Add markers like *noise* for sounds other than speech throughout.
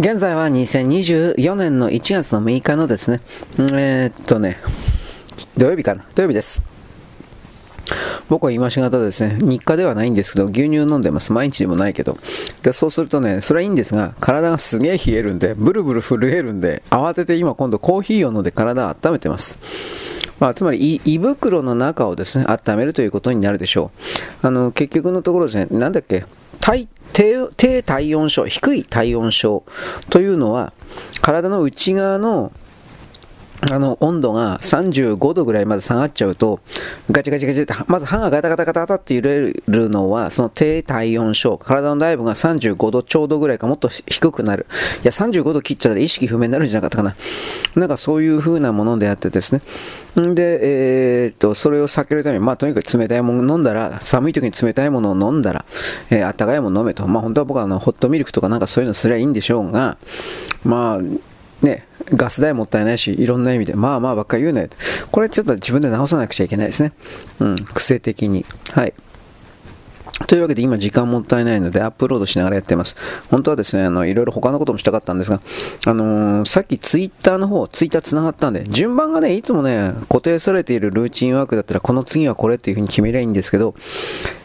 現在は2024年の1月の6日のですね、えー、っとね、土曜日かな、土曜日です。僕は今し方ですね、日課ではないんですけど、牛乳飲んでます。毎日でもないけど。で、そうするとね、それはいいんですが、体がすげえ冷えるんで、ブルブル震えるんで、慌てて今今度コーヒーを飲んで体を温めてます。まあ、つまり胃袋の中をですね、温めるということになるでしょう。あの、結局のところですね、なんだっけ、低低体温症、低い体温症というのは、体の内側のあの、温度が35度ぐらいまで下がっちゃうと、ガチガチガチって、まず歯がガタガタガタガタって揺れるのは、その低体温症、体の内部が35度ちょうどぐらいかもっと低くなる。いや、35度切っちゃったら意識不明になるんじゃなかったかな。なんかそういう風なものであってですね。で、えー、っと、それを避けるために、まあとにかく冷たいもの飲んだら、寒い時に冷たいものを飲んだら、えー、あったかいもの飲めと。まあ本当は僕はあの、ホットミルクとかなんかそういうのすりゃいいんでしょうが、まあ、ね、ガス代もったいないし、いろんな意味で、まあまあばっかり言うね。これちょっと自分で直さなくちゃいけないですね。うん、癖的に。はい。というわけで今時間もったいないのでアップロードしながらやってます。本当はですね、あの、いろいろ他のこともしたかったんですが、あのー、さっきツイッターの方、ツイッター繋がったんで、順番がね、いつもね、固定されているルーチンワークだったら、この次はこれっていう風に決めりゃいいんですけど、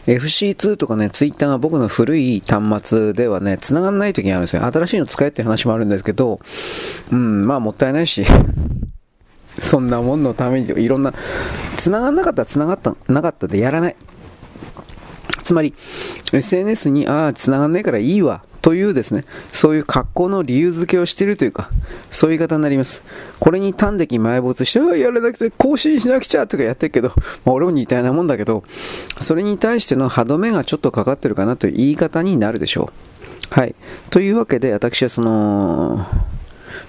FC2 とかね、ツイッターが僕の古い端末ではね、繋がんない時があるんですよ。新しいの使えって話もあるんですけど、うん、まあもったいないし、そんなもんのためにいろんな、繋がんなかったら繋がった、なかったでやらない。つまり、SNS に、ああ、繋がんないからいいわ。というですね、そういう格好の理由付けをしているというか、そういう言い方になります。これに端的埋没して、あやらなくて更新しなくちゃとかやってるけど、まあ、俺も似たようなもんだけど、それに対しての歯止めがちょっとかかってるかなという言い方になるでしょう。はい。というわけで、私はその、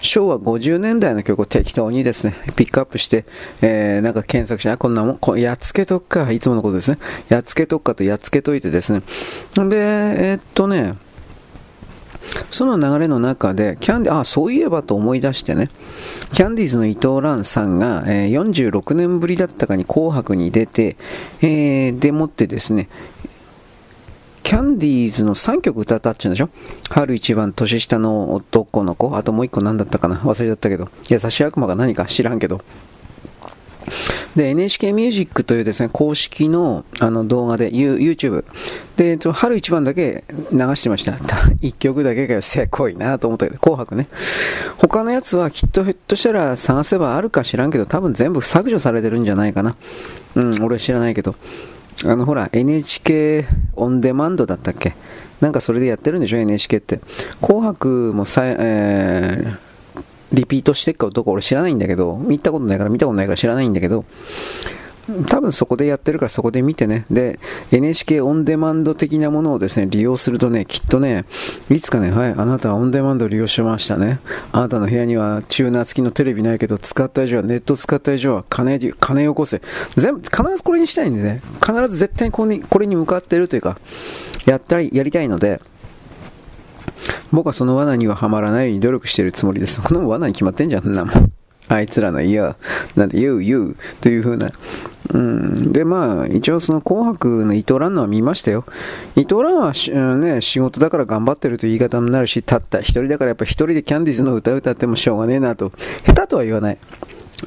昭和50年代の曲を適当にですね、ピックアップして、えー、なんか検索して、あ、こんなもん、こやっつけとくか、いつものことですね。やっつけとくかとやっつけといてですね。で、えー、っとね、その流れの中で、キャンディ、あ、そういえばと思い出してね、キャンディーズの伊藤蘭さんが、えー、46年ぶりだったかに紅白に出て、えー、でもってですね、キャンディーズの3曲歌ったっちゅうんでしょ？春一番年下の男の子、あともう1個何だったかな？忘れちゃったけど、優しい悪魔が何か知らんけど。で、NHK ミュージックというですね、公式のあの動画で、YouTube。で、春一番だけ流してました。*laughs* 1曲だけがせこいなと思ったけど、紅白ね。他のやつはきっとひょっとしたら探せばあるか知らんけど、多分全部削除されてるんじゃないかな。うん、俺は知らないけど。あのほら NHK オンデマンドだったっけ？なんかそれでやってるんでしょ？NHK って。紅白もさ、えー、リピートしてっかどうか俺知らないんだけど見たことないから見たことないから知らないんだけど多分そこでやってるからそこで見てね。で、NHK オンデマンド的なものをですね、利用するとね、きっとね、いつかね、はい、あなたはオンデマンド利用しましたね。あなたの部屋にはチューナー付きのテレビないけど、使った以上は、ネット使った以上は金、金よこせ。全部、必ずこれにしたいんでね、必ず絶対これにこれに向かってるというか、やったり、やりたいので、僕はその罠にははまらないように努力してるつもりです。この罠に決まってんじゃん、なもん。あいつらの嫌、なんて言う言うという風な。うん。で、まあ、一応その紅白の伊藤蘭のは見ましたよ。伊藤蘭はし、ね、仕事だから頑張ってるという言い方になるし、たった一人だからやっぱ一人でキャンディーズの歌歌ってもしょうがねえなと。下手とは言わない。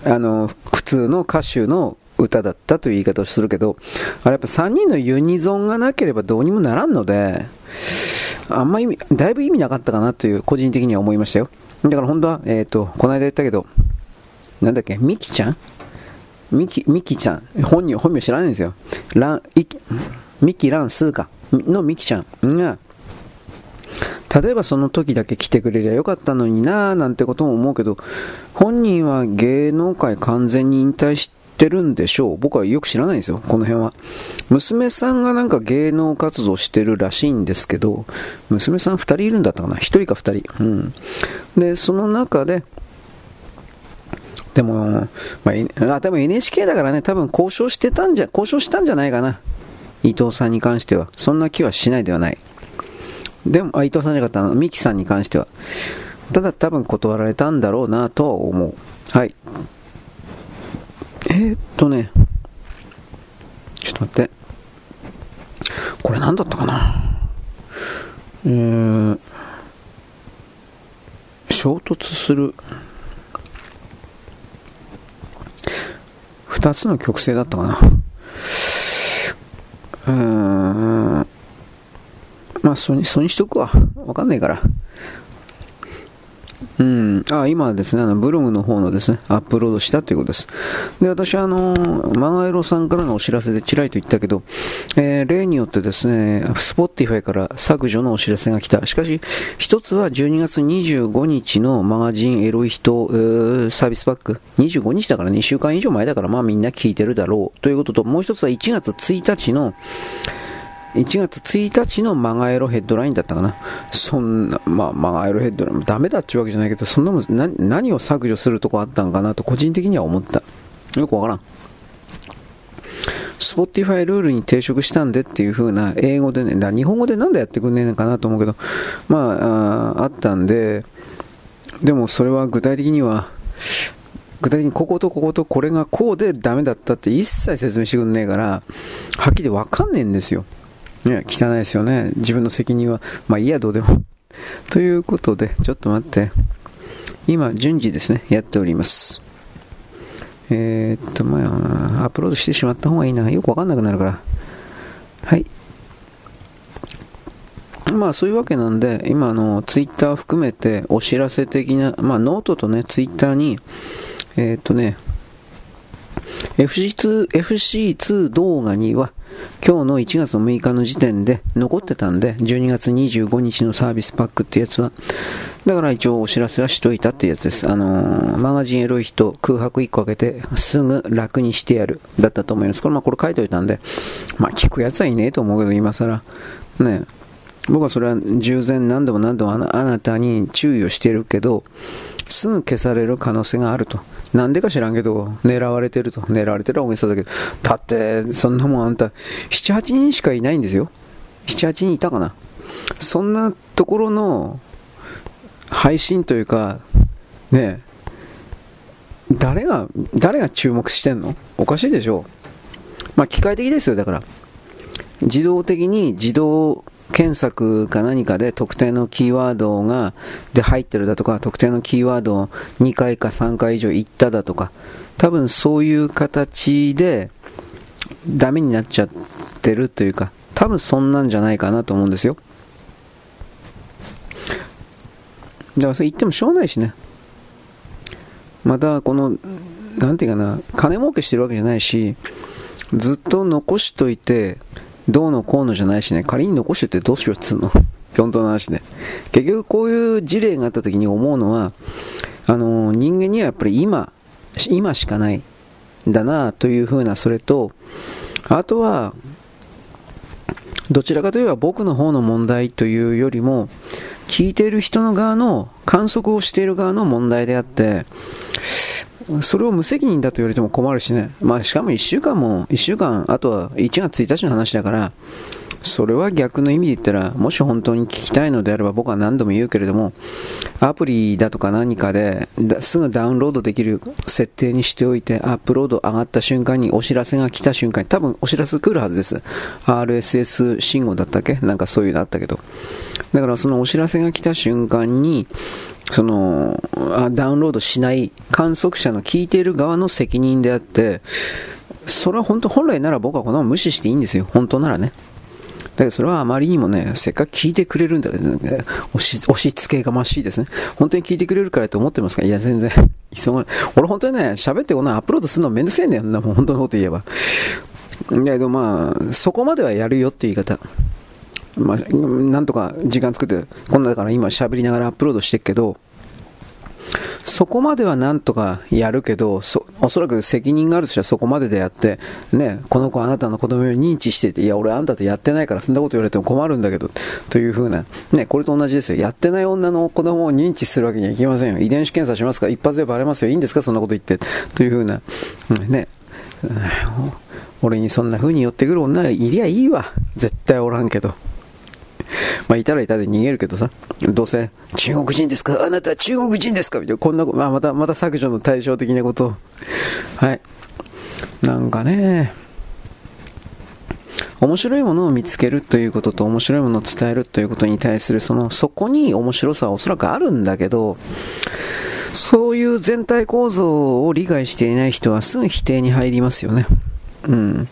あの、普通の歌手の歌だったという言い方をするけど、あれやっぱ3人のユニゾンがなければどうにもならんので、あんま意味、だいぶ意味なかったかなという個人的には思いましたよ。だから本当は、えっ、ー、と、この間言ったけど、なんだっけ、ミキちゃん？ミキ、ミキちゃん。本人、本名知らないんですよ。ラン、イミキランスーか。のミキちゃんが、例えばその時だけ来てくれりゃよかったのになぁなんてことも思うけど、本人は芸能界完全に引退してるんでしょう。僕はよく知らないんですよ、この辺は。娘さんがなんか芸能活動してるらしいんですけど、娘さん2人いるんだったかな ?1 人か2人。うん。で、その中で、でも、まあ、あ、でも NHK だからね、多分交渉してたんじゃ、交渉したんじゃないかな。伊藤さんに関しては。そんな気はしないではない。でも、あ、伊藤さんじゃなかったの、ミキさんに関しては。ただ多分断られたんだろうなとは思う。はい。えー、っとね、ちょっと待って。これ何だったかな。うーん。衝突する2つの曲線だったかな。うーん。まあそにそにしとくわ。わかんないから。うん、あ今ですね、あのブログの方のですね、アップロードしたということです。で、私はあの、マガエロさんからのお知らせでちらりと言ったけど、えー、例によってですね、スポッティファイから削除のお知らせが来た。しかし、一つは12月25日のマガジンエロい人、えー、サービスパック。25日だから2週間以上前だから、まあみんな聞いてるだろうということと、もう一つは1月1日の、1月1日のマガエロヘッドラインだったかな。そんな、まあ、マガエロヘッドライン、ダメだっていうわけじゃないけど、そんなもん、何を削除するとこあったんかなと個人的には思った。よくわからん。スポティファイルールに抵触したんでっていう風な英語でね、だ日本語でなんでやってくんねえのかなと思うけど、まあ、ああったんで、でもそれは具体的には、具体的にこことこことこれがこうでダメだったって一切説明してくんねえから、はっきりわかんねえんですよ。ね、汚いですよね。自分の責任は。まあいいや、どうでも。*laughs* ということで、ちょっと待って。今、順次ですね、やっております。えー、っと、まあ、アップロードしてしまった方がいいな。よくわかんなくなるから。はい。まあそういうわけなんで、今あのツイッター含めてお知らせ的な、まあノートとね、ツイッターに、えー、っとね、FC2, FC2 動画には今日の1月の6日の時点で残ってたんで、12月25日のサービスパックってやつは。だから一応お知らせはしといたってやつです。あのー、マガジンエロい人、空白1個開けて、すぐ楽にしてやる。だったと思います。これまあこれ書いといたんで、まあ聞くやつはいねえと思うけど、今更。ね僕はそれは従前何度も何度もあなたに注意をしているけど、すぐ消される可能性があると。なんでか知らんけど、狙われてると。狙われてるは大げさだけど。だって、そんなもんあんた、7、8人しかいないんですよ。7、8人いたかな。そんなところの配信というか、ね誰が、誰が注目してんの？おかしいでしょうまあ、機械的ですよ、だから。自動的に自動検索か何かで特定のキーワードがで入ってるだとか特定のキーワードを2回か3回以上言っただとか多分そういう形でダメになっちゃってるというか多分そんなんじゃないかなと思うんですよ。だからそれ言ってもしょうがないしね。またこのなんていうかな金儲けしてるわけじゃないしずっと残しといてどうのこうのじゃないしね、仮に残しててどうしようっつうの。*laughs* 本当の話で。結局こういう事例があった時に思うのは、あの、人間にはやっぱり今、今しかない。だなというふうな、それと、あとは、どちらかといえば僕の方の問題というよりも、聞いている人の側の観測をしている側の問題であって、それを無責任だと言われても困るしね。まあ、しかも1週間も、1週間、あとは1月1日の話だから、それは逆の意味で言ったら、もし本当に聞きたいのであれば僕は何度も言うけれども、アプリだとか何かですぐダウンロードできる設定にしておいて、アップロード上がった瞬間にお知らせが来た瞬間に、多分お知らせ来るはずです。RSS 信号だったっけ？なんかそういうのあったけど。だからそのお知らせが来た瞬間に、そのダウンロードしない観測者の聞いている側の責任であって、それは本当、本来なら僕はこの無視していいんですよ。本当ならね。だけどそれはあまりにもね、せっかく聞いてくれるんだけどね、押し付けがましいですね。本当に聞いてくれるからと思ってますかいや、全然。急い。俺本当にね、喋ってこのアップロードするのめんどくせえんだよ。なもう本当のこと言えば。だけどまあ、そこまではやるよって言い方。まあ、なんとか時間作って、こんなだから今喋りながらアップロードしてるけど、そこまではなんとかやるけど、そおそらく責任があるとしたらそこまででやって、ね、この子あなたの子供を認知してて、いや、俺あんたとやってないからそんなこと言われても困るんだけど、というふうな、ね、これと同じですよ。やってない女の子供を認知するわけにはいきませんよ。遺伝子検査しますか？一発でバレますよ。いいんですか？そんなこと言って。というふうな、ね、俺にそんな風に寄ってくる女がいりゃいいわ。絶対おらんけど。まあ、いたらいたで逃げるけどさ、どうせ、中国人ですかあなたは中国人ですかみたいな、こんな、まあ、また、また削除の対照的なことを。はい。なんかね、面白いものを見つけるということと面白いものを伝えるということに対するそのそこに面白さはおそらくあるんだけどそういう全体構造を理解していない人はすぐ否定に入りますよねうん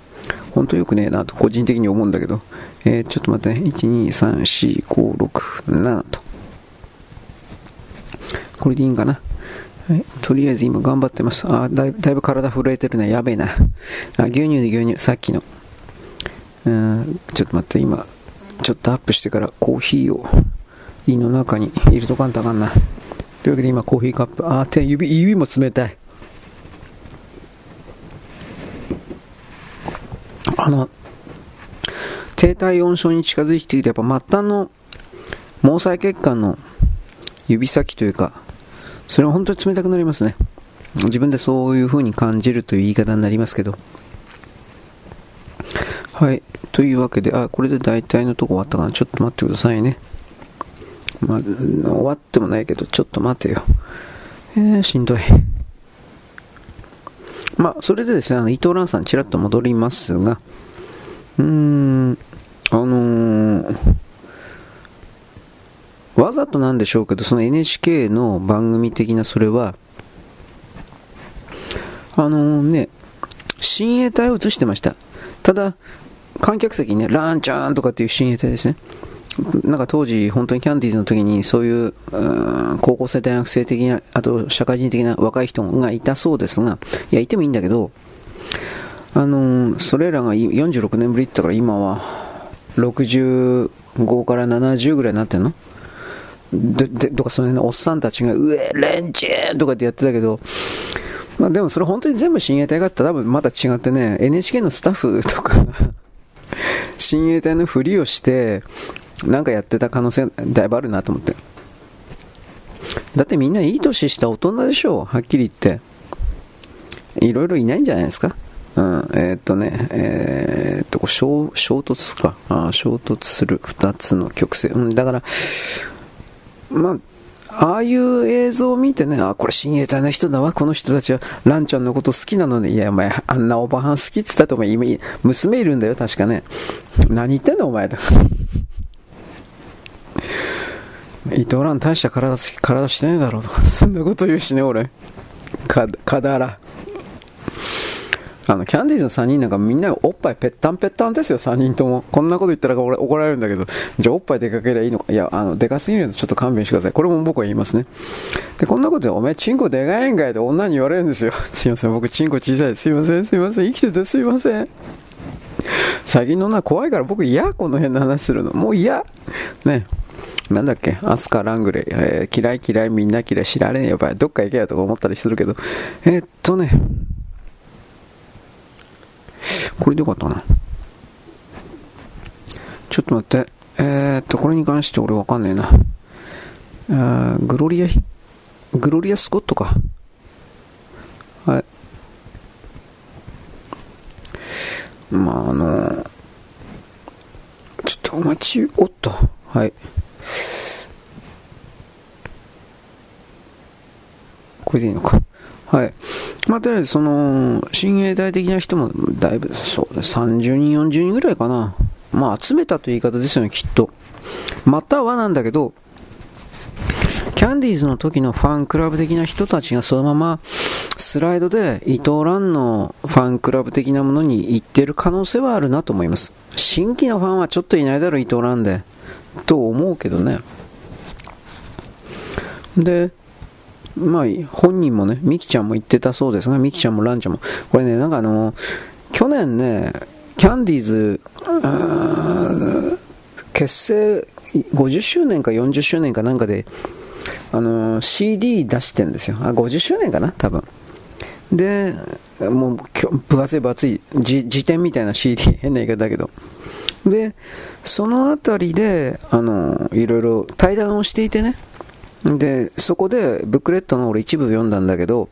本当よくねえなと個人的に思うんだけど、えー、ちょっと待って、ね、1、2、3、4、5、6、7と。これでいいんかな？はい、とりあえず今頑張ってます。あだいだいぶ体震えてるね。やべえな。あ牛乳で牛乳、さっきの。うんちょっと待って、今、ちょっとアップしてからコーヒーを胃の中に入れとかんとあかんな。というわけで今コーヒーカップ、あ手指、指も冷たい。あの、低体温症に近づいてきて、やっぱ末端の毛細血管の指先というか、それは本当に冷たくなりますね。自分でそういう風に感じるという言い方になりますけど。はい。というわけで、あ、これで大体のとこ終わったかな。ちょっと待ってくださいね。まあ、終わってもないけど、ちょっと待てよ。えー、しんどい。まあ、それでですね、あの伊藤蘭さん、ちらっと戻りますが、うーん、あのー、わざとなんでしょうけど、その NHK の番組的なそれは、あのー、ね、親衛隊を映してました。ただ、観客席にね、ランちゃんとかっていう親衛隊ですね。なんか当時、本当にキャンディーズの時にそういう、う高校生、大学生的な、あと社会人的な若い人がいたそうですが、いや、いてもいいんだけど、あのー、それらが46年ぶりって言ったから今は65から70ぐらいになってんの？で、で、とかその辺のおっさんたちが、うえ、レンチンとかってやってたけど、まあでもそれ本当に全部親衛隊があったら多分また違ってね、NHK のスタッフとか *laughs* 親衛隊のふりをして、なんかやってた可能性だいぶあるなと思って。だってみんないい年した大人でしょう、はっきり言って。いろいろいないんじゃないですか？うん、えー、っとね、えー、っと、衝衝突か。あ衝突する2つの曲線。うん、だから、まあ、ああいう映像を見てね、あ、これ親衛隊の人だわ、この人たちはランちゃんのこと好きなので、いや、お前、あんなおばはん好きって言ったとお前、今、娘いるんだよ、確かね。何言ってんの、お前と。*laughs* 伊藤蘭大した体体してないだろうと、そんなこと言うしね、俺。か、かだら。あの、キャンディーズの3人なんかみんなおっぱいぺったんぺったんですよ、3人とも。こんなこと言ったら俺怒られるんだけど、じゃあおっぱい出かけりゃいいの？か。いや、あの、でかすぎるのちょっと勘弁してください。これも僕は言いますね。で、こんなことで、お前チンコでかいんかいって女に言われるんですよ。*laughs* すいません、僕チンコ小さい。すいません、すいません、生きててすいません。最近の女怖いから僕嫌、この辺の話するの。もう嫌。ね。なんだっけ、アスカ・ラングレー、えー、嫌い嫌いみんな嫌い知られねえよば、どっか行けよとか思ったりするけど、えー、っとね、これでよかったな。ちょっと待って。えー、っと、これに関して俺わかんねえな。あグロリア、グロリア・スコットか。はい。まあ、あのちょっとお待ち、おっと。はい。これでいいのか。はい。まあ、とりあえず、その、親衛隊的な人も、だいぶ、そうだ、30人、40人ぐらいかな。まあ、集めたという言い方ですよね、きっと。またはなんだけど、キャンディーズの時のファンクラブ的な人たちがそのままスライドで伊藤蘭のファンクラブ的なものに行ってる可能性はあるなと思います。新規のファンはちょっといないだろ、伊藤蘭で。と思うけどね。で、まあ、本人もね、ミキちゃんも言ってたそうですが、ミキちゃんもランちゃんも。これね、なんかあの、去年ね、キャンディーズ、結成50周年か40周年かなんかで、あの CD 出してんですよ。あ、50周年かな、多分。で、もう、分厚い分厚い、辞典みたいな CD、*laughs* 変な言い方だけど。で、そのあたりで、あの、いろいろ対談をしていてね、で、そこでブックレットの俺一部読んだんだけど、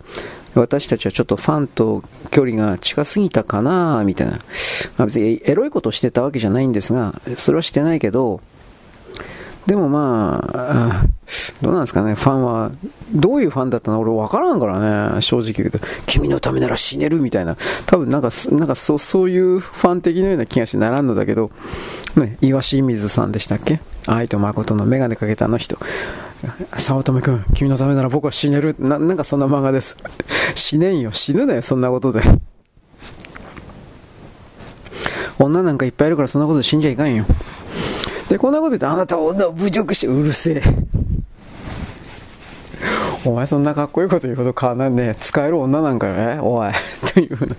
私たちはちょっとファンと距離が近すぎたかなみたいな。まあ、別にエロいことしてたわけじゃないんですが、それはしてないけど、でもまあ、どうなんですかね、ファンは、どういうファンだったの俺分からんからね、正直言うと、君のためなら死ねるみたいな、多分なんか、なんかそそういうファン的なような気がしてならんのだけど、ね、岩清水さんでしたっけ？愛と誠の眼鏡かけたあの人。*laughs* 早乙女君、君のためなら僕は死ねる。な、なんかそんな漫画です。*laughs* 死ねんよ。死ぬなよ、そんなことで。女なんかいっぱいいるからそんなことで死んじゃいかんよ。で、こんなこと言って、あなたは女を侮辱してうるせえ。お前そんなかっこいいこと言うほど変わんないね。使える女なんかよ、え？おい。*laughs* というふうな。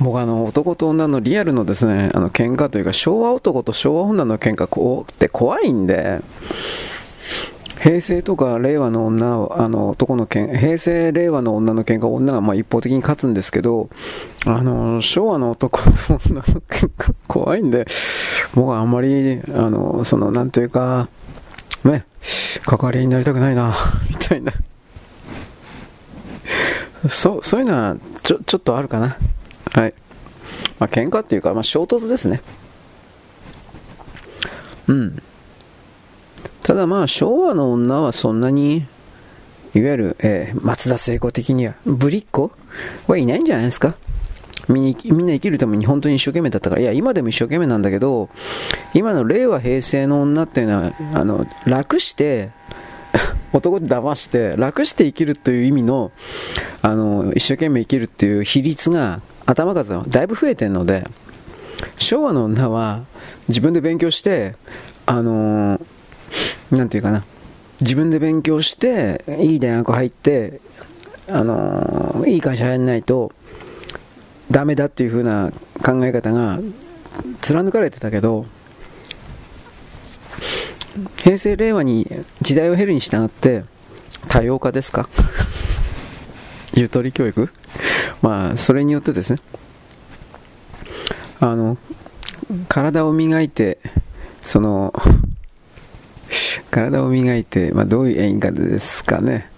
僕あの、男と女のリアルのですね、あの、喧嘩というか、昭和男と昭和女の喧嘩こうって怖いんで、平成とか令和の女あの男の喧平成令和の女の喧嘩女がまあ一方的に勝つんですけどあの昭和の男と女の喧嘩怖いんで僕はあんまりあのそのなんというかね関わりになりたくないな *laughs* みたいな。そうそういうのはちょちょっとあるかな。はい。まあ喧嘩っていうかまあ衝突ですね。うん。ただまあ昭和の女はそんなにいわゆる、えー、松田聖子的にはぶりっ子はいないんじゃないですか。みんな生きるために本当に一生懸命だったから、いや、今でも一生懸命なんだけど、今の令和平成の女っていうのは、あの楽して *laughs* 男で騙して、楽して生きるという意味の、あの一生懸命生きるっていう比率が、頭数がだいぶ増えてるので、昭和の女は自分で勉強して、あのーなんていうかな、自分で勉強して、いい大学入って、あのいい会社入らないと、ダメだっていう風な考え方が貫かれてたけど、平成、令和に時代を経るに従って、多様化ですか？ゆとり教育？まあ、それによってですね、あの、体を磨いて、その、*laughs* 体を磨いて、まあ、どういう演技ですかね。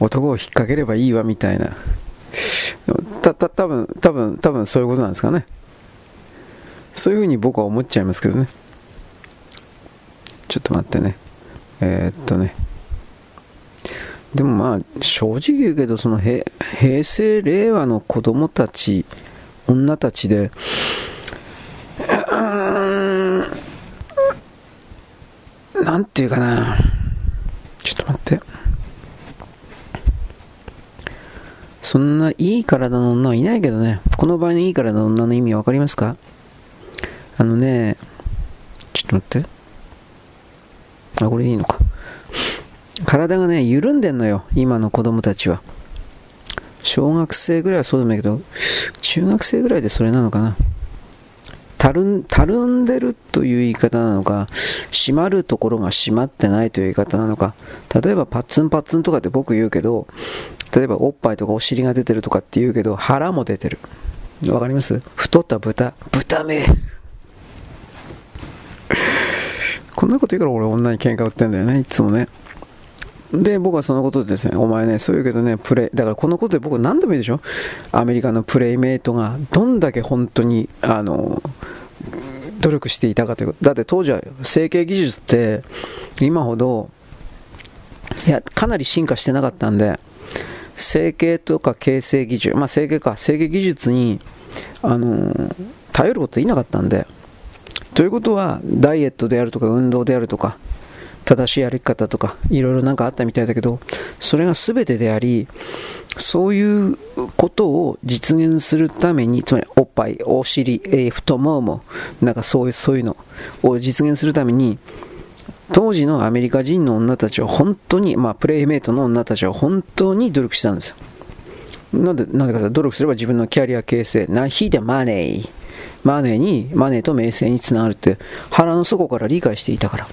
男を引っ掛ければいいわみたいな。た、た、多分多分多分そういうことなんですかね。そういうふうに僕は思っちゃいますけどね。ちょっと待ってね。えー、っとね。でもまあ、正直言うけど、その平成、令和の子供たち、女たちで、なんていうかな。ちょっと待って。そんないい体の女はいないけどね。この場合のいい体の女の意味わかりますか？あのね、ちょっと待って。あ、これでいいのか。体がね、緩んでんのよ。今の子供たちは。小学生ぐらいはそうでもないけど、中学生ぐらいでそれなのかな。たるん、たるんでるという言い方なのか、閉まるところが閉まってないという言い方なのか、例えばパッツンパッツンとかって僕言うけど、例えばおっぱいとかお尻が出てるとかって言うけど、腹も出てる。わかります？太った豚、豚目。こんなこと言うから俺女に喧嘩売ってんだよね、いつもね。で、僕はそのことでですね、お前ね、そう言うけどね、プレイ、だからこのことで僕何でもいいでしょ？アメリカのプレイメイトがどんだけ本当に、あの、努力していたかということ。だって当時は整形技術って今ほど、いや、かなり進化してなかったんで、整形とか形成技術、まあ整形か、整形技術に、あの、頼ることできなかったんで、ということは、ダイエットであるとか、運動であるとか、正しい歩き方とかいろいろなんかあったみたいだけどそれが全てでありそういうことを実現するためにつまりおっぱいお尻、えー、太ももなんかそういうそういうのを実現するために当時のアメリカ人の女たちは本当に、まあ、プレイメイトの女たちは本当に努力したんですよなんで、なんでか努力すれば自分のキャリア形成、な、ひでマネー、マネーに、マネーと名声につながるって腹の底から理解していたから。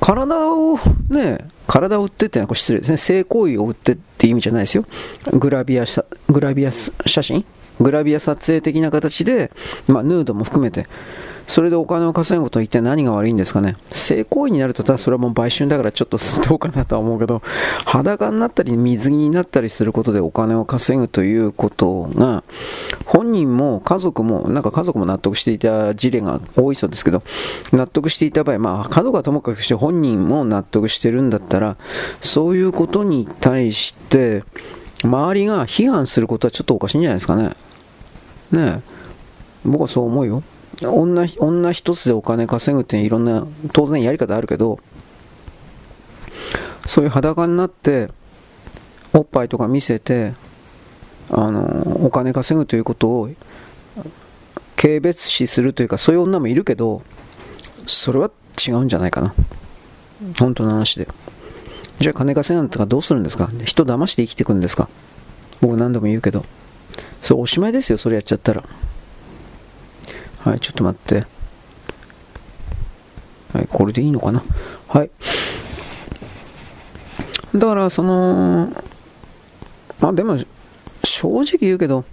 体をね、体を売ってってのは失礼ですね。性行為を売ってって意味じゃないですよ。グラビアグラビア写真？グラビア撮影的な形で、まあ、ヌードも含めて、それでお金を稼ぐことは一体何が悪いんですかね。性行為になると、ただそれはもう売春だからちょっとどうかなとは思うけど、裸になったり水着になったりすることでお金を稼ぐということが、本人も家族も、なんか家族も納得していた事例が多いそうですけど、納得していた場合、まあ家族はともかくして本人も納得してるんだったら、そういうことに対して、周りが批判することはちょっとおかしいんじゃないですかね。ね僕はそう思うよ。女女一つでお金稼ぐっていろんな当然やり方あるけどそういう裸になっておっぱいとか見せてあのお金稼ぐということを軽蔑視するというかそういう女もいるけどそれは違うんじゃないかな。本当の話で。じゃあ金稼ぐんだったらどうするんですか？人騙して生きていくんですか？僕何度も言うけど。それおしまいですよそれやっちゃったら。はい、ちょっと待って。はい、これでいいのかな？はい。だから、その、まあでも、正直言うけど、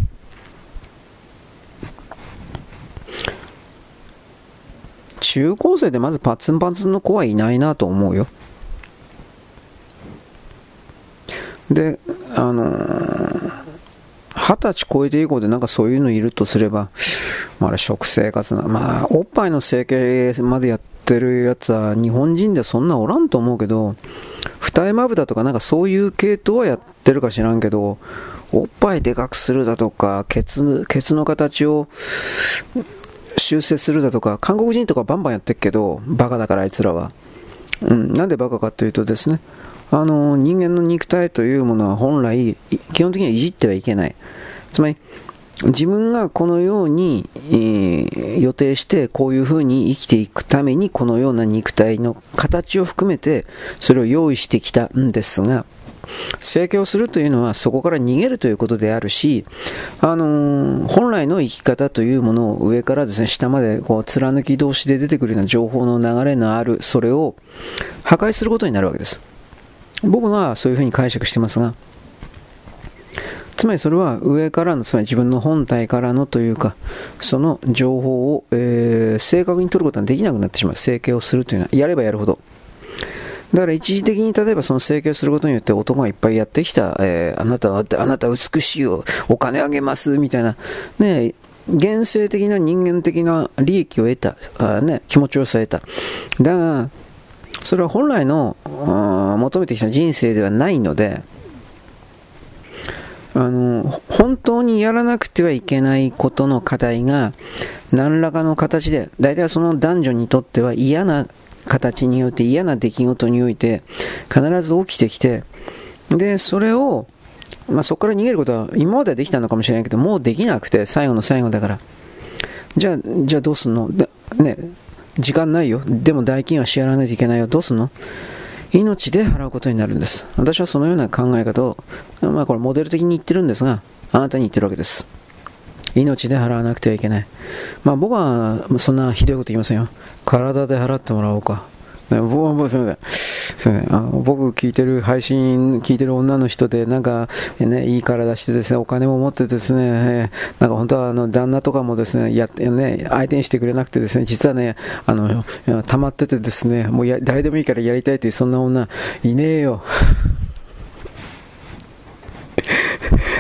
中高生でまずパツンパツンの子はいないなと思うよ。で、あの二十歳超えて以降でなんかそういうのいるとすれば、まあ、あれ食生活な、まあ、おっぱいの整形までやってるやつは日本人ではそんなおらんと思うけど、二重まぶたとかなんかそういう系統はやってるか知らんけど、おっぱいでかくするだとか、ケツ、ケツの形を修正するだとか、韓国人とかバンバンやってるけど、バカだからあいつらは。うん、なんでバカかというとですね、あの人間の肉体というものは本来、基本的にはいじってはいけない。つまり、自分がこのように、えー、予定してこういうふうに生きていくためにこのような肉体の形を含めてそれを用意してきたんですが整形をするというのはそこから逃げるということであるし、あのー、本来の生き方というものを上からですね下までこう貫き通しで出てくるような情報の流れのあるそれを破壊することになるわけです僕はそういうふうに解釈してますがつまりそれは上からの、つまり自分の本体からのというか、その情報を、えー、正確に取ることができなくなってしまう。整形をするというのは、やればやるほど。だから一時的に例えばその整形することによって男がいっぱいやってきた、えー、あなたは、あなた美しいよ、お金あげます、みたいな、ね、現世的な人間的な利益を得た、あね、気持ちよさを得た。だが、それは本来の求めてきた人生ではないので、あの、本当にやらなくてはいけないことの課題が、何らかの形で、大体その男女にとっては嫌な形によって嫌な出来事において必ず起きてきて、で、それを、まあ、そこから逃げることは今まではできたのかもしれないけど、もうできなくて、最後の最後だから。じゃあ、じゃあどうすんの？でね、時間ないよ。でも代金は支払わないといけないよ。どうすんの？命で払うことになるんです。私はそのような考え方を、まあこれモデル的に言ってるんですが、あなたに言ってるわけです。命で払わなくてはいけない。まあ僕はそんなひどいこと言いませんよ。体で払ってもらおうか。僕はもうすみません。そうね、あの僕聞いてる配信聞いてる女の人でなんか、ね、いい体してですねお金も持ってですね、えなんか本当はあの旦那とかもですねやね相手にしてくれなくてですね実はねあの溜まっててですねもうや誰でもいいからやりたいというそんな女いねえよ。*laughs*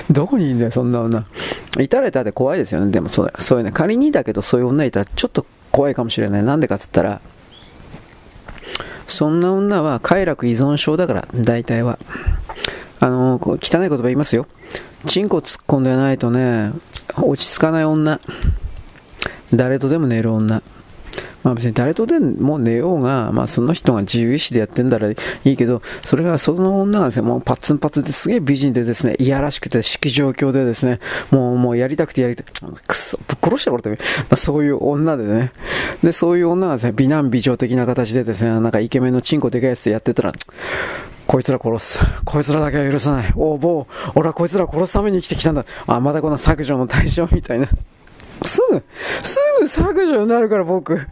どこにいんだよそんな女。いたらいたで怖いですよね。でもそうそういうね仮にだけどそういう女いたらちょっと怖いかもしれない。なんでかっつったらそんな女は快楽依存症だから、大体は。あの、汚い言葉言いますよ。チンコ突っ込んでないとね、落ち着かない女。誰とでも寝る女。まあ別に誰とでも寝ようが、まあその人が自由意志でやってんだらいいけど、それがその女がですね、もうパッツンパツですげえ美人でですね、いやらしくて式状況でですね、もうもうやりたくてやりたい、くそ、ぶっ殺してこれて、まあ、そういう女でね。で、そういう女がですね、美男美女的な形でですね、なんかイケメンのチンコでかいやつやってたら、こいつら殺す。*laughs* こいつらだけは許さない。おお、俺はこいつら殺すために生きてきたんだ。あ、またこの削除の対象みたいな。すぐ、すぐ削除になるから僕。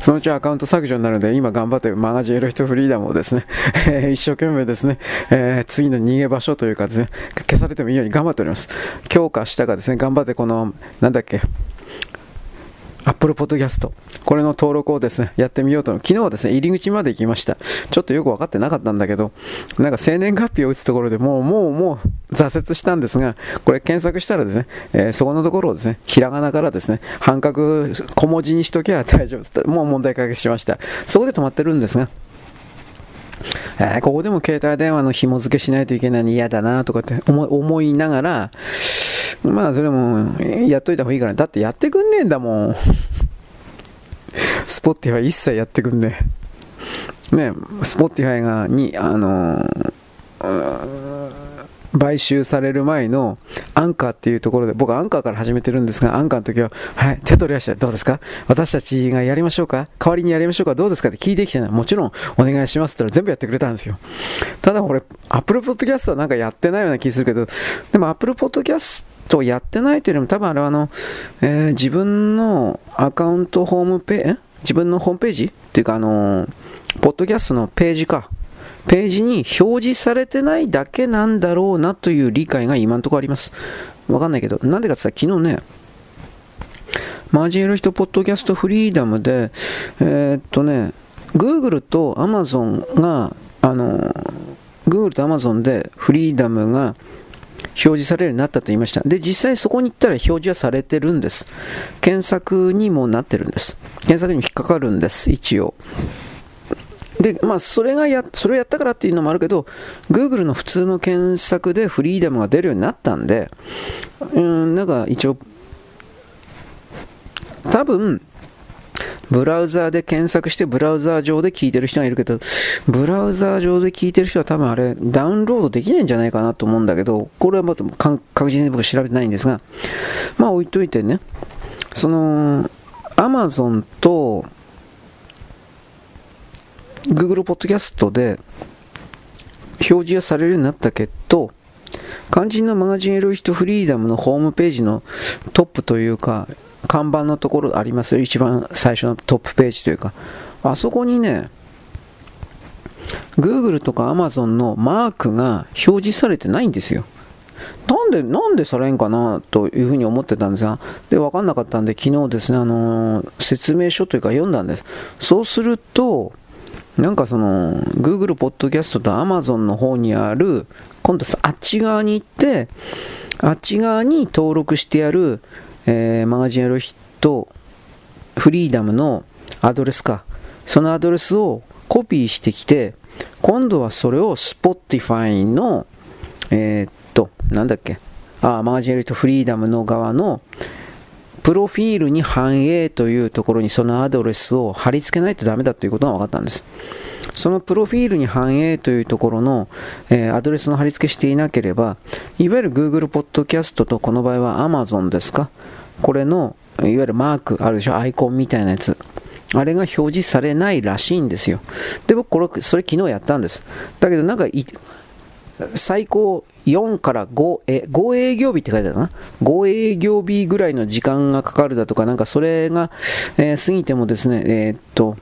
そのうちアカウント削除になるので、今頑張ってマガジンエロヒトフリーダムをですね、え、*laughs* 一生懸命ですね、えー、次の逃げ場所というかですね、消されてもいいように頑張っております。強化したかですね、頑張ってこの、なんだっけ、Apple Podcast。これの登録をですね、やってみようと。昨日はですね、入り口まで行きました。ちょっとよく分かってなかったんだけど、なんか生年月日を打つところでもう、もう、もう挫折したんですが、これ検索したらですね、えー、そこのところをですね、ひらがなからですね、半角小文字にしときゃ大丈夫です。もう問題解決しました。そこで止まってるんですが、えー、ここでも携帯電話の紐付けしないといけないの嫌だなとかって思いながら、まあそれもやっといた方がいいから、だってやってくんねえんだもん。スポッティファイ一切やってくんねえ。ねスポッティファイがに、あのー、買収される前のアンカーっていうところで、僕アンカーから始めてるんですが、アンカーの時は、はい、手取り足どうですか？私たちがやりましょうか？代わりにやりましょうか？どうですか？って聞いてきてない。もちろん、お願いしますって言ったら全部やってくれたんですよ。ただ俺、Apple Podcast はなんかやってないような気するけど、でも Apple Podcast とやってないというよりも多分あれはあの、えー、自分のアカウントホームページ、自分のホームページっていうかあの、ポッドキャストのページか。ページに表示されてないだけなんだろうなという理解が今のところあります。わかんないけど、なんでかって言ったら昨日ね、マージンエル人ポッドキャストフリーダムで、えー、っとね、Google と Amazon が、あの、Google と Amazon でフリーダムが表示されるようになったと言いました。で、実際そこに行ったら表示はされてるんです。検索にもなってるんです。検索にも引っかかるんです、一応。で、まあ、それがや、それをやったからっていうのもあるけど、Google の普通の検索でフリーダムが出るようになったんで、うん、なんか一応、多分、ブラウザーで検索してブラウザー上で聞いてる人がいるけど、ブラウザー上で聞いてる人は多分あれダウンロードできないんじゃないかなと思うんだけど、これはまた確実に僕は調べてないんですが、まあ置いといてね、その、Amazon と Google Podcast で表示はされるようになったけど、肝心のマガジンエロイストフリーダムのホームページのトップというか、看板のところありますよ。一番最初のトップページというか。あそこにね、Google とか Amazon のマークが表示されてないんですよ。なんで、なんでされんかなというふうに思ってたんですが、で、わかんなかったんで、昨日ですね、あのー、説明書というか読んだんです。そうすると、なんかその、Google Podcast と Amazon の方にある、今度あっち側に行って、あっち側に登録してある、えー、マガジンやる人、フリーダムのアドレスか。そのアドレスをコピーしてきて、今度はそれを Spotify の、えー、っと、なんだっけ、あ、マガジンやる人フリーダムの側の、プロフィールに反映というところにそのアドレスを貼り付けないとダメだということが分かったんです。そのプロフィールに反映というところの、えー、アドレスの貼り付けしていなければ、いわゆる Google Podcast とこの場合は Amazon ですか？これの、いわゆるマークあるでしょ？アイコンみたいなやつ。あれが表示されないらしいんですよ。で、僕これ、それ昨日やったんです。だけどなんか最高4から5え、5営業日って書いてあるな？5営業日ぐらいの時間がかかるだとか、なんかそれが、えー、過ぎてもですね、えー、っと、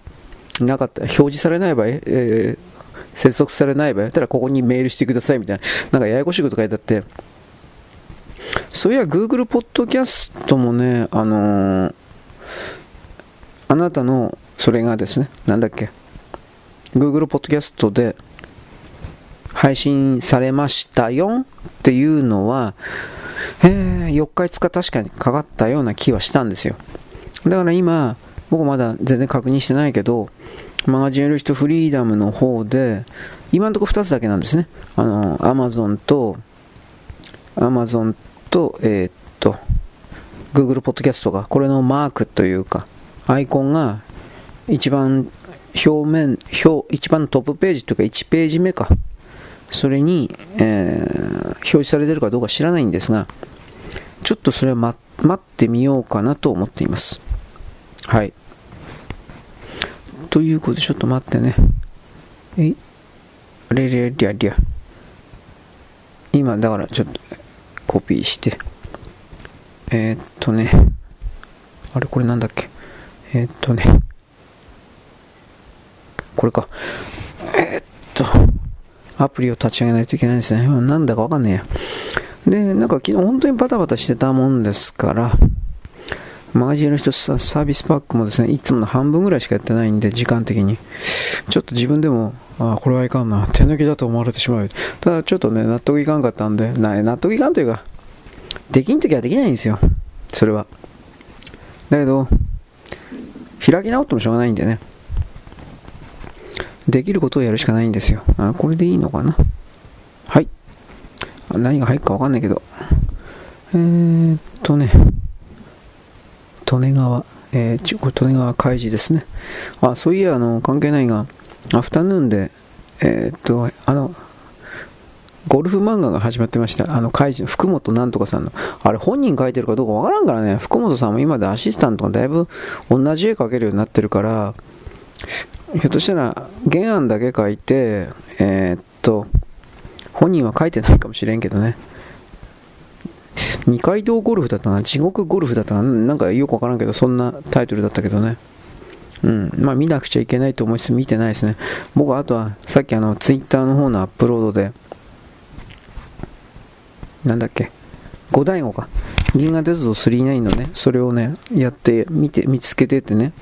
なかった、表示されない場合、えー、接続されない場合だったらここにメールしてくださいみたいな、なんかややこしいこと書いてあって、そういや Google ポッドキャストもね、あのー、あなたのそれがですね、なんだっけ、Google ポッドキャストで配信されましたよ。っていうのは、えー、4日5日確かにかかったような気はしたんですよ。だから今、僕まだ全然確認してないけど、マガジンエル人フリーダムの方で、今のところ2つだけなんですね。あの、アマゾンと、アマゾンと、えー、っと、Google ポッドキャストが、これのマークというか、アイコンが一番表面、表、一番トップページというか1ページ目か。それに、えー、表示されてるかどうか知らないんですが、ちょっとそれは待ってみようかなと思っています。はい。ということで、ちょっと待ってね。えい。れれりゃりゃ。今、だからちょっとコピーして。えー、っとね。あれ、これなんだっけ？えー、っとね。これか。えー、っと。アプリを立ち上げないといけないですね。なんだかわかんねえや。で、なんか昨日本当にバタバタしてたもんですから、マガジンの一つサービスパックもですね、いつもの半分ぐらいしかやってないんで、時間的に。ちょっと自分でも、あこれはいかんな、手抜きだと思われてしまう。ただちょっとね、納得いかんかったんで、な納得いかんというか、できんときはできないんですよ。それは。だけど、開き直ってもしょうがないんでね。できることをやるしかないんですよ。あこれでいいのかなはい。何が入るかわかんないけど。えー、っとね。利根川、えー、これ利根川海事ですね。あ、そういや、あの、関係ないが、アフタヌーンで、えー、っと、あの、ゴルフ漫画が始まってました。あの、怪人、福本なんとかさんの。あれ、本人書いてるかどうかわからんからね。福本さんも今でアシスタントがだいぶ同じ絵描けるようになってるから、ひょっとしたら原案だけ書いて、えー、っと、本人は書いてないかもしれんけどね。二階堂ゴルフだったな、地獄ゴルフだったな、なんかよくわからんけど、そんなタイトルだったけどね。うん。まあ見なくちゃいけないと思いつつ見てないですね。僕はあとは、さっきあの、ツイッターの方のアップロードで、なんだっけ、五大悟か。銀河鉄道39のね、それをね、やって、見て、見つけててね。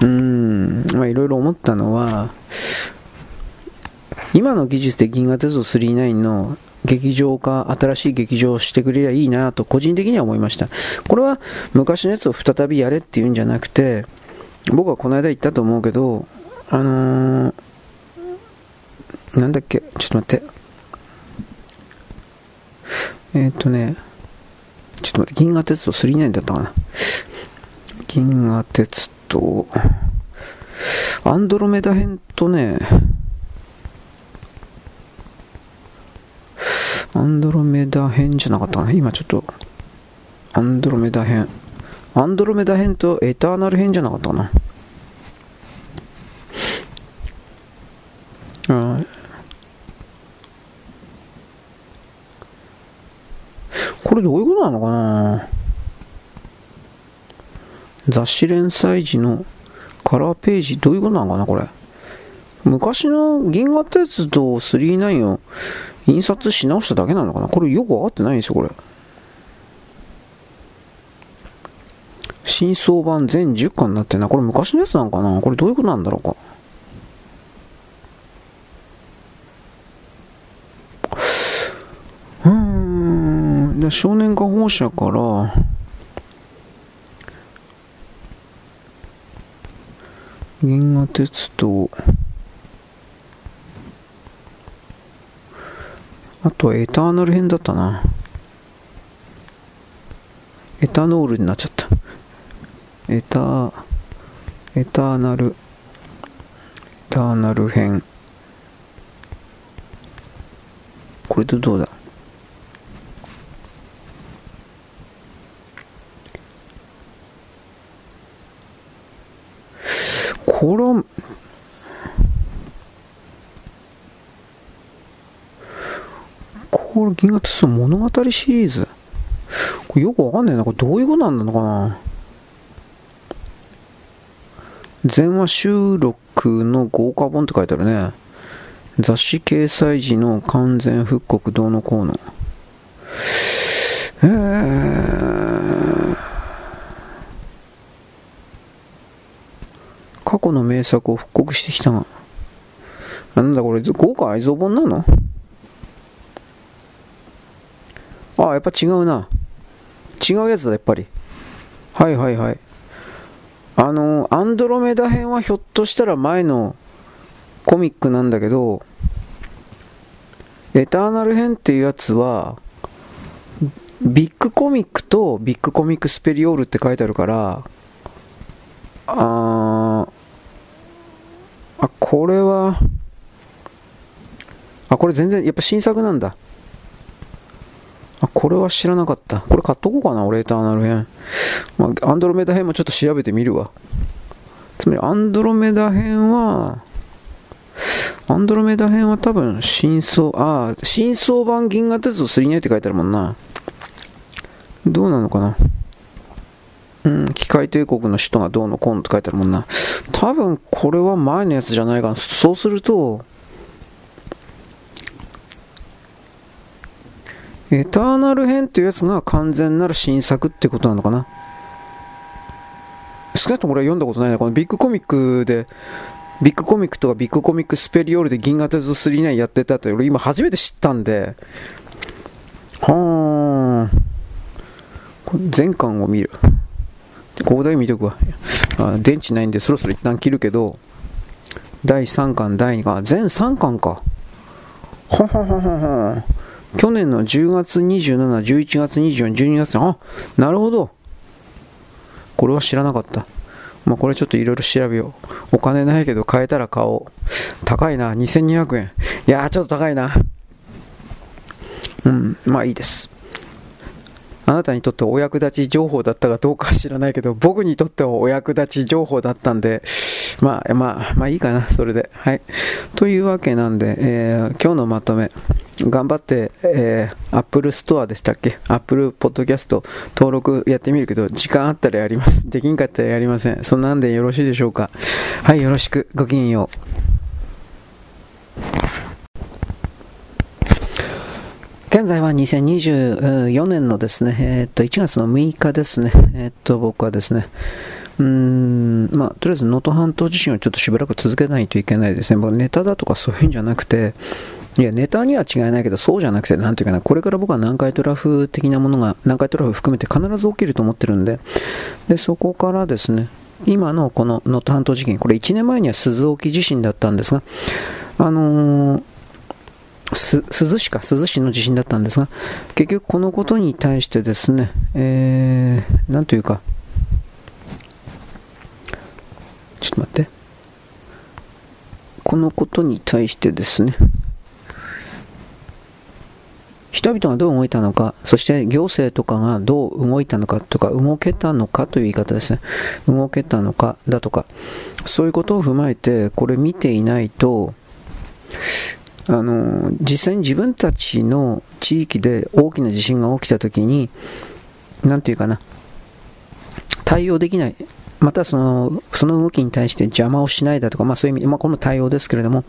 うーん、まあいろいろ思ったのは、今の技術で銀河鉄道39の劇場化、新しい劇場をしてくれりゃいいなと個人的には思いました。これは昔のやつを再びやれっていうんじゃなくて、僕はこの間言ったと思うけど、あのー、なんだっけ、ちょっと待って。えー、っとね、ちょっと待って、銀河鉄道39だったかな。銀河鉄道、アンドロメダ編とね、アンドロメダ編じゃなかったかな？今ちょっと、アンドロメダ編。アンドロメダ編とエターナル編じゃなかったかな？あこれどういうことなのかな？雑誌連載時のカラーページどういうことなのかな？これ。昔の銀河鉄道39を印刷し直しただけなのかな？これよくわかってないんですよ、これ。新装版全10巻になってんな。これ昔のやつなんかな？これどういうことなんだろうか？うーん。で少年化放射から、銀河鉄道、あとはエターナル編だったな。エタノールになっちゃった。エター、エターナル、エターナル編。これでどうだこれは、これ銀河鉄道物語シリーズこれよくわかんないな。これどういうことなんなのかな全話収録の豪華本って書いてあるね。雑誌掲載時の完全復刻どうのこうの。えー、過去の名作を復刻してきたが。なんだこれ、豪華愛蔵本なの？あ、やっぱ違うな。違うやつだ、やっぱり。はいはいはい。あの、アンドロメダ編はひょっとしたら前のコミックなんだけど、エターナル編っていうやつは、ビッグコミックとビッグコミックスペリオールって書いてあるから、ああ、これは、あ、これ全然、やっぱ新作なんだ。あ、これは知らなかった。これ買っとこうかな、俺エターナル編。まあ、アンドロメダ編もちょっと調べてみるわ。つまり、アンドロメダ編は、アンドロメダ編は多分、真相、ああ、真相版銀河鉄道39って書いてあるもんな。どうなのかな。うん、機械帝国の首都がどうのこうのって書いてあるもんな。多分、これは前のやつじゃないかな。そうすると、エターナル編っていうやつが完全なる新作ってことなのかな？少なくとも俺は読んだことないな。このビッグコミックで、ビッグコミックとかビッグコミックスペリオールで銀河鉄道39やってたって俺今初めて知ったんで、はー。全巻を見る。ここだけ見とくわ。あ電池ないんでそろそろ一旦切るけど、第3巻、第2巻、全3巻か。ははははは。去年の10月27、11月24、12月あ、なるほど。これは知らなかった。まあ、これちょっといろいろ調べよう。お金ないけど買えたら買おう。高いな、2200円。いやー、ちょっと高いな。うん、まあいいです。あなたにとってお役立ち情報だったかどうかは知らないけど、僕にとってはお役立ち情報だったんで、まあ、まあ、まあいいかな、それで。はい。というわけなんで、えー、今日のまとめ。頑張って、えー、Apple Store でしたっけ ?Apple Podcast 登録やってみるけど、時間あったらやります。できんかったらやりません。そんなんでよろしいでしょうか？はい、よろしく。ごきげんよう。現在は2024年のですね、えー、っと、1月の6日ですね。えー、っと、僕はですね、うーん、まあ、とりあえず能登半島地震をちょっとしばらく続けないといけないですね。僕ネタだとかそういうんじゃなくて、いや、ネタには違いないけど、そうじゃなくて、なんていうかな、これから僕は南海トラフ的なものが、南海トラフ含めて必ず起きると思ってるんで、で、そこからですね、今のこの能登半島事件、これ1年前には鈴沖地震だったんですが、あのー、珠洲市か、珠洲市の地震だったんですが、結局このことに対してですね、えー、なんというか、ちょっと待って、このことに対してですね、人々がどう動いたのか、そして行政とかがどう動いたのかとか、動けたのかという言い方ですね。動けたのかだとか、そういうことを踏まえて、これ見ていないと、あの、実際に自分たちの地域で大きな地震が起きたときに、なんていうかな、対応できない。またそのその動きに対して邪魔をしないだとか、まあ、そういう意味で、まあ、この対応ですけれども、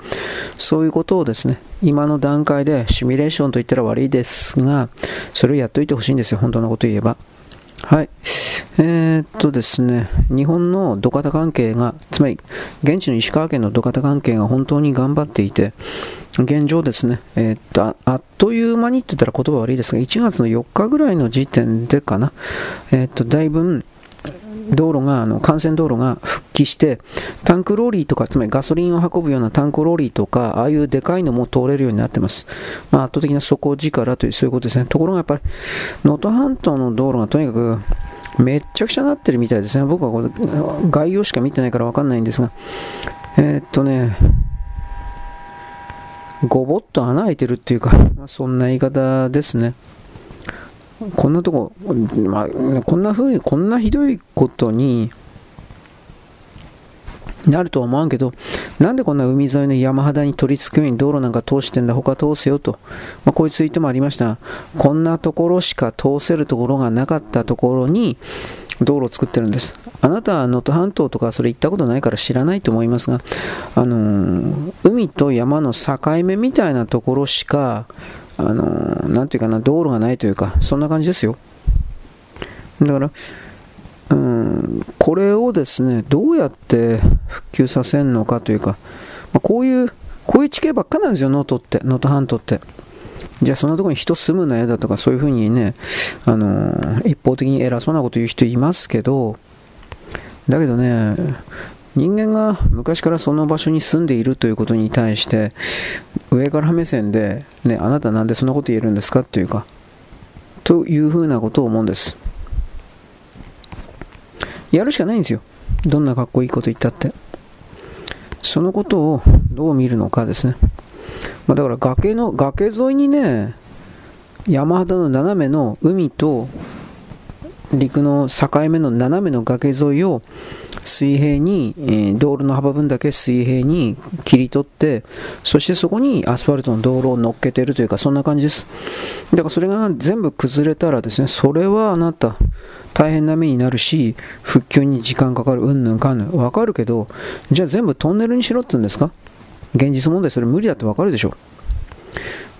そういうことをですね、今の段階でシミュレーションと言ったら悪いですが、それをやっといてほしいんですよ、本当のこと言えば。はい。えー、っとですね、日本の土方関係が、つまり現地の石川県の土方関係が本当に頑張っていて、現状ですね、えー、っとあっという間にって言ったら言葉悪いですが、1月の4日ぐらいの時点でかな、えー、っとだいぶ道路が、あの幹線道路が復帰して、タンクローリーとか、つまりガソリンを運ぶようなタンクローリーとか、ああいうでかいのも通れるようになってます。まあ、圧倒的な底力という、そういうことですね。ところがやっぱり、能登半島の道路がとにかく、めっちゃくちゃなってるみたいですね。僕はこれ概要しか見てないからわかんないんですが、えー、っとね、ごぼっと穴開いてるっていうか、まあ、そんな言い方ですね。こんなとこ、まあ、こんな風に、こんなひどいことになるとは思わんけど、なんでこんな海沿いの山肌に取り付くように道路なんか通してんだ、他通せよと。まあ、こういうツイートもありました。こんなところしか通せるところがなかったところに、道路を作ってるんです。あなたは能登半島とかそれ行ったことないから知らないと思いますが、あのー、海と山の境目みたいなところしかあのなんていうかな、道路がないというか、そんな感じですよ。だから、うん、これをですね、どうやって復旧させるのかというか、まあ、こういう、こういう地形ばっかなんですよ、能登って、能登半島って。じゃあそんなところに人住むなよだとかそういうふうにね、あの一方的に偉そうなこと言う人いますけど、だけどね、人間が昔からその場所に住んでいるということに対して上から目線で、ね、あなたなんでそんなこと言えるんですかというかというふうなことを思うんです。やるしかないんですよ。どんなかっこいいこと言ったって。そのことをどう見るのかですね、まあ、だから崖の崖沿いにね山肌の斜めの海と陸の境目の斜めの崖沿いを水平に、えー、道路の幅分だけ水平に切り取ってそしてそこにアスファルトの道路を乗っけてるというかそんな感じです。だからそれが全部崩れたらですねそれはあなた大変な目になるし復旧に時間かかるうんぬんかんぬんわかるけどじゃあ全部トンネルにしろって言うんですか？現実問題それ無理だってわかるでしょ。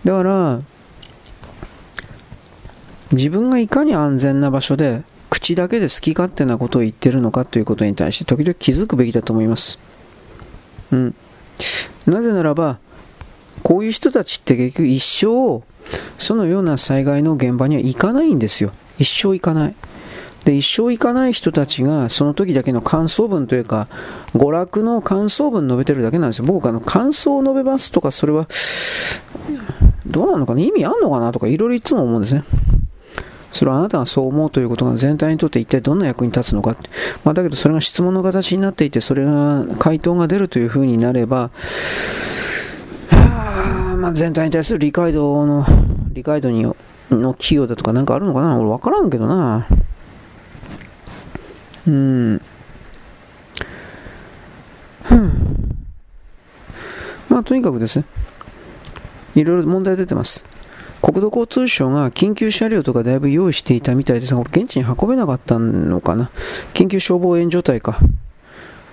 だから自分がいかに安全な場所で口だけで好き勝手なことを言ってるのかということに対して時々気づくべきだと思います。うん。なぜならば、こういう人たちって結局一生、そのような災害の現場には行かないんですよ。一生行かない。で、一生行かない人たちが、その時だけの感想文というか、娯楽の感想文述べてるだけなんですよ。僕、あの、感想を述べますとか、それは、どうなのかな？意味あんのかな？とか、いろいろいつも思うんですね。それはあなたがそう思うということが全体にとって一体どんな役に立つのか。まあ、だけどそれが質問の形になっていて、それが回答が出るというふうになれば、*sighs* まあ、全体に対する理解度の、理解度にの寄与だとかなんかあるのかな？俺分からんけどな。うん。まあ、とにかくですね、いろいろ問題出てます。国土交通省が緊急車両とかだいぶ用意していたみたいですが、これ現地に運べなかったのかな。緊急消防援助隊か。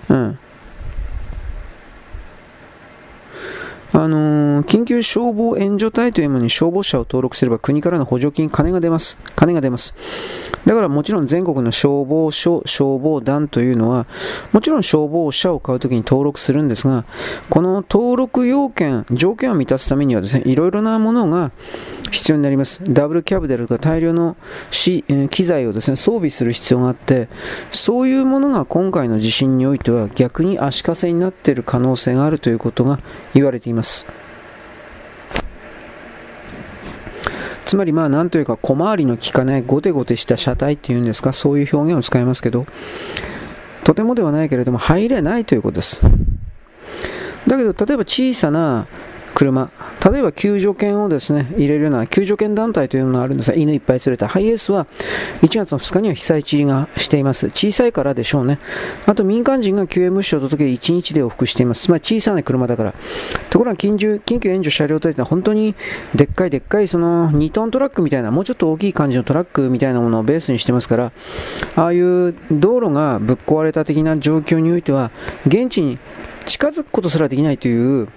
うん。あのー、緊急消防援助隊というものに消防車を登録すれば国からの補助金、金が出ます。金が出ます。だからもちろん全国の消防署、消防団というのは、もちろん消防車を買うときに登録するんですが、この登録要件、条件を満たすためにはですね、いろいろなものが必要になります。ダブルキャブであるとか大量の機材をですね、装備する必要があって、そういうものが今回の地震においては逆に足かせになっている可能性があるということが言われています。つまりまあなんというか小回りの利かないゴテゴテした車体っていうんですかそういう表現を使いますけどとてもではないけれども入れないということです。だけど例えば小さな車。例えば救助犬をですね入れるような救助犬団体というのがあるんですが犬いっぱい連れたハイエースは1月の2日には被災地がしています。小さいからでしょうね。あと民間人が救援物資を届けて1日で往復しています。つまり小さな車だから。ところが緊急緊急援助車両隊というのは本当にでっかいでっかいその2トントラックみたいなもうちょっと大きい感じのトラックみたいなものをベースにしてますからああいう道路がぶっ壊れた的な状況においては現地に近づくことすらできないという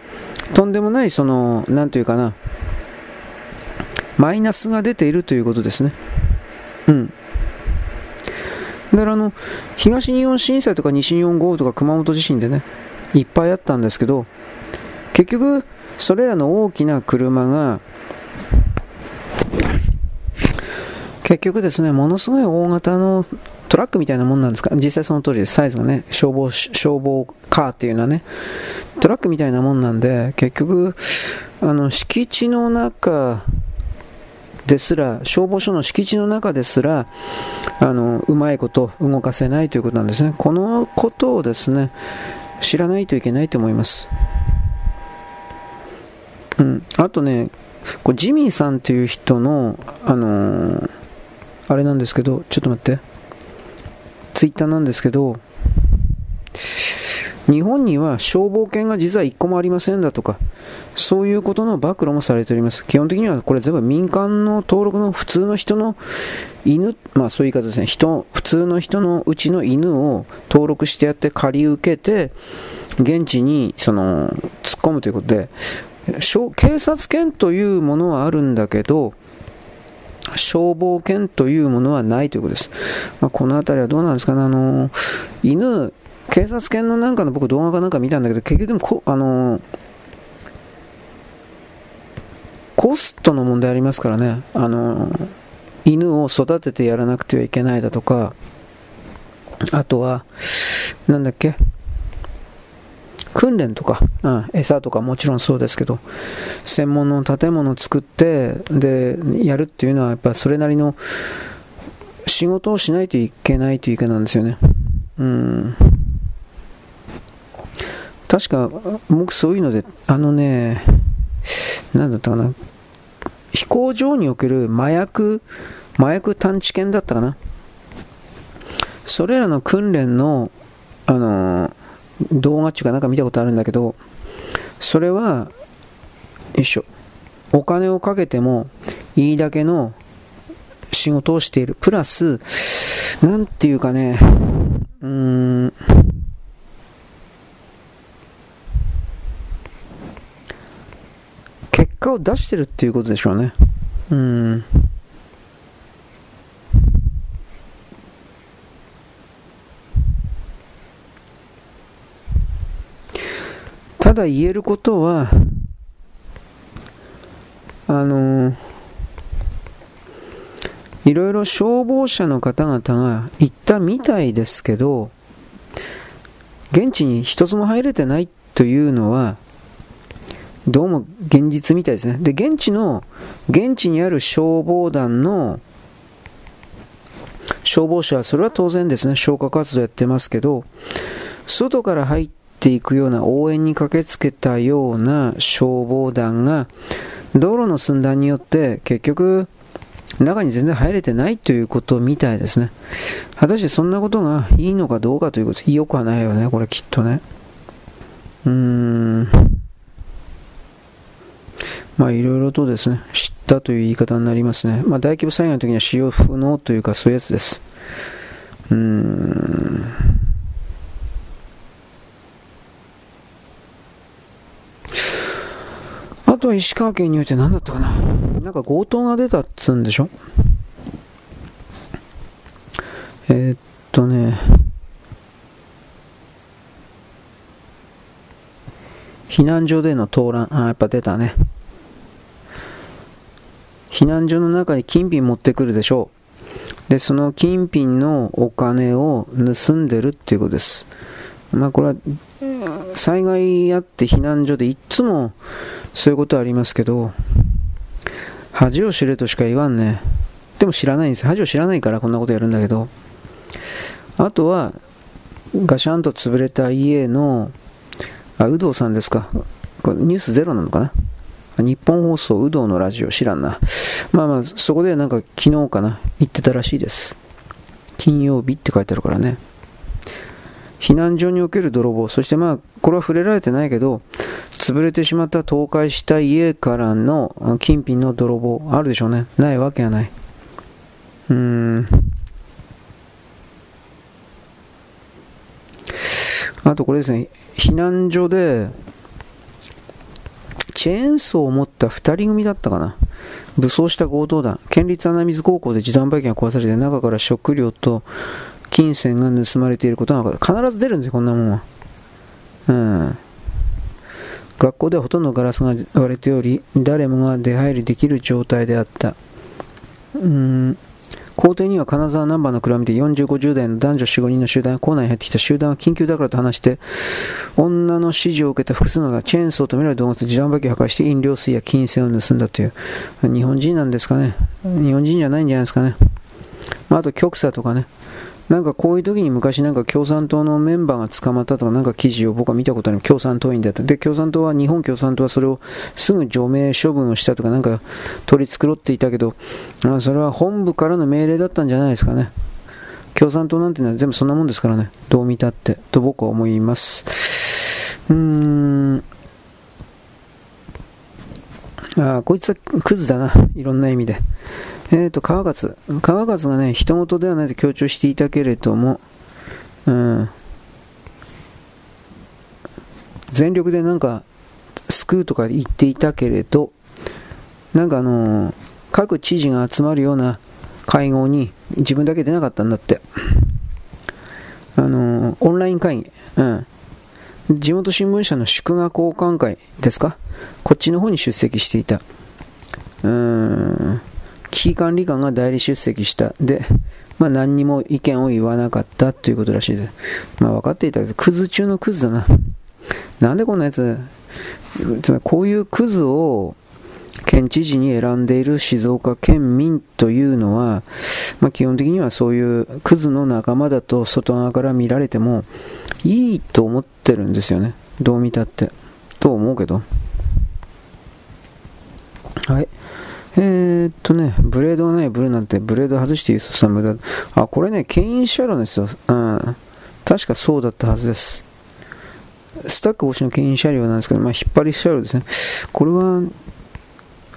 とんでもないその何というかなマイナスが出ているということですね。うん。だからあの東日本震災とか西日本豪雨とか熊本地震でねいっぱいあったんですけど結局それらの大きな車が結局ですねものすごい大型のトラックみたいなもんなんですか？実際その通りです。サイズがね、消防、消防カーっていうのはね、トラックみたいなもんなんで、結局、あの、敷地の中ですら、消防署の敷地の中ですら、あの、うまいこと動かせないということなんですね。このことをですね、知らないといけないと思います。うん。あとね、こジミーさんという人の、あのー、あれなんですけど、ちょっと待って。ツイッターなんですけど、日本には消防犬が実は1個もありませんだとか、そういうことの暴露もされております。基本的にはこれ全部民間の登録の普通の人の犬、まあそういう言い方ですね、人、普通の人のうちの犬を登録してやって借り受けて、現地にその突っ込むということで、警察犬というものはあるんだけど、消防犬というものはないということです。まあ、この辺りはどうなんですかね、あの犬、警察犬のなんかの僕動画かなんか見たんだけど、結局でもこ、あのコストの問題ありますからね、あの犬を育ててやらなくてはいけないだとか、あとは、なんだっけ、訓練とか、うん、餌とかもちろんそうですけど、専門の建物を作って、で、やるっていうのは、やっぱそれなりの仕事をしないといけないというかなんですよね。うん。確か、僕そういうので、あのね、なんだったかな、飛行場における麻薬、麻薬探知犬だったかな。それらの訓練の、あのー動画っていうかなんか見たことあるんだけど、それは、よいしょ、お金をかけてもいいだけの仕事をしている。プラス、なんていうかね、うーん、結果を出してるっていうことでしょうね。うん。ただ言えることは、あのいろいろ消防車の方々が行ったみたいですけど、現地に一つも入れてないというのは、どうも現実みたいですね。で、現地の、現地にある消防団の消防車は、それは当然ですね、消火活動やってますけど、外から入っていくような応援に駆けつけたような消防団が、道路の寸断によって結局、中に全然入れてないということみたいですね。果たしてそんなことがいいのかどうかということ、よくはないよね、これきっとね。うーん。まあいろいろとですね、知ったという言い方になりますね。まあ大規模災害の時には使用不能というかそういうやつです。うーん。あとは石川県において何だったかな。なんか強盗が出たっつうんでしょえー、っとね、避難所での盗乱、あ、やっぱ出たね。避難所の中に金品持ってくるでしょう。で、その金品のお金を盗んでるっていうことです。まあこれは、災害あって避難所でいつもそういうことありますけど、恥を知れとしか言わんね。でも知らないんです。恥を知らないからこんなことやるんだけど。あとは、ガシャンと潰れた家の、あ、有働さんですか。これニュースゼロなのかな日本放送、有働のラジオ知らんな。まあまあ、そこでなんか昨日かな、言ってたらしいです。金曜日って書いてあるからね。避難所における泥棒、そしてまあ、これは触れられてないけど、潰れてしまった倒壊した家からの金品の泥棒、あるでしょうね。ないわけはない。うーん。あとこれですね、避難所で、チェーンソーを持った2人組だったかな。武装した強盗団。県立穴水高校で自動販売機が壊されて、中から食料と金銭が盗まれていることが必ず出るんですよ、こんなもんは。うん。学校ではほとんどガラスが割れており、誰もが出入りできる状態であった。うん。校庭には金沢ナンバーの車を見て40、50代の男女4、5人の集団が校内に入ってきた集団は緊急だからと話して、女の指示を受けた複数のがチェーンソーと見られる動物で自販機を破壊して飲料水や金銭を盗んだという。日本人なんですかね。日本人じゃないんじゃないですかね。まあ、あと極左とかね。なんかこういう時に昔なんか共産党のメンバーが捕まったとかなんか記事を僕は見たことある共産党員だった。で、共産党は、日本共産党はそれをすぐ除名処分をしたとかなんか取り繕っていたけど、あ、それは本部からの命令だったんじゃないですかね。共産党なんていうのは全部そんなもんですからね。どう見たって。と僕は思います。うーん。あ、こいつはクズだな。いろんな意味で。えっ、ー、と、川勝。川勝がね、人事ではないと強調していたけれども、うん、全力でなんか、救うとか言っていたけれど、なんかあのー、各知事が集まるような会合に自分だけ出なかったんだって。あのー、オンライン会議。うん。地元新聞社の祝賀交換会ですか？こっちの方に出席していた。うーん。危機管理官が代理出席した。で、まあ何にも意見を言わなかったということらしいです。まあ分かっていたけど、クズ中のクズだな。なんでこんなやつ、つまりこういうクズを県知事に選んでいる静岡県民というのは、まあ、基本的にはそういうクズの仲間だと外側から見られてもいいと思ってるんですよね。どう見たって。と思うけど。はい。えー、っとね、ブレードがないブルーなんて、ブレード外していいさ無駄。あ、これね、牽引車両ですよ。うん。確かそうだったはずです。スタック越しの牽引車両なんですけど、まあ、引っ張り車両ですね。これは、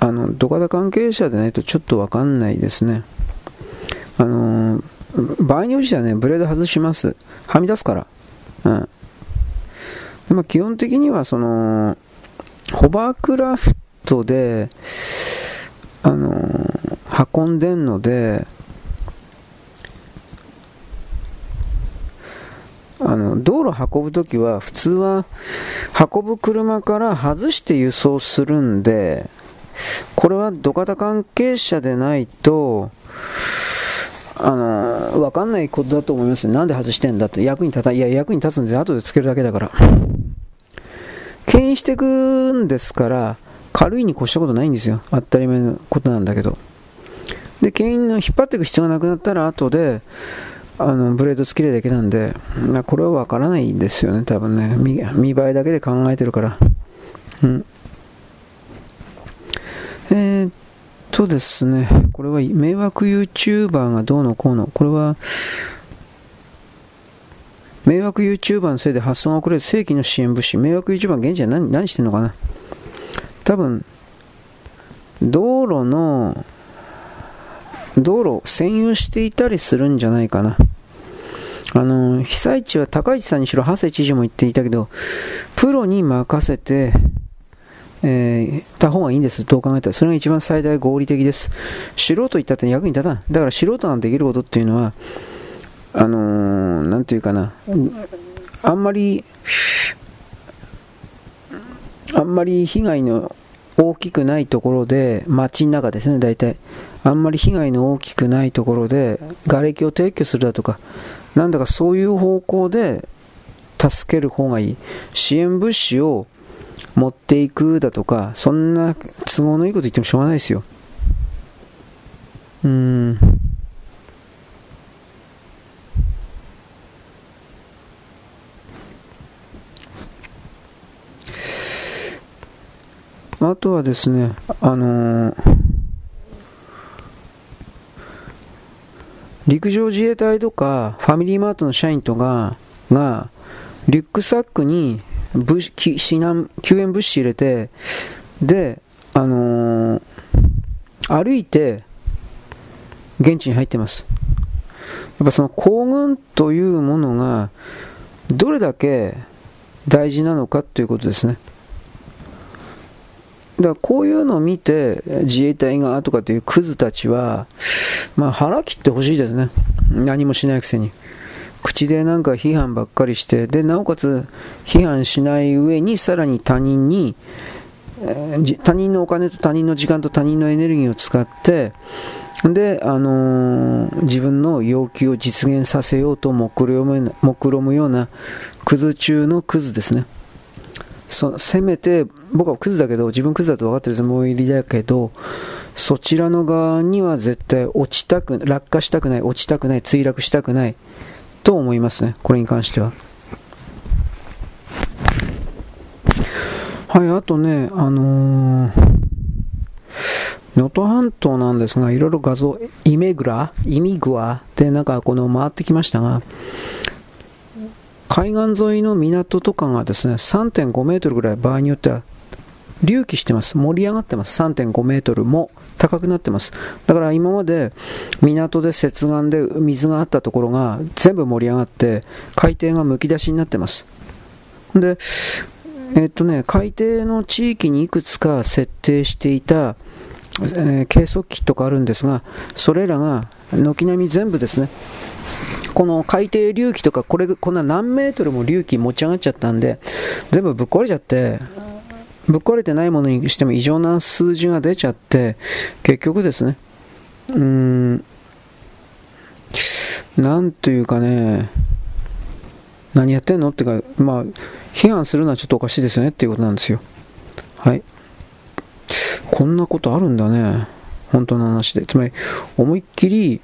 あの、土方関係者でないとちょっとわかんないですね。あのー、場合に応じてはね、ブレード外します。はみ出すから。うん。でまあ、基本的には、その、ホバークラフトで、あのー、運んでんので、あの、道路運ぶときは、普通は、運ぶ車から外して輸送するんで、これは土方関係者でないと、あの、わかんないことだと思います。なんで外してんだって。役に立た、いや、役に立つんで後でつけるだけだから。牽引していくんですから、軽いに越したことないんですよ。当たり前のことなんだけど。で、牽引の引っ張っていく必要がなくなったら、後で、あの、ブレードつけるだけなんで、まあ、これはわからないんですよね、多分ね。見見栄えだけで考えてるから。うん。えー、っとですね、これは迷惑 YouTuber がどうのこうの。これは、迷惑 YouTuber のせいで発送が遅れる正規の支援物資。迷惑 YouTuber 現地は何何してんのかな多分、道路の、道路を占有していたりするんじゃないかな。あの、被災地は高市さんにしろ、長谷知事も言っていたけど、プロに任せて、えー、た方がいいんです。どう考えたら。それが一番最大合理的です。素人言ったって役に立たん。だから素人ができることっていうのは、あのー、なんていうかな、あんまり、あんまり被害の大きくないところで、街の中ですね、大体。あんまり被害の大きくないところで、瓦礫を撤去するだとか、なんだかそういう方向で助ける方がいい。支援物資を持っていくだとか、そんな都合のいいこと言ってもしょうがないですよ。うん。あとはですね、あのー、陸上自衛隊とかファミリーマートの社員とかがリュックサックに物避難救援物資入れてで、あのー、歩いて現地に入ってます。やっぱその行軍というものがどれだけ大事なのかということですね。だからこういうのを見て自衛隊がとかっていうクズたちは、まあ、腹切ってほしいですね。何もしないくせに。口でなんか批判ばっかりしてでなおかつ批判しない上にさらに他人に、他人のお金と他人の時間と他人のエネルギーを使ってで、あのー、自分の要求を実現させようと目論むようなクズ中のクズですね。そせめて僕はクズだけど自分クズだと分かってるつもりだけどそちらの側には絶対落ちたく落下したくない落ちたくない墜落したくないと思いますねこれに関しては。はいあとねあの能登半島なんですがいろいろ画像イメグライミグアでなんかこの回ってきましたが海岸沿いの港とかがですね、3.5メートルぐらい場合によっては隆起してます。盛り上がってます。3.5メートルも高くなってます。だから今まで港で接岸で水があったところが全部盛り上がって海底がむき出しになってます。で、えっとね、海底の地域にいくつか設定していた、えー、計測器とかあるんですが、それらが軒並み全部ですね、この海底隆起とか、これ、こんな何メートルも隆起持ち上がっちゃったんで、全部ぶっ壊れちゃって、ぶっ壊れてないものにしても異常な数字が出ちゃって、結局ですね、うーん、なんというかね、何やってんのっていうか、まあ、批判するのはちょっとおかしいですよねっていうことなんですよ。はい。こんなことあるんだね。本当の話で。つまり、思いっきり、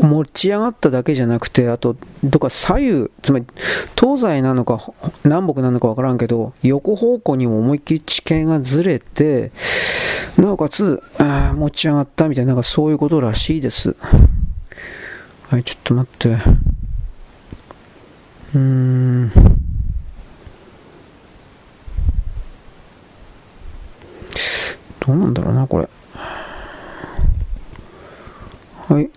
持ち上がっただけじゃなくて、あと、どか左右、つまり東西なのか南北なのかわからんけど、横方向にも思いっきり地形がずれて、なおかつ、あ持ち上がったみたいな、なんかそういうことらしいです。はい、ちょっと待って。うーん。どうなんだろうな、これ。はい。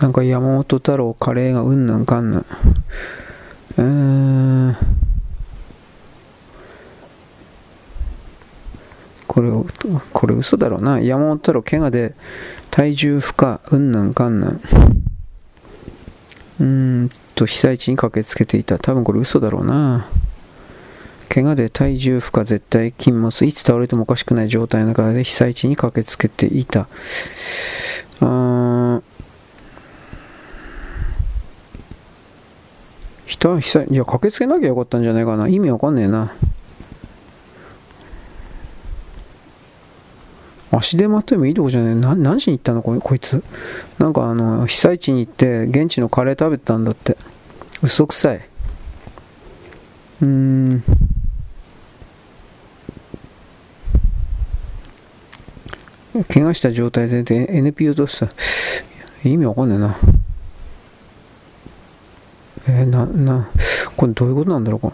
なんか山本太郎カレーがうんなんかんなん。えー、これ、これ嘘だろうな。山本太郎、怪我で体重負荷、うんぬんかんぬん。うんと、被災地に駆けつけていた。多分これ嘘だろうな。怪我で体重負荷、絶対禁物、いつ倒れてもおかしくない状態の中で被災地に駆けつけていた。あー人は被災、いや、駆けつけなきゃよかったんじゃないかな。意味わかんねえな。足手まといもいいとこじゃねえ。な何しに行ったの？ここいつ。なんかあの、被災地に行って、現地のカレー食べてたんだって。嘘くさい。うーん。怪我した状態で NPO とさ、意味わかんねえな。えー、な、な、これどういうことなんだろうか。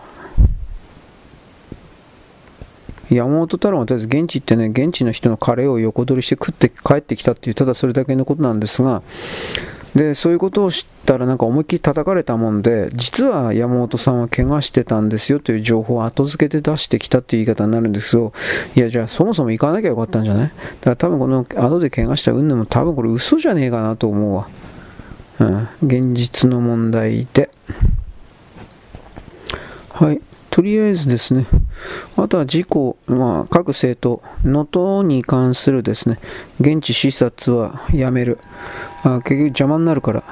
山本太郎はとりあえず現地行ってね、現地の人のカレーを横取りして食って帰ってきたっていう、ただそれだけのことなんですが、で、そういうことを知ったらなんか思いっきり叩かれたもんで、実は山本さんは怪我してたんですよという情報を後付けで出してきたっていう言い方になるんですけど、いや、じゃあそもそも行かなきゃよかったんじゃない？だから多分この後で怪我した運でも多分これ嘘じゃねえかなと思うわ。現実の問題で。はい。とりあえずですね、あとは事故、まあ、各政党、能登に関するですね、現地視察はやめる。あ結局邪魔になるから、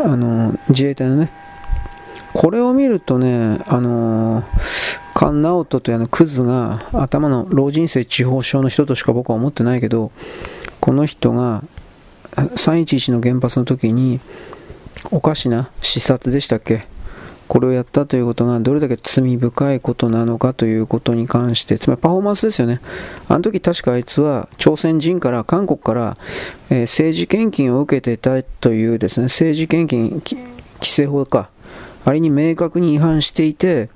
あの自衛隊のね、これを見るとね、あの菅直人というのクズが頭の老人性地方症の人としか僕は思ってないけど、この人が311の原発の時におかしな視察でしたっけ？これをやったということがどれだけ罪深いことなのかということに関して、つまりパフォーマンスですよね。あの時確かあいつは朝鮮人から、韓国から、えー、政治献金を受けていたというですね、政治献金規制法か、あれに明確に違反していて、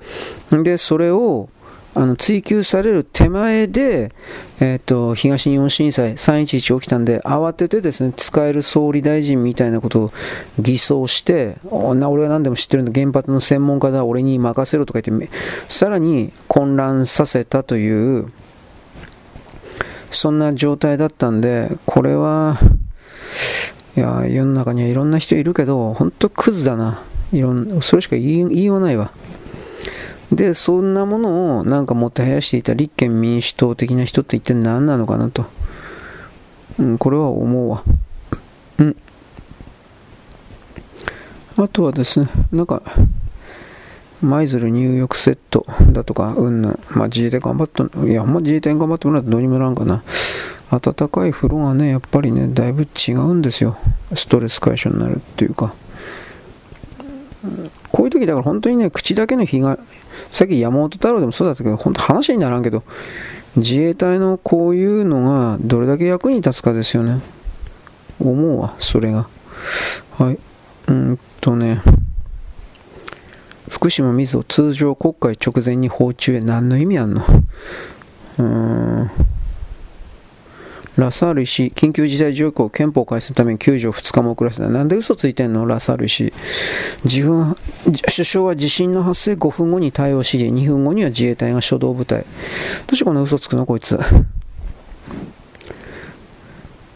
で、それを、あの追及される手前で、えーと、東日本震災311起きたんで慌ててですね使える総理大臣みたいなことを偽装して俺は何でも知ってるんだ原発の専門家だ俺に任せろとか言ってさらに混乱させたというそんな状態だったんでこれはいや世の中にはいろんな人いるけど本当クズだな。いろんそれしか言いようないわ。で、そんなものをなんかもてはやしていた立憲民主党的な人って一体何なのかなと。うん、これは思うわ。うん。あとはですね、なんか、舞鶴入浴セットだとか、うんぬん。まあ自衛隊頑張った、いや、ほんま自衛隊頑張ってもらうとどうにもならんかな。暖かい風呂がね、やっぱりね、だいぶ違うんですよ。ストレス解消になるっていうか。こういう時だから本当にね、口だけの被害、さっき山本太郎でもそうだったけど、本当話にならんけど、自衛隊のこういうのがどれだけ役に立つかですよね。思うわ、それが。はい。うんとね、福島みず通常国会直前に訪中へ何の意味あんの？うーん。ラサール石、緊急事態条項憲法改正のために救助を2日も遅らせた。なんで嘘ついてんの？ラサール石。自分、首相は地震の発生5分後に対応指示、2分後には自衛隊が初動部隊。どうしてこんな嘘つくの？こいつ。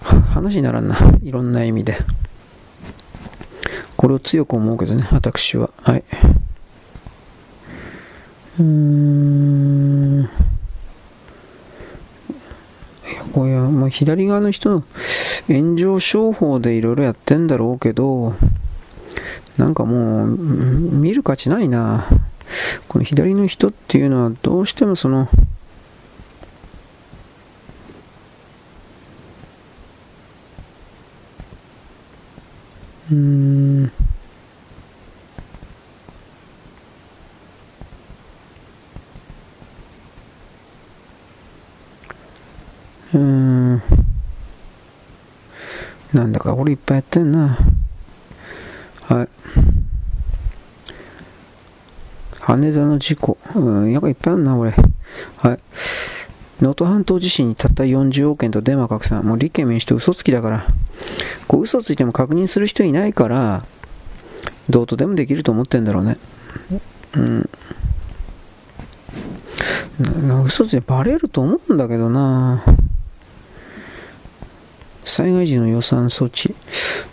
話にならんな。いろんな意味で。これを強く思うけどね、私は。はい。うーん。こういう、もう左側の人の炎上商法でいろいろやってんだろうけど、なんかもう、見る価値ないな。この左の人っていうのはどうしてもその、うん。うん。なんだか俺いっぱいやってんな。はい。羽田の事故。うん、やっぱいっぱいあるな、俺。はい。能登半島地震にたった40億円とデマ拡散。もう立憲民主党嘘つきだから。こう嘘ついても確認する人いないから、どうとでもできると思ってんだろうね。うん。嘘ついてバレると思うんだけどな災害時の予算措置。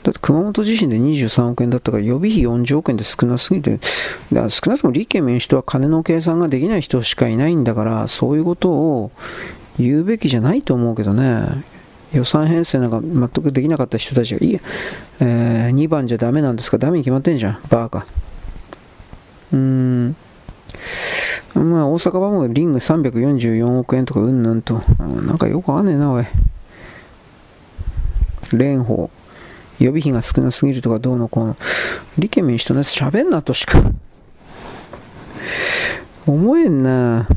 だって熊本地震で23億円だったから予備費40億円で少なすぎて、だから少なくとも立憲民主党は金の計算ができない人しかいないんだから、そういうことを言うべきじゃないと思うけどね。予算編成なんか全くできなかった人たちが、いいえー、2番じゃダメなんですか？ダメに決まってんじゃん。バーカ。うーん。まあ、大阪はもうリング344億円とかうんぬんと、なんかよくわかんねえな、おい。蓮舫。予備費が少なすぎるとかどうのこうの。立憲民主党のやつ喋んなとしか思えんな。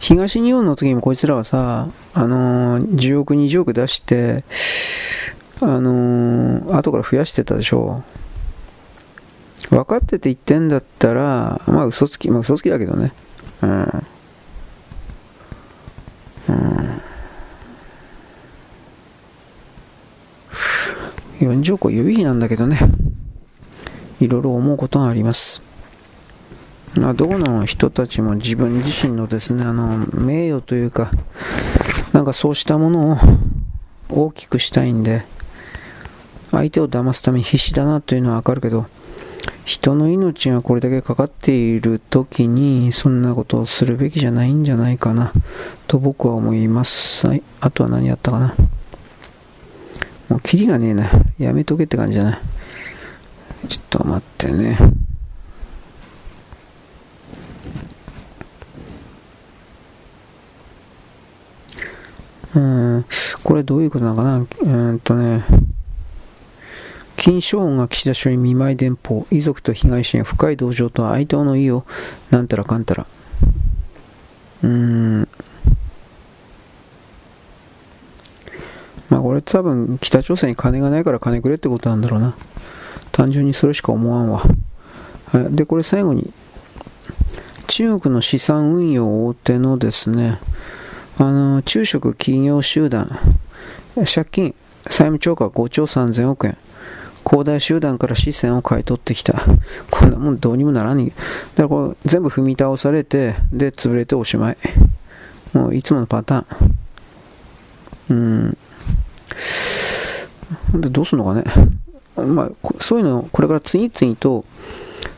東日本の時もこいつらはさ、あのー、10億、20億出して、あのー、後から増やしてたでしょ。分かってて言ってんだったら、まあ嘘つき、まあ嘘つきだけどね。うん。うん。40億予備費なんだけどね。いろいろ思うことがあります。まあ、どこの人たちも自分自身のですね、あの、名誉というか、なんかそうしたものを大きくしたいんで、相手を騙すために必死だなというのはわかるけど、人の命がこれだけかかっている時にそんなことをするべきじゃないんじゃないかなと僕は思います。はい。あとは何やったかな。もうキリがねえな。やめとけって感じじゃない。ちょっと待ってね。うん、これどういうことなのかなうんとね、金正恩が岸田署に見舞い電報、遺族と被害者に深い同情と哀悼の意を、なんたらかんたら。うん。まあこれ多分北朝鮮に金がないから金くれってことなんだろうな。単純にそれしか思わんわ。で、これ最後に、中国の資産運用大手のですね、あの、中植企業集団、借金、債務超過5兆3000億円、恒大集団から資産を買い取ってきた。こんなもんどうにもならん。だからこれ全部踏み倒されて、で、潰れておしまい。もういつものパターン。うん。で、どうすんのかね。まあ、そういうの、これから次々と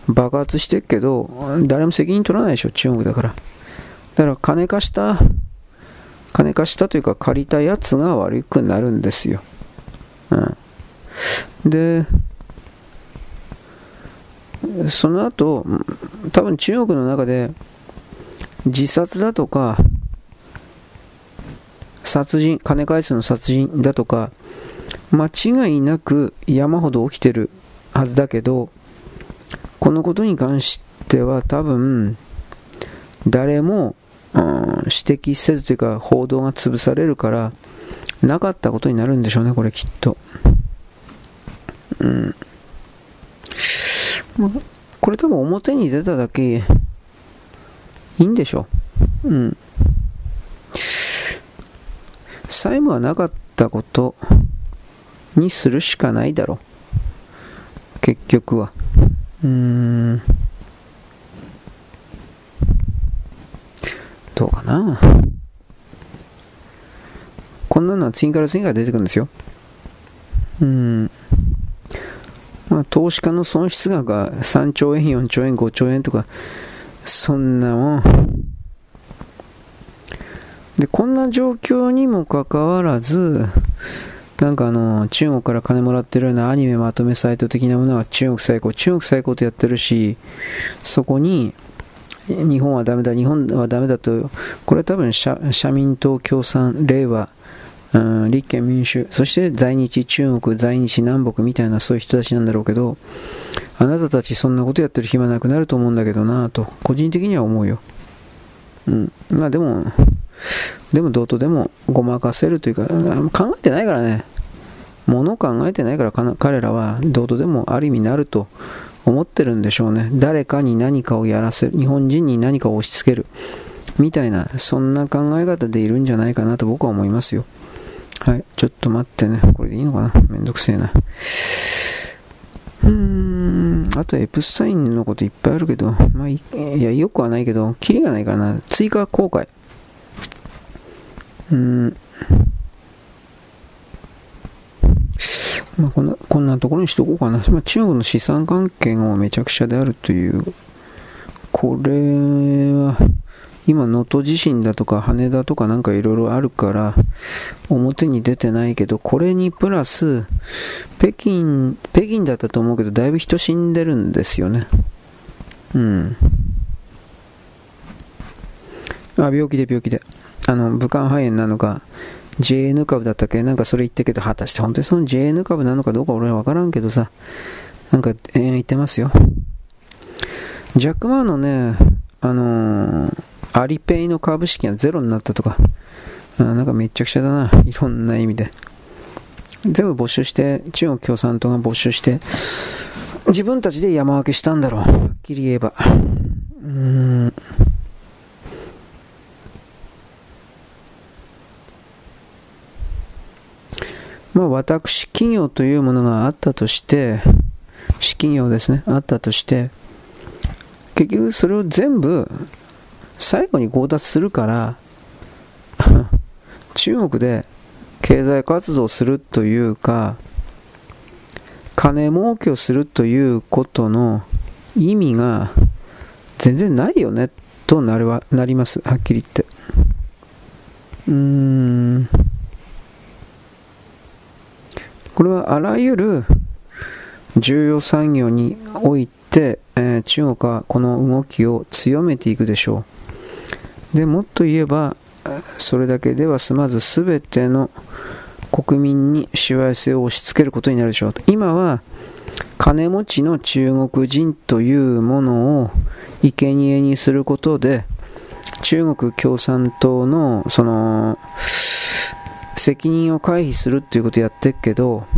爆発してるけど、誰も責任取らないでしょ、中国だから。だから金貸した金貸したというか借りたやつが悪くなるんですよ。うん、で、その後、多分中国の中で自殺だとか、殺人、金返すの殺人だとか、間違いなく山ほど起きてるはずだけど、このことに関しては多分、誰もうん、指摘せずというか報道が潰されるからなかったことになるんでしょうねこれきっと。うん。まあ、これ多分表に出ただけいいんでしょ。ううん。債務はなかったことにするしかないだろ。う結局は。うーん。どうかな。こんなのは次から次から出てくるんですよ。うん。まあ、投資家の損失額が3兆円、4兆円、5兆円とか、そんなもん。で、こんな状況にもかかわらず、なんかあの、中国から金もらってるようなアニメまとめサイト的なものが中国最高、中国最高とやってるし、そこに、日本はダメだ、日本はダメだと、これ多分社民党、共産、令和、うん、立憲民主、そして在日中国、在日南北みたいなそういう人たちなんだろうけど、あなたたちそんなことやってる暇なくなると思うんだけどなと、個人的には思うよ。うん。まあでも、でもどうとでもごまかせるというか、考えてないからね。ものを考えてないから彼らはどうとでもある意味なると思ってるんでしょうね。誰かに何かをやらせる、日本人に何かを押し付ける、みたいな、そんな考え方でいるんじゃないかなと僕は思いますよ。はい、ちょっと待ってね。これでいいのかな？めんどくせえな。うーん、あとエプスタインのこといっぱいあるけど、まあい、いや、よくはないけど、キリがないからな。追加公開。うーん。まあ、こんな、こんなところにしとこうかな。まあ、中国の資産関係がめちゃくちゃであるという、これは、今、能登地震だとか羽田とかなんかいろいろあるから、表に出てないけど、これにプラス、北京、北京だったと思うけど、だいぶ人死んでるんですよね。うん。あ、病気で病気で。あの、武漢肺炎なのか、JN 株だったっけ？なんかそれ言ってけど、果たして本当にその JN 株なのかどうか俺はわからんけどさ、なんか、えー、言ってますよ。ジャック・マーのね、あのー、アリペイの株式がゼロになったとか、あなんかめっちゃくちゃだな、いろんな意味で。全部没収して、中国共産党が没収して、自分たちで山分けしたんだろう、はっきり言えば。うーん。まあ、私企業というものがあったとして、私企業ですね、あったとして、結局それを全部最後に強奪するから *laughs* 中国で経済活動するというか金儲けをするということの意味が全然ないよねとなるわなりますはっきり言って。うーん。これはあらゆる重要産業において、えー、中国はこの動きを強めていくでしょう。でもっと言えばそれだけでは済まず全ての国民にしわ寄せを押し付けることになるでしょう。と今は金持ちの中国人というものを生贄にすることで中国共産党のその責任を回避するっていうことをやってるけど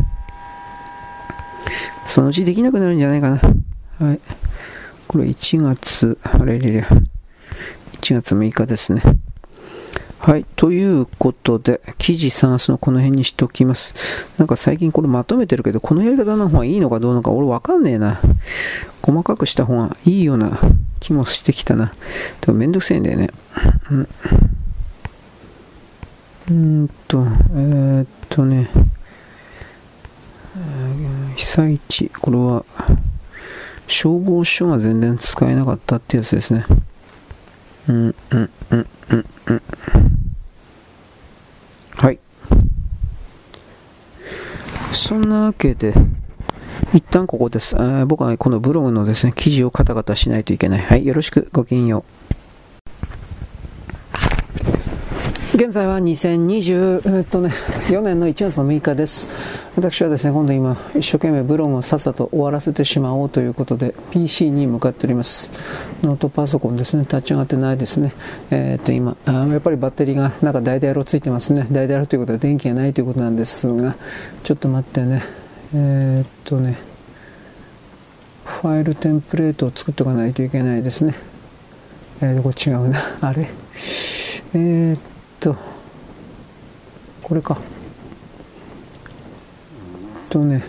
そのうちできなくなるんじゃないかな。はい。これ1月あれれれ1月6日ですね。はい。ということで、記事探すのこの辺にしておきます。なんか最近これまとめてるけど、このやり方の方がいいのかどうなのか俺わかんねえな。細かくした方がいいような気もしてきたな。でもめんどくせえんだよね。うん。んと、えー、っとね、被災地、これは消防署が全然使えなかったってやつですね。はいそんなわけで一旦ここです。僕はこのブログのですね、記事をカタカタしないといけない。はい、よろしく、ごきげんよう。現在は2024年の1月の6日です。私はですね、今度今、一生懸命ブログをさっさと終わらせてしまおうということで、PC に向かっております。ノートパソコンですね、立ち上がってないですね。えー、っと今あ、やっぱりバッテリーがなんか大々ろついてますね。大々ろということは電気がないということなんですが、ちょっと待ってね。えー、っとね、ファイルテンプレートを作っておかないといけないですね。えー、これ違うな。あれ？えー、っとこれか。とね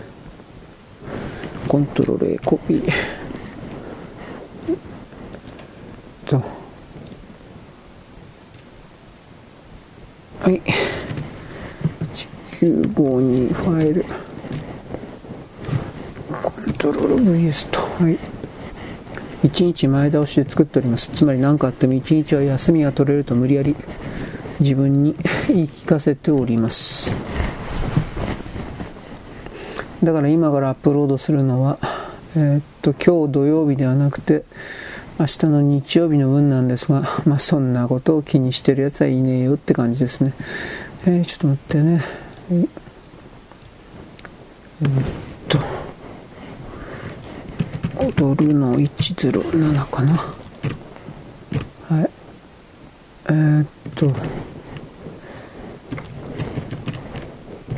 コントロール A コピー。とはい。1952ファイル。コントロール VS とはい。1日前倒しで作っております。つまり何かあっても1日は休みが取れると無理やり自分に *laughs* 言い聞かせております。だから今からアップロードするのは、えー、っと今日土曜日ではなくて明日の日曜日の分なんですが、まあ、そんなことを気にしてるやつはいねえよって感じですね、えー、ちょっと待ってね、えー、っと踊るの107かな。はい。えー、っと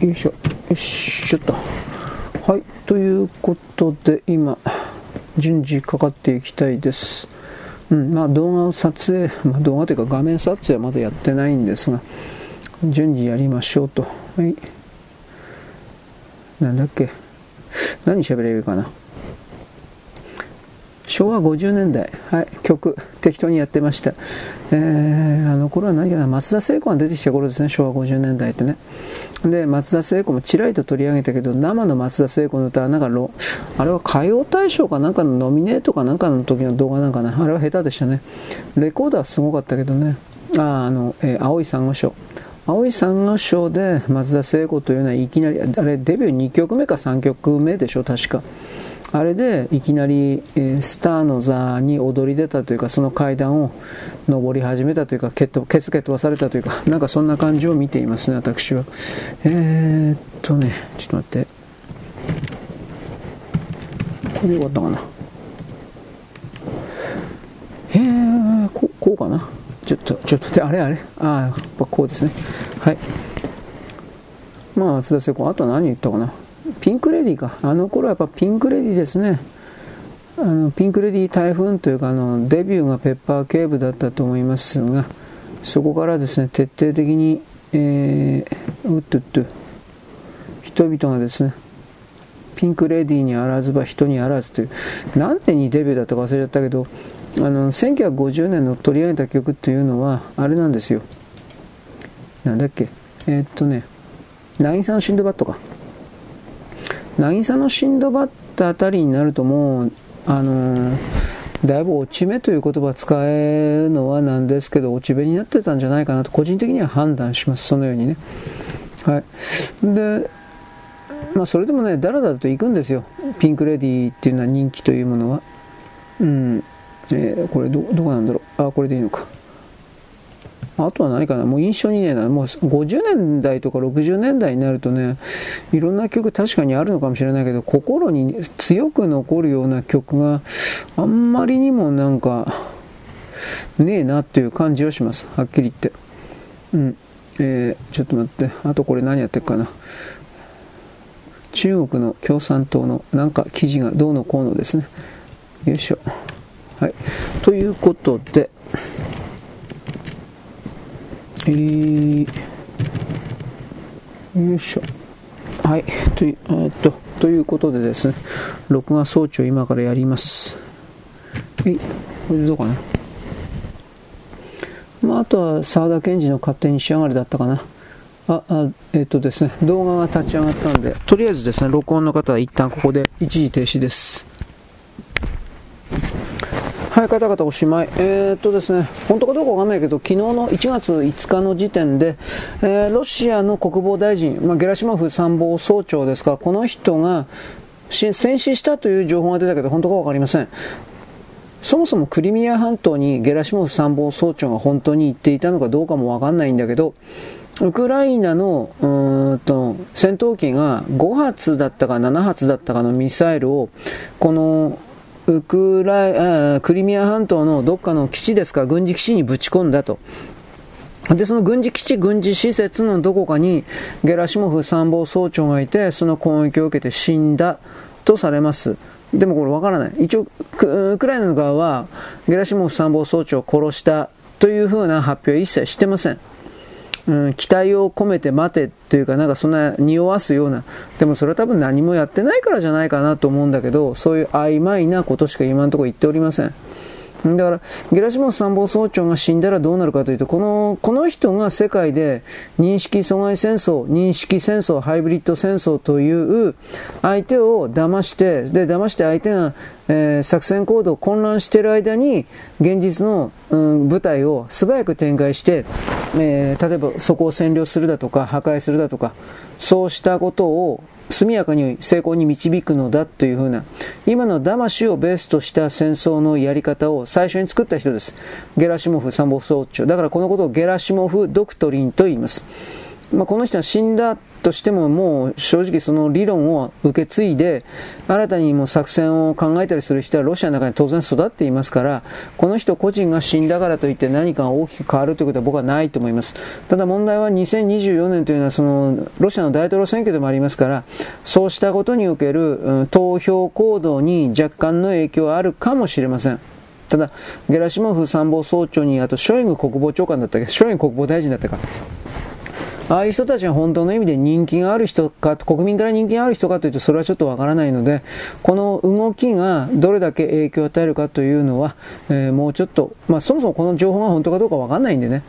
よいしょ。よいしょっと。はい。ということで今順次かかっていきたいです。うん。まあ動画を撮影、まあ、動画というか画面撮影はまだやってないんですが順次やりましょうと。はい。なんだっけ。何喋ればいいかな。昭和50年代、はい、曲、適当にやってました。えー、あの頃は何かな、松田聖子が出てきた頃ですね、昭和50年代ってね。で、松田聖子もちらりと取り上げたけど、生の松田聖子の歌は、なんかロ、あれは歌謡大賞かなんかのノミネートかなんかの時の動画なんかな、あれは下手でしたね。レコーダーはすごかったけどね、あ、あの、えー、青い珊瑚礁。青い珊瑚礁で松田聖子というのはいきなり、あれデビュー2曲目か3曲目でしょ、確か。あれでいきなり、えスターの座に踊り出たというかその階段を上り始めたというかケツケツ飛ばされたというか *laughs* なんかそんな感じを見ていますね私は。えー、っとねちょっと待って。これでよかったかな。えー、ここうかな？ちょっとちょっと待って。あれあれ？ああこうですね。はい。まあ松田聖子あと何言ったかな？ピンクレディか。あの頃はやっぱピンクレディですね。あのピンクレディ台風というかあのデビューがペッパー警部だったと思いますがそこからですね徹底的に、えー、うっとっと人々がですねピンクレディにあらずば人にあらずという何年にデビューだったか忘れちゃったけどあの1950年の取り上げた曲っていうのはあれなんですよなんだっけえー、っとね「渚のシンドバッド」か渚のシンドバッドあたりになるともう、あのー、だいぶ落ち目という言葉を使えるのはなんですけど、落ち目になってたんじゃないかなと個人的には判断します。そのようにね。はい。で、まあそれでもね、だらだらと行くんですよ。ピンクレディーっていうのは人気というものは。うん。えー、これど、どこなんだろう。あ、これでいいのか。あとは何かな、もう印象にね、もう50年代とか60年代になるとね、いろんな曲確かにあるのかもしれないけど、心に強く残るような曲があんまりにもなんか、ねえなっていう感じをします。はっきり言って。うん。えー、ちょっと待って。あとこれ何やってるかな？中国の共産党のなんか記事がどうのこうのですね。よいしょ。はい。ということで、えー、よいしょ。はい。という、えっと、ということでですね、録画装置を今からやります。はい。これでどうかな。まあ、あとは沢田研二の勝手に仕上がりだったかな。あ、あえっ、とですね、動画が立ち上がったんで、とりあえずですね、録音の方は一旦ここで一時停止です。はい、方々おしまい。えー、っとですね、本当かどうかわかんないけど、昨日の1月5日の時点で、えー、ロシアの国防大臣、まあ、ゲラシモフ参謀総長ですか、この人が戦死したという情報が出たけど、本当かわかりません。そもそもクリミア半島にゲラシモフ参謀総長が本当に行っていたのかどうかもわかんないんだけど、ウクライナのうんと戦闘機が5発だったか7発だったかのミサイルをこのウクライクリミア半島のどっかの基地ですか、軍事基地にぶち込んだと。で、その軍事基地、軍事施設のどこかにゲラシモフ参謀総長がいて、その攻撃を受けて死んだとされます。でもこれわからない。一応、ウクライナの側はゲラシモフ参謀総長を殺したというふうな発表は一切してません。うん、期待を込めて待てというか、なんかそんな匂わすような、でもそれは多分何もやってないからじゃないかなと思うんだけど、そういう曖昧なことしか今のところ言っておりません。だから、ゲラシモフ参謀総長が死んだらどうなるかというと、この、この人が世界で認識阻害戦争、認識戦争、ハイブリッド戦争という相手を騙して、で、騙して相手が、えー、作戦行動混乱している間に、現実の、うん、部隊を素早く展開して、えー、例えばそこを占領するだとか、破壊するだとか、そうしたことを速やかに成功に導くのだというふうな、今の魂をベースとした戦争のやり方を最初に作った人です。ゲラシモフ参謀総長。だからこのことをゲラシモフドクトリンと言います。まあ、この人は死んだとしてももう正直その理論を受け継いで新たにも作戦を考えたりする人はロシアの中に当然育っていますからこの人個人が死んだからといって何か大きく変わるということは僕はないと思います。ただ問題は2024年というのはそのロシアの大統領選挙でもありますからそうしたことにおける、投票行動に若干の影響はあるかもしれません。ただ、ゲラシモフ参謀総長に、あとショイグ国防長官だったっけ、ショイグ国防大臣だったか、ああいう人たちが本当の意味で人気がある人か、国民から人気がある人かというと、それはちょっとわからないので、この動きがどれだけ影響を与えるかというのは、えー、もうちょっと、まあ、そもそもこの情報が本当かどうかわかんないんでね。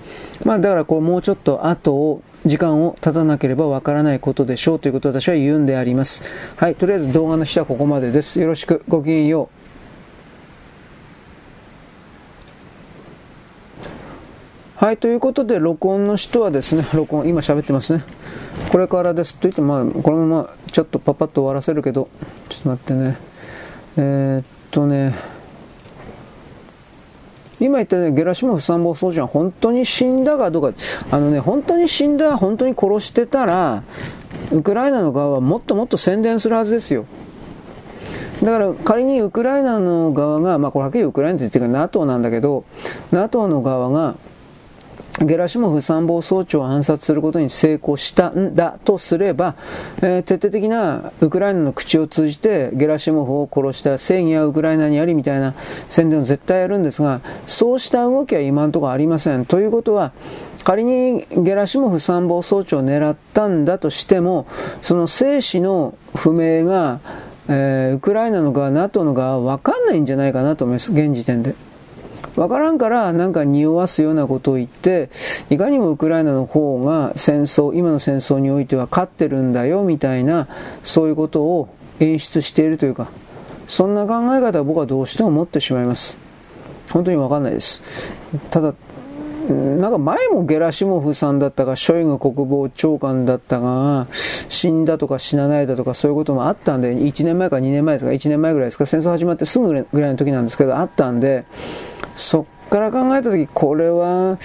まあ、だからこう、もうちょっと後を、時間を経たなければわからないことでしょうということを私は言うんであります。はい、とりあえず動画の下はここまでです。よろしく、ごきげんよう。はい、ということで、録音の人はですね、録音、今喋ってますね。これからですと言って、まあ、このままちょっとパパッと終わらせるけど、ちょっと待ってね。えー、っとね、今言ったね、ゲラシモフ参謀総長は本当に死んだかどうか、あのね、本当に死んだ、本当に殺してたら、ウクライナの側はもっともっと宣伝するはずですよ。だから仮にウクライナの側が、まあこれはっきりウクライナって言ってるか NATO なんだけど、NATO の側が、ゲラシモフ参謀総長を暗殺することに成功したんだとすれば、えー、徹底的なウクライナの口を通じてゲラシモフを殺した正義はウクライナにありみたいな宣伝を絶対やるんですが、そうした動きは今のところありません。ということは、仮にゲラシモフ参謀総長を狙ったんだとしても、その生死の不明が、えー、ウクライナの側、NATO の側は分かんないんじゃないかなと思います、現時点で。わからんからなんか匂わすようなことを言って、いかにもウクライナの方が戦争、今の戦争においては勝ってるんだよみたいな、そういうことを演出しているというか、そんな考え方は僕はどうしても持ってしまいます。本当にわかんないです。ただ、なんか前もゲラシモフさんだったか、ショイグ国防長官だったが、死んだとか死なないだとかそういうこともあったんで、1年前か2年前ですか、1年前ぐらいですか、戦争始まってすぐぐらいの時なんですけど、あったんで、そっから考えた時これは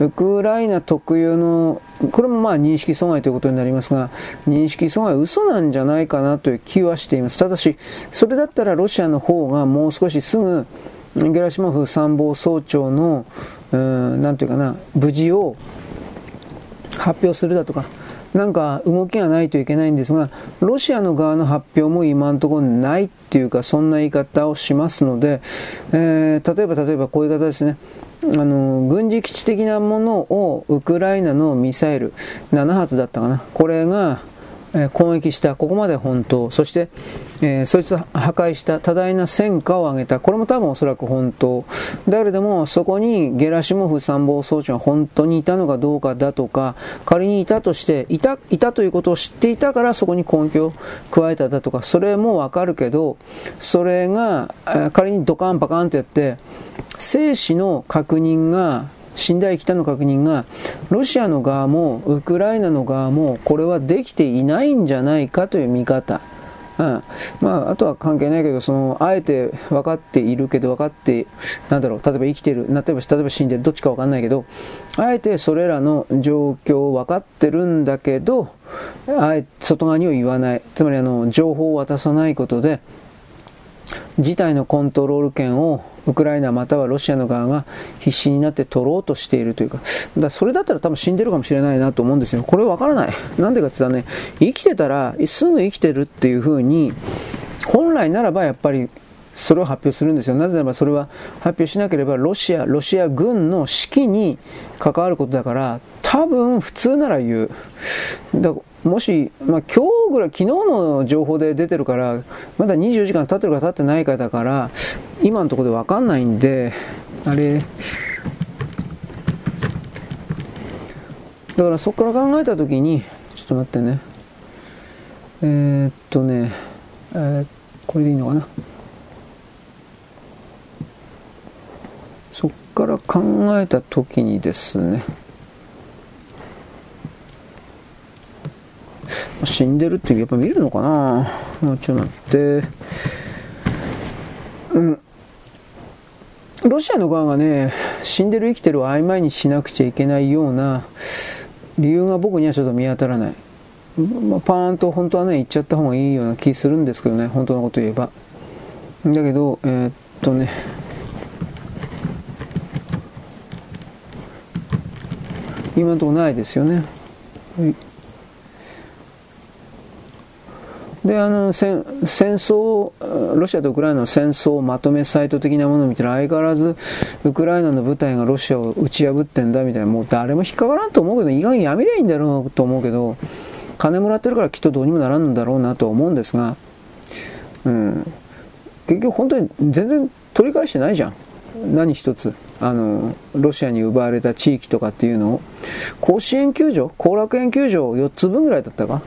ウクライナ特有のこれもまあ認識阻害ということになりますが認識阻害嘘なんじゃないかなという気はしています。ただしそれだったらロシアの方がもう少しすぐゲラシモフ参謀総長の何ていうかな無事を発表するだとかなんか動きがないといけないんですが、ロシアの側の発表も今のところないっていうか、そんな言い方をしますので、えー、例えば例えばこういう方ですね。あの軍事基地的なものをウクライナのミサイル7発だったかなこれがえ攻撃した、ここまで本当、そして、えー、そいつを破壊した多大な戦果を挙げた、これも多分おそらく本当。だけれども、そこにゲラシモフ参謀総長が本当にいたのかどうかだとか、仮にいたとして、いた、いたということを知っていたからそこに根拠を加えただとか、それもわかるけど、それが、仮にドカンパカンとやって、生死の確認が死んだ生きたの確認が、ロシアの側もウクライナの側もこれはできていないんじゃないかという見方。うん、まあ、あとは関係ないけど、その、あえて分かっているけど、分かって、なんだろう、例えば生きてる、例えば、例えば死んでる、どっちか分かんないけど、あえてそれらの状況を分かってるんだけど、あえて外側には言わない。つまり、あの、情報を渡さないことで、事態のコントロール権をウクライナまたはロシアの側が必死になって取ろうとしているというか、だそれだったら多分死んでるかもしれないなと思うんですよ。これわからない。なんでかって言ったらね、生きてたら、すぐ生きてるっていう風に、本来ならばやっぱりそれを発表するんですよ。なぜならばそれは発表しなければロシア、ロシア軍の指揮に関わることだから、多分普通なら言う。だもし、まあ、今日ぐらい、昨日の情報で出てるから、まだ24時間経ってるか経ってないかだから、今のところでわかんないんで、あれ、だからそこから考えたときに、ちょっと待ってね。えー、っとね、えー、これでいいのかな。そこから考えたときにですね、死んでるってやっぱ見るのかな？ちょっと待って。うん。ロシアの側がね、死んでる生きてるを曖昧にしなくちゃいけないような理由が僕にはちょっと見当たらない。まあ、パーンと本当はね、言っちゃった方がいいような気するんですけどね、本当のこと言えば。だけど、えー、っとね、今のとこないですよね。はいであの戦争、ロシアとウクライナの戦争をまとめサイト的なものを見たら相変わらずウクライナの部隊がロシアを打ち破ってんだみたいな、もう誰も引っかからんと思うけど、意外にやめりゃいいんだろうと思うけど、金もらってるからきっとどうにもならんんだろうなと思うんですが、うん、結局本当に全然取り返してないじゃん。何一つ。あのロシアに奪われた地域とかっていうのを。甲子園球場後楽園球場4つ分ぐらいだったか。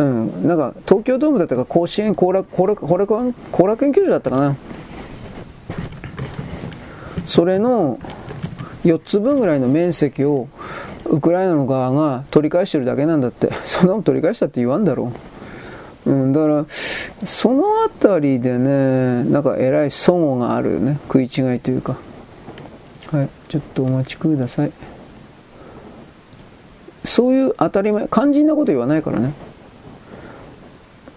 うん、なんか東京ドームだったか甲子園後楽後楽後楽園後楽園球場だったかな。それの4つ分ぐらいの面積をウクライナの側が取り返してるだけなんだって。*laughs* そんなの取り返したって言わんだろう、うん、だからその辺りでねなんかえらい齟齬があるよね。食い違いというか。はい。ちょっとお待ちください。そういう当たり前肝心なこと言わないからね。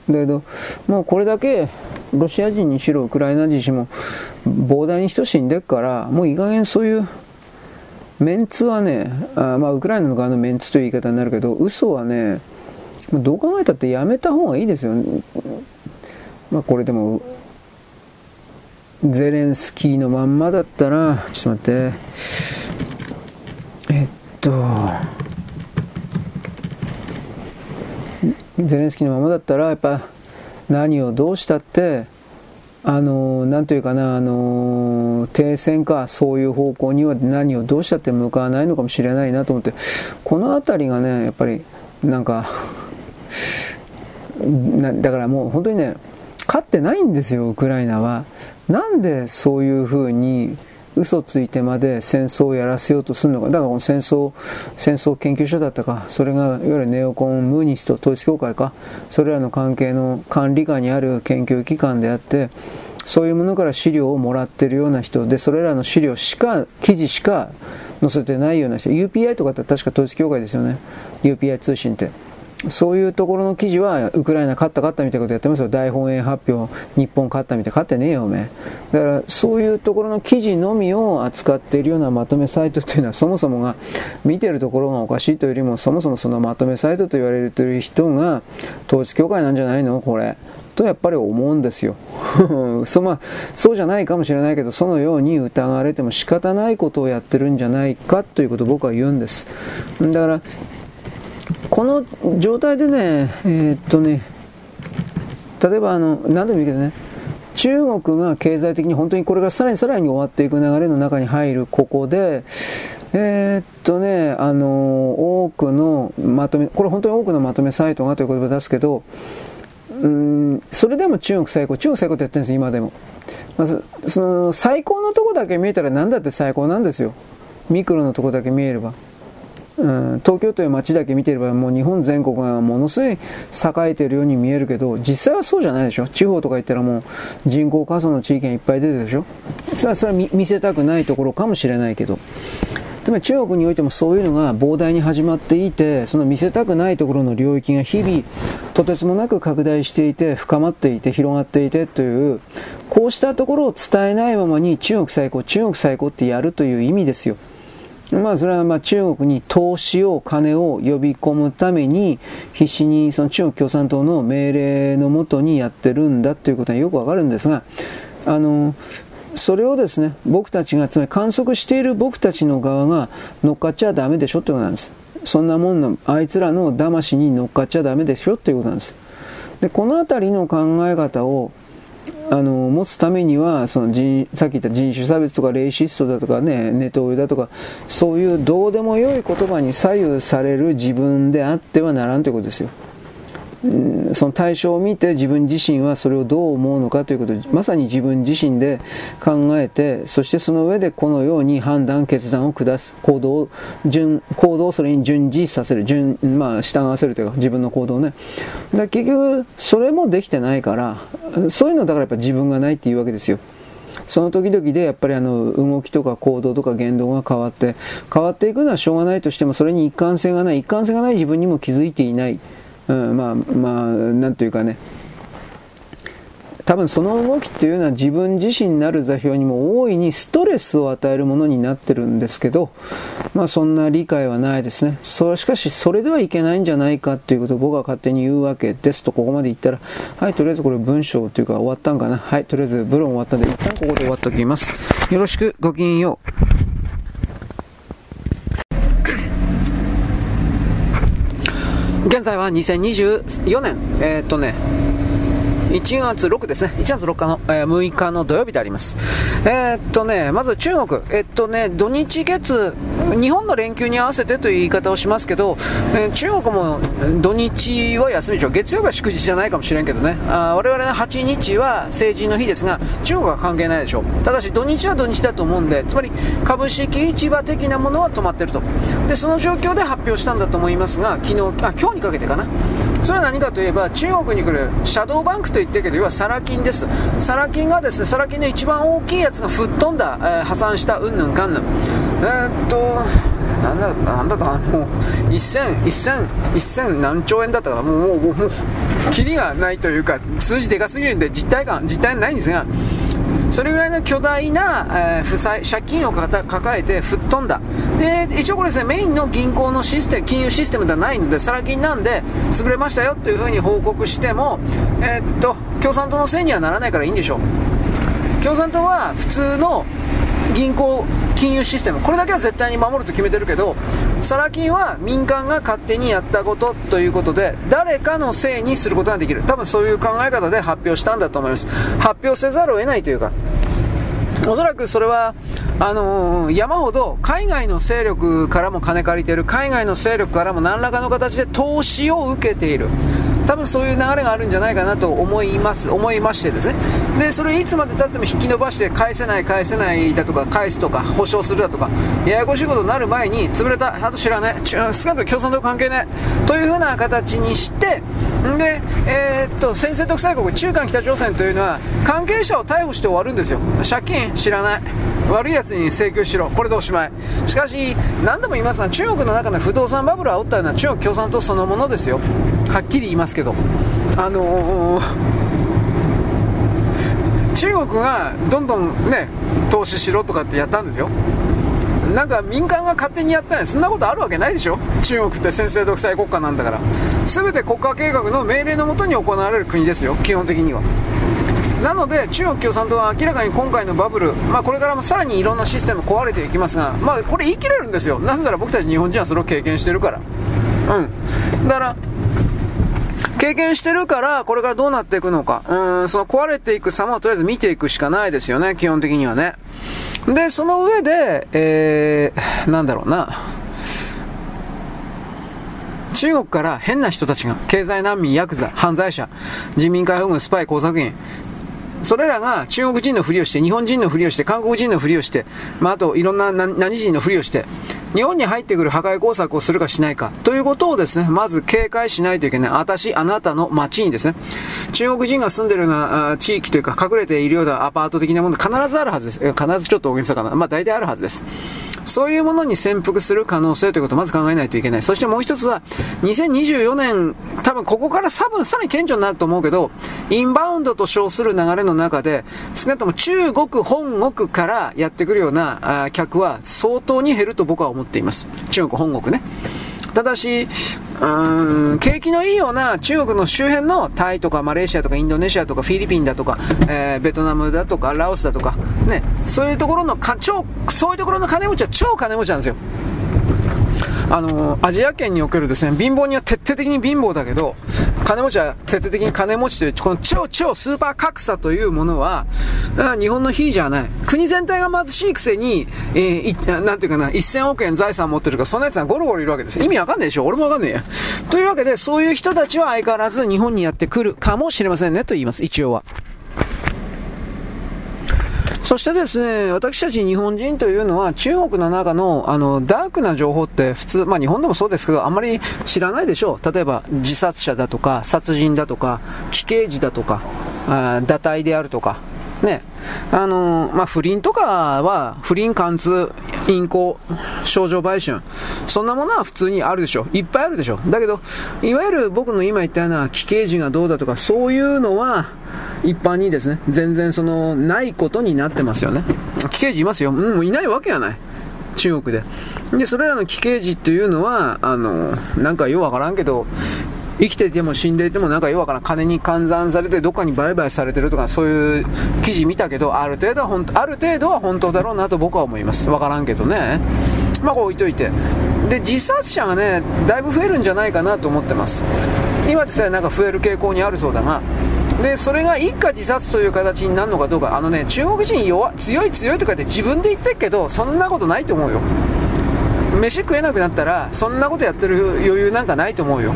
だけど、もうこれだけロシア人にしろウクライナ人にしろ膨大に人死んでっから、もういい加減そういうメンツはね、あまあウクライナの側のメンツという言い方になるけど、嘘はね、どう考えたってやめた方がいいですよ。まあこれでも、ゼレンスキーのまんまだったら、ちょっと待って、えっと、ゼレンスキーのままだったらやっぱ何をどうしたってあのなんというかなあの停戦かそういう方向には何をどうしたって向かわないのかもしれないなと思ってこの辺りがねやっぱりなんかだからもう本当にね勝ってないんですよウクライナは。なんでそういうふうに嘘ついてまで戦争をやらせようとするのか。だからこの戦争、戦争研究所だったか、それがいわゆるネオコン、ムーニスト、統一教会か、それらの関係の管理下にある研究機関であって、そういうものから資料をもらってるような人で、それらの資料しか、記事しか載せてないような人、UPI とかって確か統一教会ですよね。UPI 通信って。そういうところの記事は、ウクライナ勝った勝ったみたいなことやってますよ。大本営発表、日本勝ったみたいな、勝ってねえよ、おめだから、そういうところの記事のみを扱っているようなまとめサイトというのは、そもそもが見てるところがおかしいというよりも、そもそもそのまとめサイトと言われている人が、統一教会なんじゃないの？これ。とやっぱり思うんですよ。そ,、まあ、そうじゃないかもしれないけどそのように疑われても仕方ないことをやってるんじゃないかということを僕は言うんです。だからこの状態でね、えー、っとね、例えばあの、何でもいいけどね、中国が経済的に本当にこれからさらにさらに終わっていく流れの中に入るここで、えー、っとね、あの多くのまとめ、これ本当に多くのまとめサイトがという言葉を出すけど、うん、それでも中国最高、中国最高ってやってるんです今でも。まず、その最高のとこだけ見えたら何だって最高なんですよ。ミクロのとこだけ見えれば。うん、東京という街だけ見てればもう日本全国がものすごい栄えているように見えるけど実際はそうじゃないでしょ。地方とか行ったらもう人口過疎の地域がいっぱい出てるでしょ。それはそれは見せたくないところかもしれないけど。つまり中国においてもそういうのが膨大に始まっていてその見せたくないところの領域が日々とてつもなく拡大していて深まっていて広がっていてというこうしたところを伝えないままに中国最高中国最高ってやるという意味ですよ。まあ、それはまあ中国に投資を、金を呼び込むために、必死にその中国共産党の命令のもとにやってるんだということはよくわかるんですが、あの、それをですね、僕たちが、つまり観測している僕たちの側が乗っかっちゃダメでしょってことなんです。そんなもんの、あいつらの騙しに乗っかっちゃダメでしょっていうことなんです。で、このあたりの考え方を、あの持つためにはその人さっき言った人種差別とかレイシストだとかねネトウヨだとかそういうどうでもよい言葉に左右される自分であってはならんということですよ。その対象を見て自分自身はそれをどう思うのかということをまさに自分自身で考えてそしてその上でこのように判断決断を下す行動を順行動をそれに順次させる順、まあ、従わせるというか自分の行動ね。だ結局それもできてないからそういうのだからやっぱ自分がないっていうわけですよ。その時々でやっぱりあの動きとか行動とか言動が変わって変わっていくのはしょうがないとしてもそれに一貫性がない一貫性がない自分にも気づいていない。うん、まあまあなんというかね多分その動きっていうのは自分自身になる座標にも大いにストレスを与えるものになってるんですけど、まあそんな理解はないですね。そしかしそれではいけないんじゃないかっていうことを僕は勝手に言うわけですとここまで言ったら、はい、とりあえずこれ文章というか終わったんかな。はい、とりあえずブロン終わったんで一旦ここで終わっておきます。よろしく、ごきげんよう。現在は2024年、えー、っとね、1月6ですね。1月6日の、えー、6日の土曜日であります。えー、っとね、まず中国。えっとね、土日月、日本の連休に合わせてという言い方をしますけど、え、中国も土日は休みでしょ。月曜日は祝日じゃないかもしれんけどね。あ我々の8日は成人の日ですが、中国は関係ないでしょう。ただし土日は土日だと思うんで、つまり株式市場的なものは止まってると。で、その状況で発表したんだと思いますが、昨日、あ、今日にかけてかな。それは何かといえば、中国に来るシャドーバンクと言ってるけど、要はサラ金です。サラ金がですね、サラ金の一番大きいやつが吹っ飛んだ、えー、破産した、うんぬんかんぬん。えー、っと、なんだ、なんだか、もう、1000、1000、1000何兆円だったから、もう、もう、もう、キリがないというか、数字でかすぎるんで、実態感、実態ないんですが、それぐらいの巨大な、えー、負債、借金を抱えて吹っ飛んだ。で、一応これですね、メインの銀行のシステム、金融システムではないので、サラ金なんで、潰れましたよというふうに報告しても、えー、っと、共産党のせいにはならないからいいんでしょう。共産党は普通の銀行金融システムこれだけは絶対に守ると決めてるけどサラ金は民間が勝手にやったことということで誰かのせいにすることができる。多分そういう考え方で発表したんだと思います。発表せざるを得ないというかおそらくそれはあのー、山ほど海外の勢力からも金借りている海外の勢力からも何らかの形で投資を受けている。多分そういう流れがあるんじゃないかなと思います思いましてですね。でそれいつまでたっても引き伸ばして返せない返せないだとか返すとか保証するだとかややこしいことになる前に潰れたあと知らない少なくとも共産党関係ないというふうな形にしてで、えー、っと先制独裁国中韓北朝鮮というのは関係者を逮捕して終わるんですよ。借金知らない。悪いやつに請求しろ。これでおしまい。しかし何度も言いますが中国の中の不動産バブルを煽ったような中国共産党そのものですよ。はっきり言いますけど。あのー、中国がどんどんね投資しろとかってやったんですよ。なんか民間が勝手にやったんそんなことあるわけないでしょ。中国って先制独裁国家なんだから。全て国家計画の命令のもとに行われる国ですよ。基本的には。なので中国共産党は明らかに今回のバブル、まあ、これからもさらにいろんなシステム壊れていきますが、まあ、これ言い切れるんですよ。なぜなら僕たち日本人はそれを経験してるから。うん。だから経験してるから、これからどうなっていくのか。うん、その壊れていく様をとりあえず見ていくしかないですよね、基本的にはね。で、その上で、えー、なんだろうな。中国から変な人たちが、経済難民、ヤクザ、犯罪者、人民解放軍、スパイ、工作員、それらが中国人のふりをして、日本人のふりをして、韓国人のふりをして、まあ、あといろんな何人のふりをして、日本に入ってくる破壊工作をするかしないかということをですね、まず警戒しないといけない。私、あなたの街にですね、中国人が住んでるような地域というか隠れているようなアパート的なもの必ずあるはずです。必ずちょっと大げさかな。まあ大体あるはずです。そういうものに潜伏する可能性ということをまず考えないといけない。そしてもう一つは、2024年、多分ここから多分さらに顕著になると思うけど、インバウンドと称する流れのの中で、少なくとも中国本国からやってくるような客は相当に減ると僕は思っています。中国本国ね。ただし、うん、景気のいいような中国の周辺のタイとかマレーシアとかインドネシアとかフィリピンだとか、えー、ベトナムだとかラオスだとか、ね、そういうところのか超、そういうところの金持ちは超金持ちなんですよ。あのアジア圏におけるですね、貧乏人は徹底的に貧乏だけど、金持ちは徹底的に金持ちという、この超超スーパー格差というものは、日本の非じゃない。国全体が貧しいくせに、えー、なんていうかな、1000億円財産持ってるか、そんな奴がゴロゴロいるわけです。意味わかんないでしょ俺もわかんないや。というわけで、そういう人たちは相変わらず日本にやってくるかもしれませんねと言います、一応は。そしてですね、私たち日本人というのは中国の中のあのダークな情報って普通、まあ日本でもそうですけど、あんまり知らないでしょう。例えば自殺者だとか、殺人だとか、奇刑児だとか、あ堕胎であるとか、ね、あのー、まあ、不倫とかは、不倫貫通、淫行、症状売春、そんなものは普通にあるでしょ。いっぱいあるでしょ。だけど、いわゆる僕の今言ったような奇形児がどうだとか、そういうのは、一般にですね、全然その、ないことになってますよね。奇形児いますよ。うん、もういないわけがない。中国で。で、それらの奇形児っていうのは、あの、なんかようわからんけど、生きていても死んでいてもなんか要はから金に換算されてどっかに売買されてるとかそういう記事見たけどある程度は本当ある程度は本当だろうなと僕は思います。わからんけどね。まあこう置いといてで自殺者がねだいぶ増えるんじゃないかなと思ってます。今でさえなんか増える傾向にあるそうだが。でそれが一家自殺という形になるのかどうか。あのね中国人弱強い強いとかって自分で言ってるけどそんなことないと思うよ。飯食えなくなったらそんなことやってる余裕なんかないと思うよ。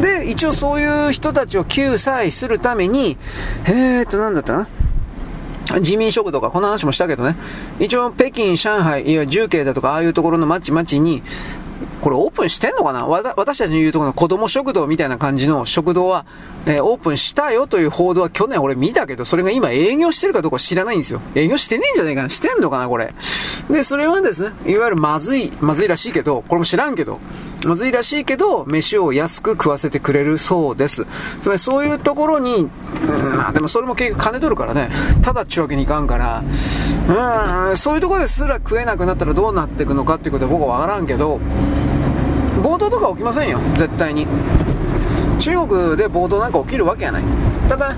で、一応そういう人たちを救済するために、えーと、なんだったな？人民食堂か、この話もしたけどね。一応、北京、上海、いわゆる重慶だとか、ああいうところの町々に、これオープンしてんのかな？私たちの言うところの子供食堂みたいな感じの食堂は、えー、オープンしたよという報道は去年俺見たけど、それが今営業してるかどうか知らないんですよ。営業してねえんじゃねえかなしてんのかなこれ。で、それはですね、いわゆるまずい、まずいらしいけど、これも知らんけど、まずいらしいけど、飯を安く食わせてくれるそうです。つまりそういうところに、うん、でもそれも結局金取るからね、ただっちゅうわけにいかんから、うん、そういうところですら食えなくなったらどうなっていくのかっていうことは僕はわからんけど、暴動とか起きませんよ、絶対に。中国で暴動なんか起きるわけがない。ただ、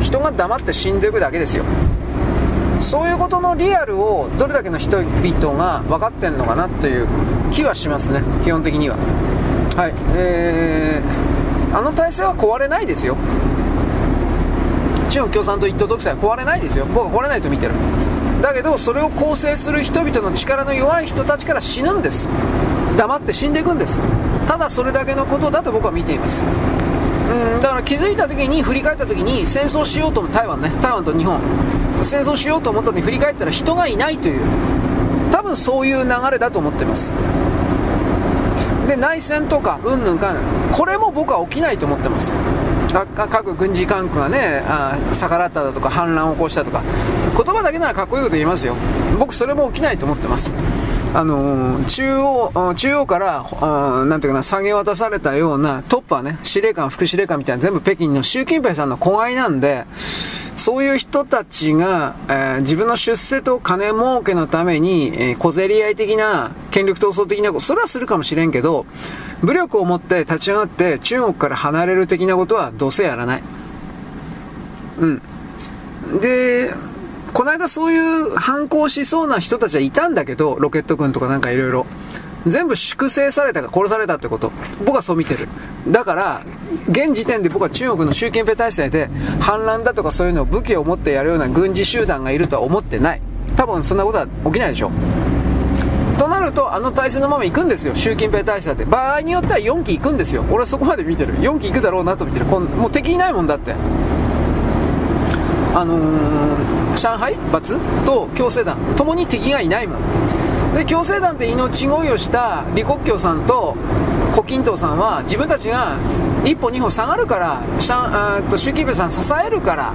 人が黙って死んでいくだけですよ。そういうことのリアルをどれだけの人々が分かってんのかなという気はしますね、基本的には。はい、えー、あの体制は壊れないですよ。中国共産党一党独裁は壊れないですよ。僕は壊れないと見てる。だけど、それを構成する人々の力の弱い人たちから死ぬんです。黙って死んでいくんです。ただそれだけのことだと僕は見ています。うん、だから気づいた時に、振り返った時に戦争しようとも、台湾ね、台湾と日本、戦争しようと思ったのに振り返ったら人がいないという。多分そういう流れだと思ってます。で内戦とかうんぬんかんこれも僕は起きないと思ってます。各軍事管区がねあ逆らっただとか反乱を起こしたとか。言葉だけならかっこいいこと言いますよ。僕それも起きないと思ってます。あのー、中央、中央から、あなんていうかな、下げ渡されたようなトップはね、司令官、副司令官みたいな全部北京の習近平さんの子飼いなんで、そういう人たちが、えー、自分の出世と金儲けのために、えー、小競り合い的な、権力闘争的なこと、それはするかもしれんけど、武力を持って立ち上がって中国から離れる的なことはどうせやらない。うん。で、この間そういう反抗しそうな人たちはいたんだけど、ロケット軍とかなんかいろいろ。全部粛清されたか殺されたってこと。僕はそう見てる。だから、現時点で僕は中国の習近平体制で反乱だとかそういうのを武器を持ってやるような軍事集団がいるとは思ってない。多分そんなことは起きないでしょ。となると、あの体制のまま行くんですよ、習近平体制だって。場合によっては4期行くんですよ。俺はそこまで見てる。4期行くだろうなと見てる。こんもう敵いないもんだって。あのー、上海罰と共生団、ともに敵がいないもん。で共生団で命乞いをした李克強さんと胡錦涛さんは自分たちが一歩二歩下がるから習近平さん支えるから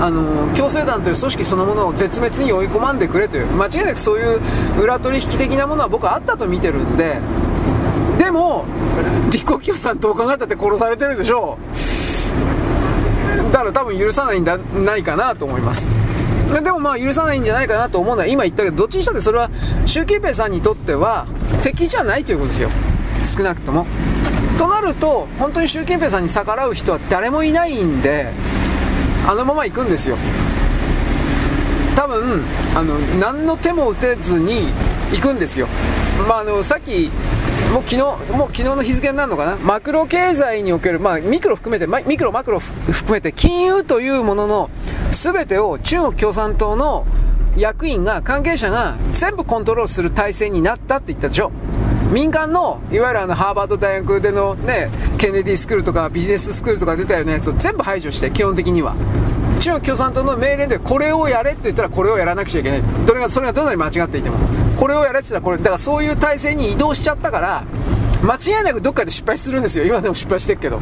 あの共生団という組織そのものを絶滅に追い込まんでくれという間違いなくそういう裏取引的なものは僕はあったと見てるんで。でも李克強さんどう考えたって殺されてるでしょう。だから多分許さないんじゃないかなと思います。でもまあ許さないんじゃないかなと思うのは今言ったけどどっちにしたってそれは習近平さんにとっては敵じゃないということですよ。少なくとも。となると本当に習近平さんに逆らう人は誰もいないんであのまま行くんですよ。多分あの何の手も打てずに行くんですよ。まああのさっきもう昨日、もう昨日の日付になるのかな、マクロ経済における、まあ、ミクロ含めて、ミクロ、マクロ含めて、金融というものの全てを中国共産党の役員が、関係者が全部コントロールする体制になったって言ったでしょ。民間の、いわゆるあの、ハーバード大学でのね、ケネディスクールとかビジネススクールとか出たようなやつを全部排除して、基本的には。中国共産党の命令でこれをやれって言ったらこれをやらなくちゃいけない。どれが、それがどんなに間違っていても。これをやれって言ったらこれ、だからそういう体制に移動しちゃったから、間違いなくどっかで失敗するんですよ。今でも失敗してるけど。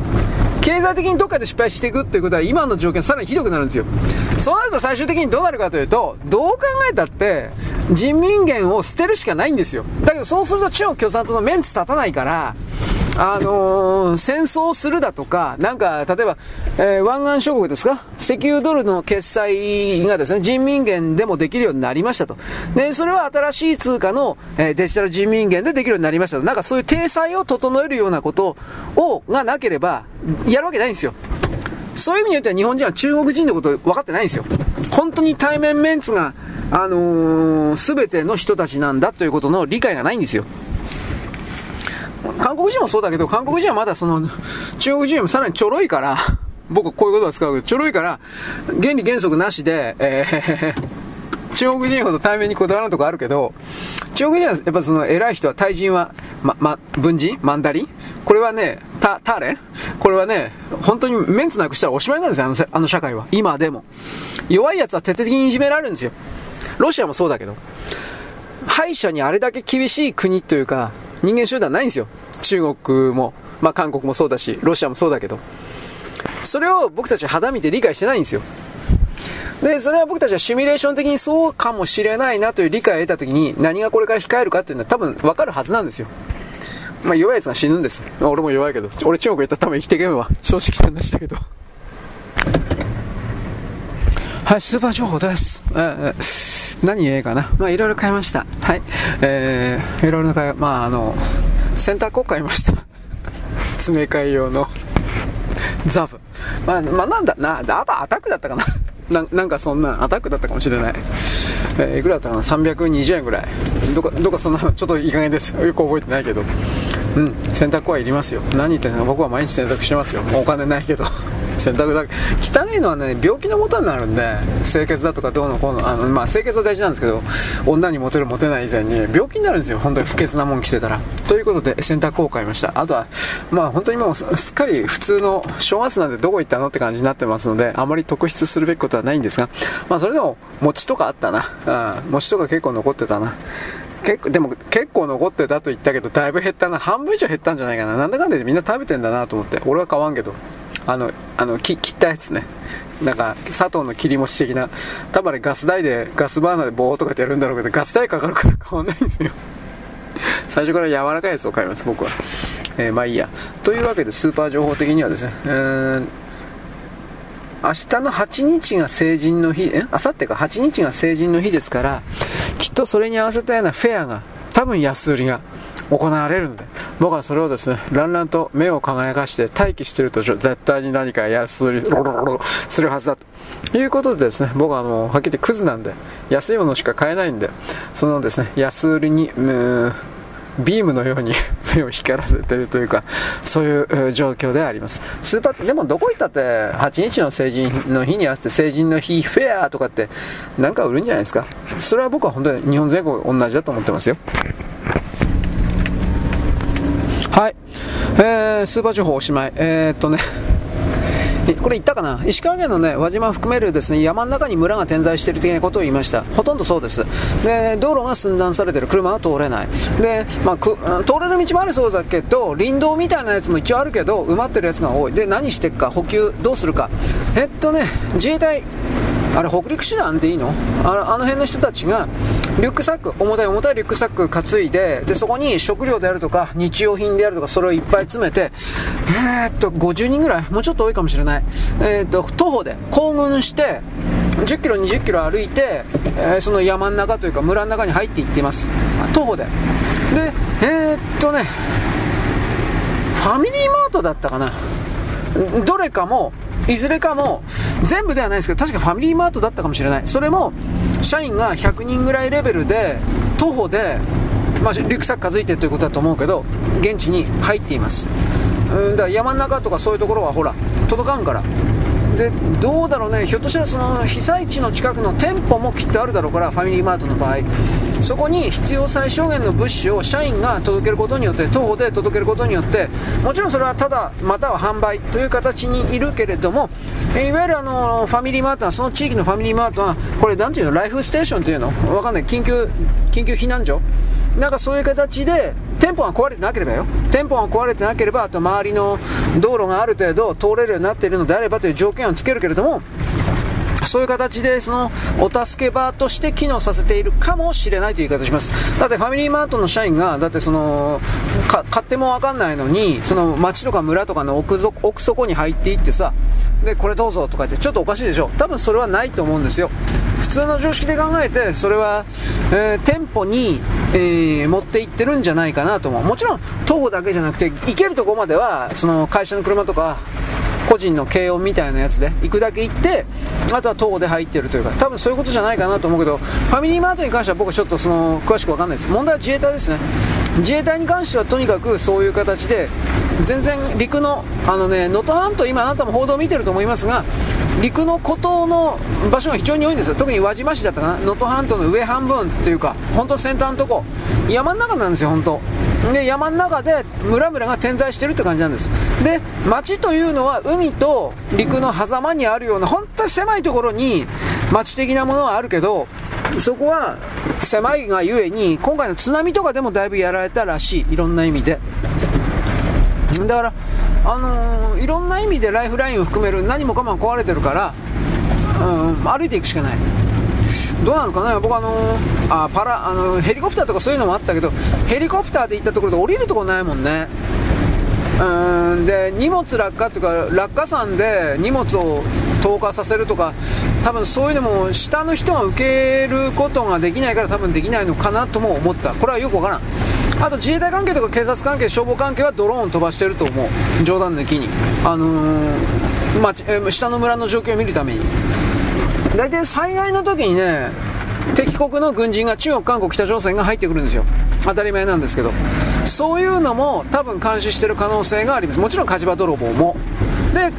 経済的にどっかで失敗していくっていうことは今の条件さらにひどくなるんですよ。そうなると最終的にどうなるかというと、どう考えたって人民元を捨てるしかないんですよ。だけどそうすると中国共産党のメンツ立たないから、あのー、戦争するだとか、なんか、例えば、えー、湾岸諸国ですか？石油ドルの決済がですね、人民元でもできるようになりましたと。で、それは新しい通貨の、えー、デジタル人民元でできるようになりましたと。なんかそういう体裁を整えるようなことを、がなければ、やるわけないんですよ。そういう意味によっては日本人は中国人のこと分かってないんですよ。本当に対面メンツが、あのー、全ての人たちなんだということの理解がないんですよ。韓国人もそうだけど、韓国人はまだその、中国人よりもさらにちょろいから、僕こういうことは使うけど、ちょろいから、原理原則なしで、えー、中国人ほど対面にこだわらんとこあるけど、中国人はやっぱその偉い人は、対人は、ま、ま、文人？マンダリン？これはね、た、ターレこれはね、本当にメンツなくしたらおしまいなんですよ、あのあの社会は。今でも。弱い奴は徹底的にいじめられるんですよ。ロシアもそうだけど。敗者にあれだけ厳しい国というか、人間集団ないんですよ。中国も、まあ韓国もそうだし、ロシアもそうだけど。それを僕たちは肌見て理解してないんですよ。で、それは僕たちはシミュレーション的にそうかもしれないなという理解を得たときに何がこれから控えるかっていうのは多分わかるはずなんですよ。まあ弱い奴が死ぬんです。俺も弱いけど。俺中国行ったら多分生きていけんわ。正直な話だけど。はい、スーパー情報です。えー、何言えかな？まあいろいろ買いました。はい。えー、いろいろ買い、まああの、センターコック買いました。*laughs* 詰め替え用のザブ。まあ、まあ、なんだ、な、あとアタックだったかな。*laughs* ななんかそんな、アタックだったかもしれない。えー、いくらだったかな ?320 円ぐらい。どか、どかそんな、ちょっといい加減です。よく覚えてないけど。うん、洗濯はいりますよ。何言ってんの？僕は毎日洗濯してますよ。お金ないけど。*laughs* 洗濯だけ。汚いのはね病気のもとになるんで清潔だとかどうのこうの。あの、まあ、清潔は大事なんですけど女にモテるモテない以前に病気になるんですよ。本当に。不潔なもん着てたら。ということで洗濯を買いました。あとはまあ本当にもうすっかり普通の正月なんでどこ行ったのって感じになってますのであまり特筆するべきことはないんですがまあそれでも餅とかあったな、うん、餅とか結構残ってたな。結構、でも結構残ってたと言ったけど、だいぶ減ったな。半分以上減ったんじゃないかな。なんだかんだでみんな食べてんだなと思って。俺は買わんけど。あの、あの、切ったやつね。なんか、砂糖の切り餅的な。多分あれガス台で、ガスバーナーでボーとかってやるんだろうけど、ガス代かかるから変わんないんですよ。*laughs* 最初から柔らかいやつを買います、僕は。えー、まあいいや。というわけで、スーパー情報的にはですね、えー、明日の8日が成人の日、え？明後日か8日が成人の日ですから、きっとそれに合わせたようなフェアが、多分安売りが行われるので、僕はそれをですね、ランランと目を輝かして待機していると絶対に何か安売り *laughs* するはずだということでですね、僕はもうはっきり言ってクズなんで、安いものしか買えないんで、そのですね、安売りに、ビームのように *laughs* 目を光らせてるというか、そういう状況であります。スーパーでもどこ行ったって、8日の成人の日に合わせて成人の日フェアとかって、なんか売るんじゃないですか。それは僕は本当に日本全国同じだと思ってますよ。はい。えー、スーパー情報おしまい。えー、っとね。これ言ったかな？石川県のね、輪島を含めるですね、山の中に村が点在している的なことを言いました。ほとんどそうです。で、道路が寸断されてる。車は通れない。で、まあ、く通れる道もあるそうだけど、林道みたいなやつも一応あるけど、埋まってるやつが多い。で、何してっか、補給どうするか？えっとね、自衛隊、あれ北陸師団でいいの？あのあの辺の人たちがリュックサック重たい重たいリュックサック担いででそこに食料であるとか日用品であるとかそれをいっぱい詰めてえー、っと50人ぐらいもうちょっと多いかもしれない、えー、っと徒歩で行軍して10キロ20キロ歩いて、えー、その山の中というか村の中に入っていっています。徒歩で。でえ、っとねファミリーマートだったかな。どれかもいずれかも、全部ではないですけど、確かファミリーマートだったかもしれない。それも、社員が100人ぐらいレベルで、徒歩で、まあ、リュックサック数いてということだと思うけど、現地に入っています。だから山の中とかそういうところはほら、届かんから。でどうだろうね、ひょっとしたらその被災地の近くの店舗もきっとあるだろうから、ファミリーマートの場合、そこに必要最小限の物資を社員が届けることによって、徒歩で届けることによって、もちろんそれはただ、または販売という形にいるけれども、いわゆるあのファミリーマートは、その地域のファミリーマートは、これ、なんていうの、ライフステーションというの、わかんない、緊急緊急避難所？なんかそういう形で、店舗が壊れてなければよ。店舗が壊れてなければ、あと周りの道路がある程度通れるようになっているのであればという条件をつけるけれども、そういう形でそのお助け場として機能させているかもしれないという言い方します。だってファミリーマートの社員が、だってその、勝手もわかんないのに、その町とか村とかの奥奥底に入っていってさ、で、これどうぞとか言って、ちょっとおかしいでしょ。多分それはないと思うんですよ。普通の常識で考えて、それは、えー、店舗に、えー、持って行ってるんじゃないかなと思う。もちろん、徒歩だけじゃなくて、行けるとこまでは、その会社の車とか、個人の軽音みたいなやつで行くだけ行ってあとは徒歩で入ってるというか多分そういうことじゃないかなと思うけどファミリーマートに関しては僕はちょっとその詳しく分かんないです。問題は自衛隊ですね。自衛隊に関してはとにかくそういう形で全然陸のあのね能登半島今あなたも報道を見てると思いますが陸の孤島の場所が非常に多いんですよ。特に輪島市だったかな。能登半島の上半分っていうか本当先端のとこ。山の中なんですよ本当。で山の中で村々が点在してるって感じなんです。で町というのは海と陸の狭間にあるような本当に狭いところに町的なものはあるけどそこは狭いがゆえに今回の津波とかでもだいぶやられたらしい。いろんな意味で。だからあのー、いろんな意味でライフラインを含める何もかも壊れてるから、うん、歩いていくしかない。どうなのかな、僕あのー、あパラあのヘリコプターとかそういうのもあったけど、ヘリコプターで行ったところで降りるとこないもんね。うんで荷物落下というか落下傘で荷物を投下させるとか多分そういうのも下の人が受けることができないから多分できないのかなとも思った。これはよくわからん。あと自衛隊関係とか警察関係消防関係はドローン飛ばしてると思う。冗談抜きに。あのー、ま、下の村の状況を見るために。大体災害の時にね、敵国の軍人が中国、韓国、北朝鮮が入ってくるんですよ。当たり前なんですけど。そういうのも多分監視してる可能性があります。もちろん火事場泥棒も。で、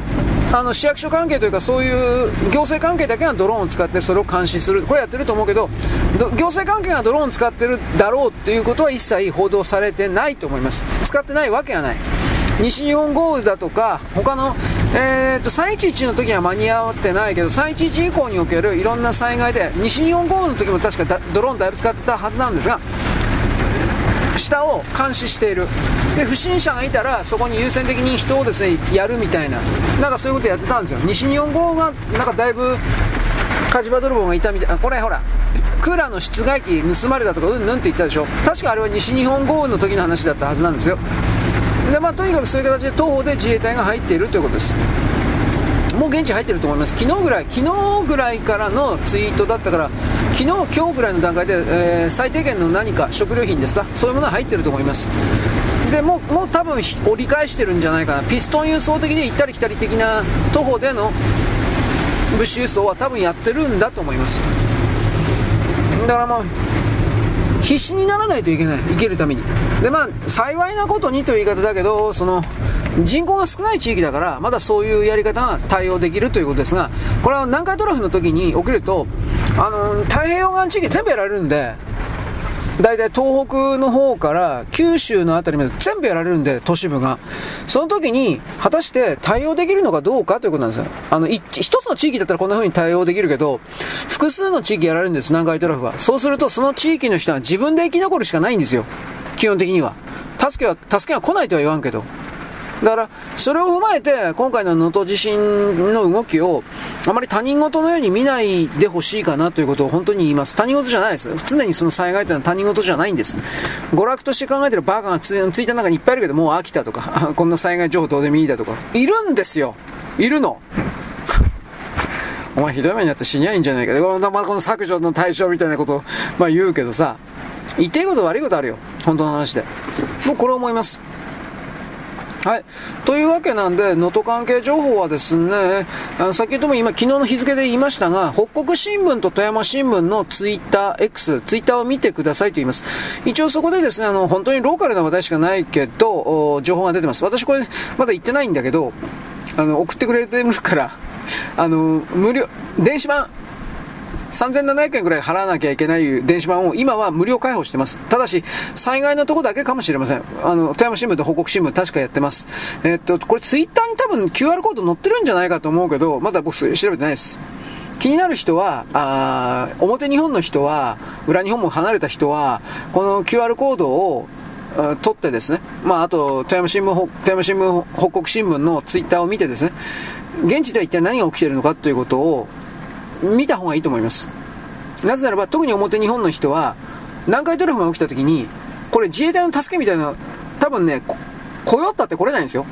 あの市役所関係というかそういう行政関係だけがドローンを使ってそれを監視するこれやってると思うけど行政関係がドローンを使ってるだろうっていうことは一切報道されてないと思います使ってないわけがない西日本豪雨だとか他のえーと、311の時は間に合ってないけど311以降におけるいろんな災害で西日本豪雨の時も確かドローンだいぶ使ってたはずなんですが下を監視している。で不審者がいたらそこに優先的に人をですねやるみたいな。なんかそういうことやってたんですよ。西日本豪雨がなんかだいぶ火事場泥棒がいたみたいこれほらクーラーの室外機盗まれたとかうんぬんって言ったでしょ。確かあれは西日本豪雨の時の話だったはずなんですよ。でまあ、とにかくそういう形で東方で自衛隊が入っているということです。もう現地入ってると思います、昨日ぐらい昨日ぐらいからのツイートだったから、昨日今日ぐらいの段階で、えー、最低限の何か、食料品ですか、そういうものは入ってると思います。でもうもう多分折り返してるんじゃないかな、ピストン輸送的で行ったり来たり的な徒歩での物資輸送は多分やってるんだと思います。だからまあ必死にならないといけない、生きるために。で、まあ、幸いなことにという言い方だけど、その、人口が少ない地域だから、まだそういうやり方が対応できるということですが、これは南海トラフの時に起きると、あの、太平洋岸地域全部やられるんで、大体東北の方から九州の辺りまで全部やられるんで、都市部が。その時に、果たして対応できるのかどうかということなんですよ。あの、一つの地域だったらこんな風に対応できるけど、複数の地域やられるんです、南海トラフは。そうすると、その地域の人は自分で生き残るしかないんですよ。基本的には。助けは、助けは来ないとは言わんけど。だから、それを踏まえて、今回の能登地震の動きを、あまり他人事のように見ないでほしいかなということを本当に言います。他人事じゃないです。常にその災害というのは他人事じゃないんです。娯楽として考えてるバカがツイッターの中にいっぱいいるけど、もう飽きたとか、*laughs* こんな災害情報どうでもいいだとか、いるんですよ。いるの。お前ひどい目になって死にゃいいんじゃないか。このこの削除の対象みたいなことを、まあ、言うけどさ、言っていいこと悪いことあるよ。本当の話で。もうこれ思います。はい。というわけなんで、能登関係情報はですね、あの先ほども今、昨日の日付で言いましたが、北国新聞と富山新聞のツイッター X、ツイッターを見てくださいと言います。一応そこでですね、あの、本当にローカルな話題しかないけど、情報が出てます。私これ、まだ言ってないんだけど、あの、送ってくれてるから、あの、無料、電子版、3700円ぐらい払わなきゃいけない電子版を今は無料開放してます。ただし、災害のとこだけかもしれません。あの、富山新聞と報告新聞確かやってます。えっと、これツイッターに多分 QR コード載ってるんじゃないかと思うけど、まだ僕調べてないです。気になる人は、あ表日本の人は、裏日本も離れた人は、この QR コードを取ってですね、まあ、あと富山新聞、富山新聞、北国新聞のツイッターを見てですね、現地では一体何が起きているのかということを見た方がいいと思います。なぜならば、特に表日本の人は、南海トラフが起きた時に、これ自衛隊の助けみたいな、多分ね、来よったって来れないんですよ。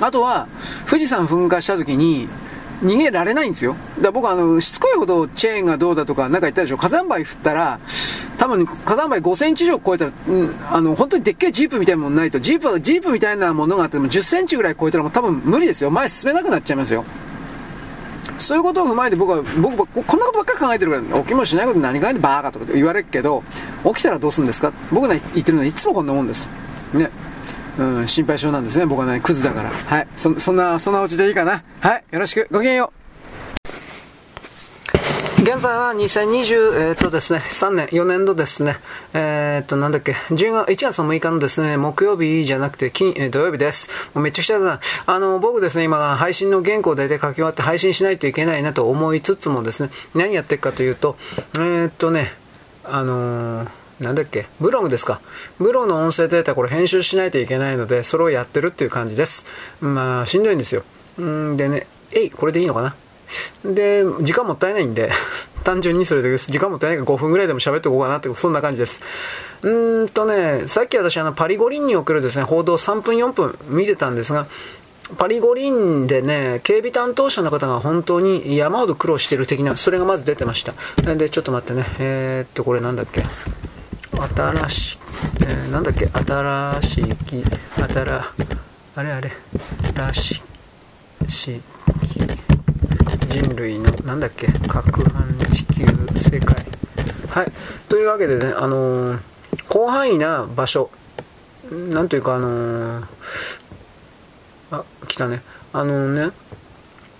あとは、富士山噴火した時に、逃げられないんですよ。だから僕あの、しつこいほどチェーンがどうだとか、なんか言ったでしょ。火山灰降ったら、多分火山灰5センチ以上超えたら、うん、あの、本当にでっけえジープみたいなものないと、ジープ、ジープみたいなものがあっても10センチぐらい超えたらもう多分無理ですよ。前進めなくなっちゃいますよ。そういうことを踏まえて僕は、僕はこんなことばっかり考えてるから、起きもしないこと何考えてバーカとか言われるけど、起きたらどうするんですか？僕が言ってるのはいつもこんなもんです。ね。うん、心配性なんですね。僕はね、クズだから。はい。そ、そんな、そんなうちでいいかな。はい。よろしく。ごきげんよう。現在は2020、えーとですね、3年、4年度ですね、えー、っと、なんだっけ、1月、1月6日のですね、木曜日じゃなくて金、えー、土曜日です。もうめちゃくちゃだな。あの、僕ですね、今、配信の原稿を大体書き終わって配信しないといけないなと思いつつもですね、何やってるかというと、えっとね、あのなんだっけブログですか。ブログの音声データ、これ編集しないといけないので、それをやってるっていう感じです。まあ、しんどいんですよ。うんでね、えい、これでいいのかなで、時間もったいないんで *laughs* 単純にそれで時間もったいないから5分ぐらいでも喋っておこうかなって、そんな感じです。うーんとね、さっき私あのパリ五輪におけるですね、報道3分4分見てたんですが、パリ五輪でね、警備担当者の方が本当に山ほど苦労してる的な、それがまず出てました。で、ちょっと待ってね、えー、っと、これなんだっけ？新しい、えー、なんだっけ、新しいき、新、あれあれ、らし、しき、人類の、なんだっけ、核反地球世界。はい。というわけでね、あのー、広範囲な場所、なんというか、あのー、あ、来たね。あのね、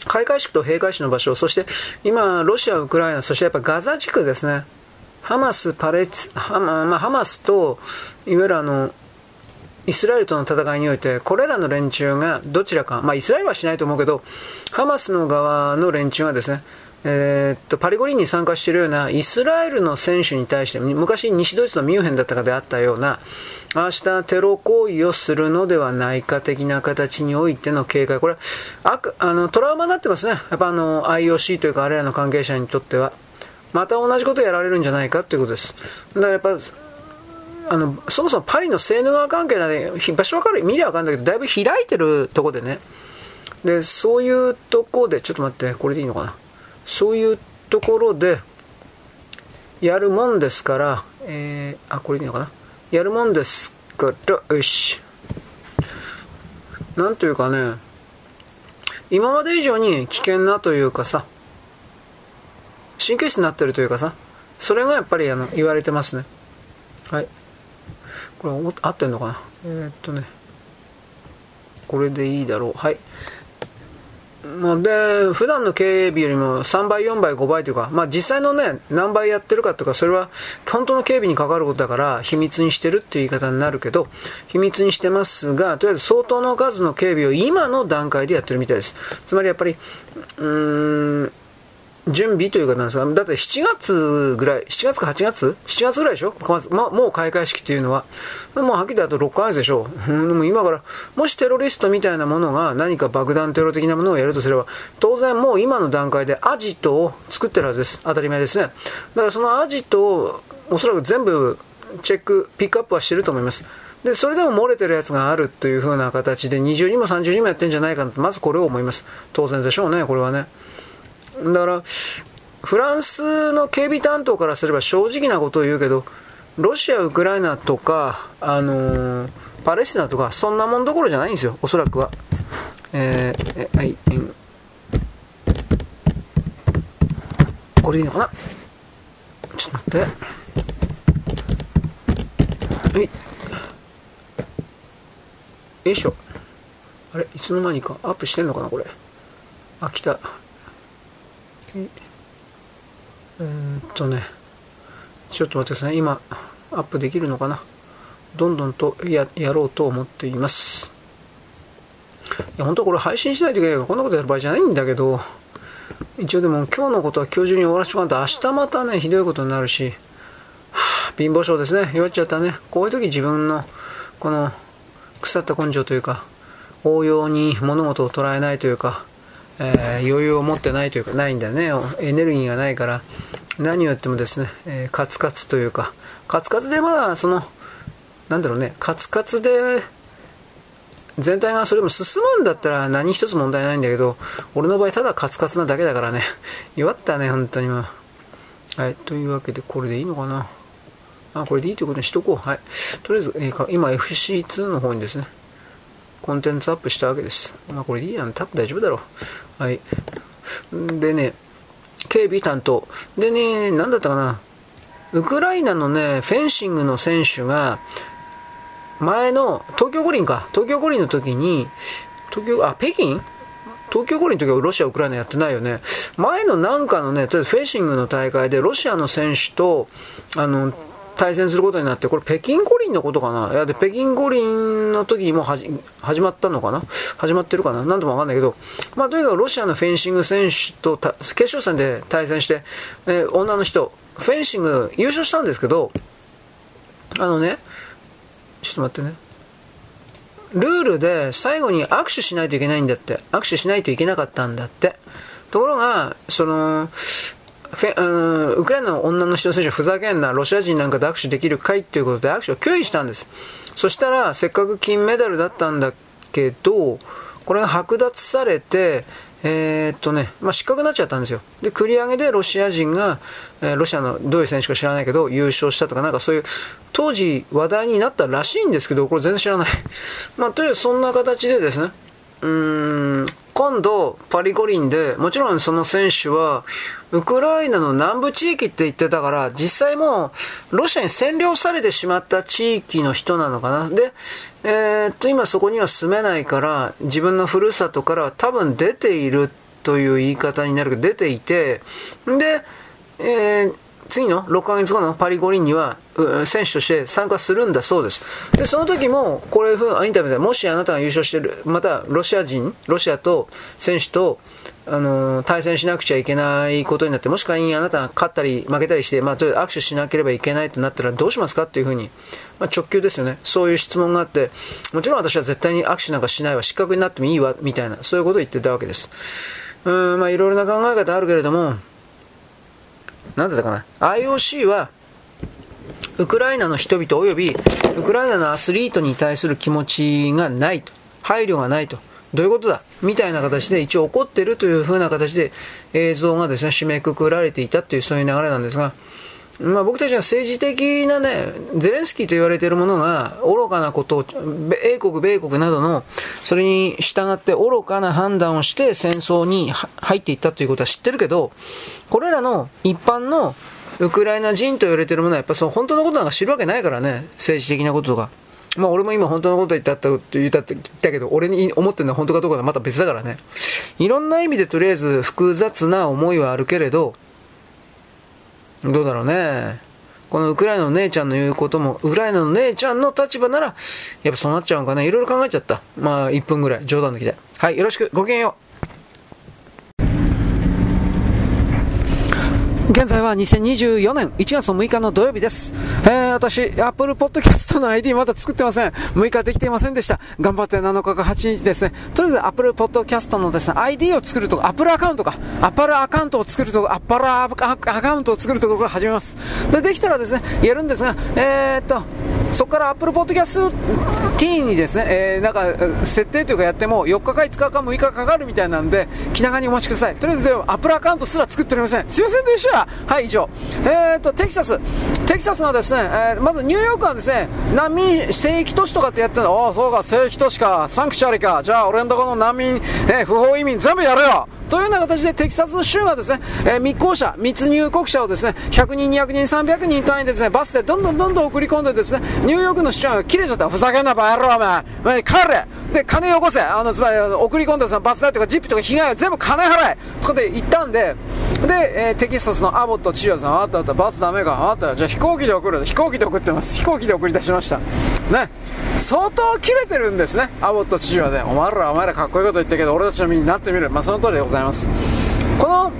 開会式と閉会式の場所、そして今、ロシア、ウクライナ、そしてやっぱガザ地区ですね。ハマス、パレツ、ハマ,、まあ、ハマスと、いわゆるあの、イスラエルとの戦いにおいて、これらの連中がどちらか、まあ、イスラエルはしないと思うけど、ハマスの側の連中がですね、え、っと、パリ五輪に参加しているようなイスラエルの選手に対して、昔西ドイツのミュンヘンだったかであったような、ああしたテロ行為をするのではないか的な形においての警戒、これ、ああのトラウマになってますね。やっぱあの、IOC というか、あれらの関係者にとっては。また同じことをやられるんじゃないかということです。だからやっぱ、あの、そもそもパリのセーヌ川関係なで、場所わかる、見りゃわかるんだけど、だいぶ開いてるとこでね。で、そういうとこで、ちょっと待って、これでいいのかな？そういうところで、やるもんですから、えー、あ、これでいいのかな？やるもんですから、よし。なんというかね、今まで以上に危険なというかさ、神経質になってるというかさ、それがやっぱりあの言われてますね。はい。これ合ってんのかな？えー、っとね。これでいいだろう。はい。もうで、普段の警備よりも3倍、4倍、5倍というか、まあ実際のね、何倍やってるかとか、それは本当の警備に関わることだから秘密にしてるっていう言い方になるけど、秘密にしてますが、とりあえず相当の数の警備を今の段階でやってるみたいです。つまりやっぱり、うーん、準備というかなんですが、だって7月ぐらい、7月か8月 ?7 月ぐらいでしょ？まず、ま、もう開会式っていうのは。もうはっきり言うと6ヶ月でしょう。でも今から、もしテロリストみたいなものが何か爆弾テロ的なものをやるとすれば、当然もう今の段階でアジトを作ってるはずです。当たり前ですね。だからそのアジトをおそらく全部チェック、ピックアップはしてると思います。で、それでも漏れてるやつがあるという風な形で20にも30にもやってんじゃないかなと、まずこれを思います。当然でしょうね、これはね。だから、フランスの警備担当からすれば正直なことを言うけど、ロシア、ウクライナとか、あのー、パレスチナとか、そんなもんどころじゃないんですよ、おそらくは。えー、はい、えこれでいいのかな？ちょっと待って。はい。よいしょ。あれ？いつの間にかアップしてんのかなこれ。あ、来た。え、っとね、ちょっと待ってください。今、アップできるのかな？どんどんとやろうと思っています。いや、本当これ配信しないといけないから、こんなことやる場合じゃないんだけど、一応でも今日のことは今日中に終わらせてもらうと明日またね、ひどいことになるし、はあ、貧乏症ですね。弱っちゃったね。こういう時自分の、この、腐った根性というか、応用に物事を捉えないというか、えー、余裕を持ってないというか、ないんだよね。エネルギーがないから、何をやってもですね、えー、カツカツというか、カツカツでまあ、その、なんだろうね、カツカツで、全体がそれも進むんだったら何一つ問題ないんだけど、俺の場合ただカツカツなだけだからね、弱ったね、本当にも。はい、というわけでこれでいいのかな？あ、これでいいということにしとこう。はい。とりあえず、えー、今 FC2 の方にですね、コンテンツアップしたわけです。まあこれいいやん。多分大丈夫だろう。はい。でね、警備担当。でね、なんだったかな。ウクライナのね、フェンシングの選手が、前の東京五輪か。東京五輪の時に、東京、あ、北京？東京五輪の時はロシア、ウクライナやってないよね。前のなんかのね、とりあえずフェンシングの大会でロシアの選手と、あの、対戦することになって、これ北京五輪のことかな？いや、で、北京五輪の時にも始まったのかな？始まってるかな？なんともわかんないけど、まあ、とにかくロシアのフェンシング選手と決勝戦で対戦して、えー、女の人、フェンシング優勝したんですけど、あのね、ちょっと待ってね。ルールで最後に握手しないといけないんだって。握手しないといけなかったんだって。ところが、その、ウクライナの女の人選手ふざけんな、ロシア人なんかで握手できるかいということで握手を拒否したんです。そしたら、せっかく金メダルだったんだけど、これが剥奪されて、えー、っとね、まあ、失格になっちゃったんですよ。で、繰り上げでロシア人が、えー、ロシアのどういう選手か知らないけど、優勝したとか、なんかそういう、当時話題になったらしいんですけど、これ全然知らない。*laughs* まあ、とりあえずそんな形でですね、うーん、今度、パリ五輪で、もちろんその選手は、ウクライナの南部地域って言ってたから、実際もう、ロシアに占領されてしまった地域の人なのかな。で、えー、っと、今そこには住めないから、自分のふるさとからは多分出ているという言い方になるけど、出ていて、で、えー次の6ヶ月後のパリ五輪には選手として参加するんだそうです。で、その時も、これ、インタビューで、もしあなたが優勝してる、またロシア人、ロシアと選手と、あの対戦しなくちゃいけないことになって、もし仮にあなたが勝ったり負けたりして、まあ、握手しなければいけないとなったらどうしますかっていうふうに、まあ、直球ですよね。そういう質問があって、もちろん私は絶対に握手なんかしないわ、失格になってもいいわ、みたいな、そういうことを言ってたわけです。うん、まあ、いろいろな考え方あるけれども、なんだったかな、IOC は、ウクライナの人々及び、ウクライナのアスリートに対する気持ちがないと、配慮がないと、どういうことだ？みたいな形で一応怒ってるという風な形で映像がですね、締めくくられていたというそういう流れなんですが、まあ、僕たちは政治的なね、ゼレンスキーと言われているものが愚かなことを、英国、米国などの、それに従って愚かな判断をして戦争に入っていったということは知ってるけど、これらの一般のウクライナ人と言われているものはやっぱその本当のことなんか知るわけないからね、政治的なこととか。まあ俺も今本当のこと言ったって言ったって言ったけど、俺に思ってるのは本当かどうかはまた別だからね。いろんな意味でとりあえず複雑な思いはあるけれど、どうだろうね。このウクライナの姉ちゃんの言うことも、ウクライナの姉ちゃんの立場なら、やっぱそうなっちゃうんかな。いろいろ考えちゃった。まあ、1分ぐらい。冗談抜きで。はい、よろしく。ごきげんよう。現在は2024年1月6日の土曜日です。えー、私、Apple Podcast の ID まだ作ってません。6日できていませんでした。頑張って7日か8日ですね。とりあえず Apple Podcast のですね、ID を作るとか、Apple アカウントか。Apple アカウントを作るとか、Apple アカウントを作るところから始めます。で、できたらですね、やるんですが、えー、っと、そこから Apple Podcast T にですね、えー、なんか、設定というかやっても、4日か5日か6日かかるみたいなんで、気長にお待ちください。とりあえず、Apple アカウントすら作っておりません。すいませんでした。はい、以上。えーと、テキサス。テキサスがですね、えー、まずニューヨークはですね、難民聖域都市とかってやってるの、ああ、そうか、聖域都市か、サンクチャリか、じゃあ俺のところの難民、えー、不法移民全部やるよというような形でテキサス州がですね、えー、密航者、密入国者をですね、100人、200人、300人単位ですね、バスでどんどんどんどん送り込んでですね、ニューヨークの市長が切れちゃった。ふざけんな、バカ野郎、お前。お前、帰れで、金よこせあの、つまり、送り込んだバス代とかジップとか被害を全部金払えとかで言ったんで、で、えー、テキサスのアボット知事さん、あったあった、バスダメか、あったじゃあ飛行機で送る。飛行機で送ってます。飛行機で送り出しました。ね。相当切れてるんですね、アボット知事はね。お前ら、お前らかっこいいこと言ったけど、俺たちの身になってみる。まあ、その通りでございます。ざいます。この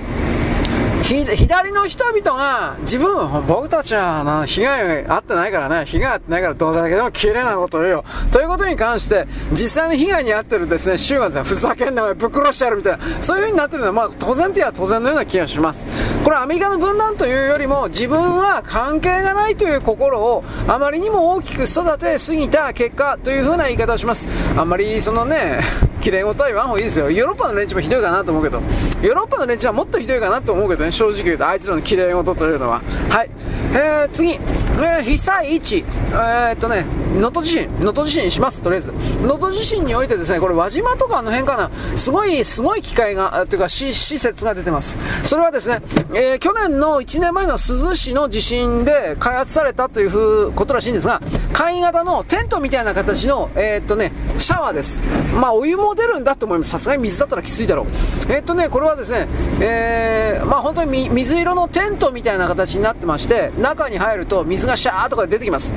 左の人々が自分、僕たちは被害あってないからね、被害あってないからどれだけでも綺麗なこと言うよ。ということに関して、実際に被害に遭ってるですね、州がですね、ふざけんなおぶっ殺してやるみたいな、そういう風になってるのは、まあ当然といえば当然のような気がします。これアメリカの分断というよりも、自分は関係がないという心をあまりにも大きく育てすぎた結果という風な言い方をします。あんまりそのね、*laughs* 綺麗事は言わん方がいいですよ。ヨーロッパの連中もひどいかなと思うけど、ヨーロッパの連中はもっとひどいかなと思うけどね、正直言うと、あいつらの綺麗事というのは。はい。えー、次、えー、被災地、えー、っとね、能登地震、能登地震にします、とりあえず。能登地震においてですね、これ輪島とかあの辺かな、すごい、すごい機械が、というか、施設が出てます。それはですね、えー、去年の1年前の珠洲市の地震で開発されたというふうことらしいんですが、簡易型のテントみたいな形の、えー、っとね、シャワーです。まあ、お湯も出るんだと思います。さすがに水だったらきついだろう。えー、っとね、これはですね、えー、まあ本当に水色のテントみたいな形になってまして、中に入ると水がシャーとか出てきます。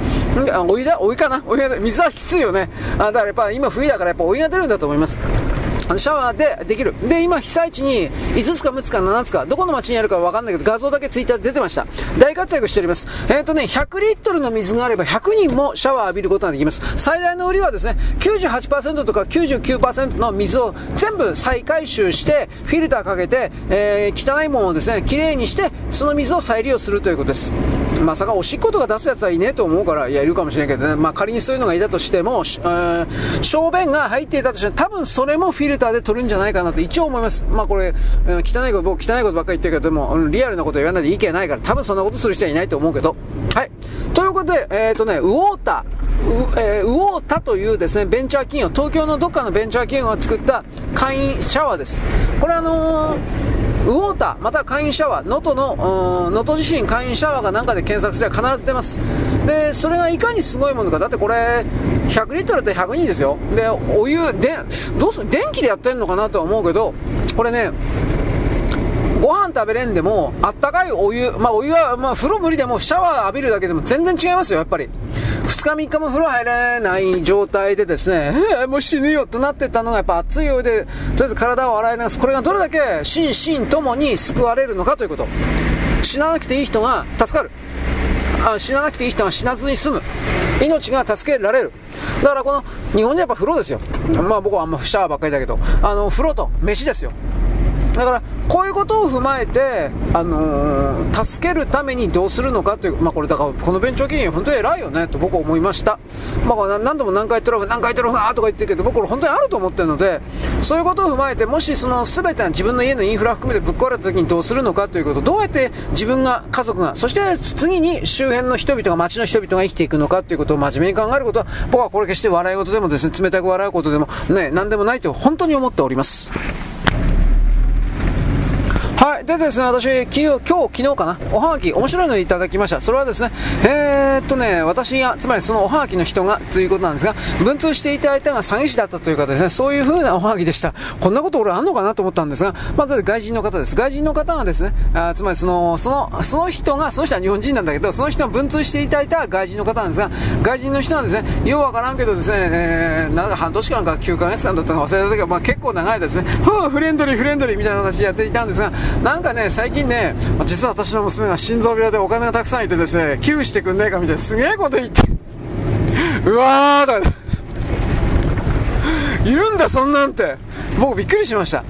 お湯だ、お湯かな？お湯水はきついよね。あだからやっぱ今冬だからやっぱお湯が出るんだと思います。シャワーでできる。で、今、被災地に5つか6つか7つか、どこの町にあるかわかんないけど、画像だけツイッターで出てました。大活躍しております。えっ、ー、とね、100リットルの水があれば100人もシャワー浴びることができます。最大の売りはですね、98%とか99%の水を全部再回収して、フィルターかけて、えー、汚いものをですね、きれいにして、その水を再利用するということです。まさかおしっことか出すやつはいねえと思うから、いや、いるかもしれんけどね、まあ仮にそういうのがいたとしても、えー、小便が入っていたとして多分それもフィルターで取るんじゃないかなと一応思います。まあこれ、汚いこと、僕汚いことばっかり言ってるけど、でも、リアルなこと言わないで意見ないから、多分そんなことする人はいないと思うけど。はい。ということで、えっ、ー、とね、ウォーター、えー、ウォータというですね、ベンチャー企業、東京のどっかのベンチャー企業が作った会員シャワーです。これあのーウォーター、また会員シャワー、能登の、能登地震会員シャワーがなんかで検索すれば必ず出ます。で、それがいかにすごいものか。だってこれ、100リットルって100人ですよ。で、お湯、で、どうする電気でやってんのかなとは思うけど、これね、ご飯食べれんでも、あったかいお湯、まあお湯は、まあ風呂無理でもシャワー浴びるだけでも全然違いますよ、やっぱり。2日3日も風呂入れない状態でですね、えー、もう死ぬよとなってたのがやっぱ熱いお湯で、とりあえず体を洗い流す。これがどれだけ心身ともに救われるのかということ。死ななくていい人が助かる。あ死ななくていい人が死なずに済む。命が助けられる。だからこの、日本人やっぱ風呂ですよ。まあ僕はあんまシャワーばっかりだけど、あの、風呂と飯ですよ。だから、こういうことを踏まえて、あのー、助けるためにどうするのかという、まあ、これだから、この弁償金本当に偉いよね、と僕は思いました。まあ、何度も何回トラフ、何回トラフなとか言ってるけど、僕これ本当にあると思ってるので、そういうことを踏まえて、もしその全て自分の家のインフラ含めてぶっ壊れた時にどうするのかということ、どうやって自分が、家族が、そして次に周辺の人々が、街の人々が生きていくのかということを真面目に考えることは、僕はこれ決して笑い事でもですね、冷たく笑うことでも、ね、何でもないと本当に思っております。はい。でですね、私、今日、今日、昨日かな、おはがき、面白いのいただきました。それはですね、えー、っとね、私が、つまりそのおはがきの人が、ということなんですが、文通していただいたが詐欺師だったというかですね、そういう風なおはがきでした。こんなこと俺あんのかなと思ったんですが、まず外人の方です。外人の方がですね、あつまりその、その、その人が、その人は日本人なんだけど、その人が文通していただいた外人の方なんですが、外人の人なんですね、ようわからんけどですね、えー、なんか半年間か9ヶ月間だったのか忘れたけど、まあ結構長いですね、フレンドリー、フレンドリーみたいな形でやっていたんですが、なんかね、最近ね、実は私の娘が心臓病でお金がたくさんいてですね、寄付してくんねえかみたいなすげえこと言って、うわーだ、いるんだそんなんて、僕びっくりしました。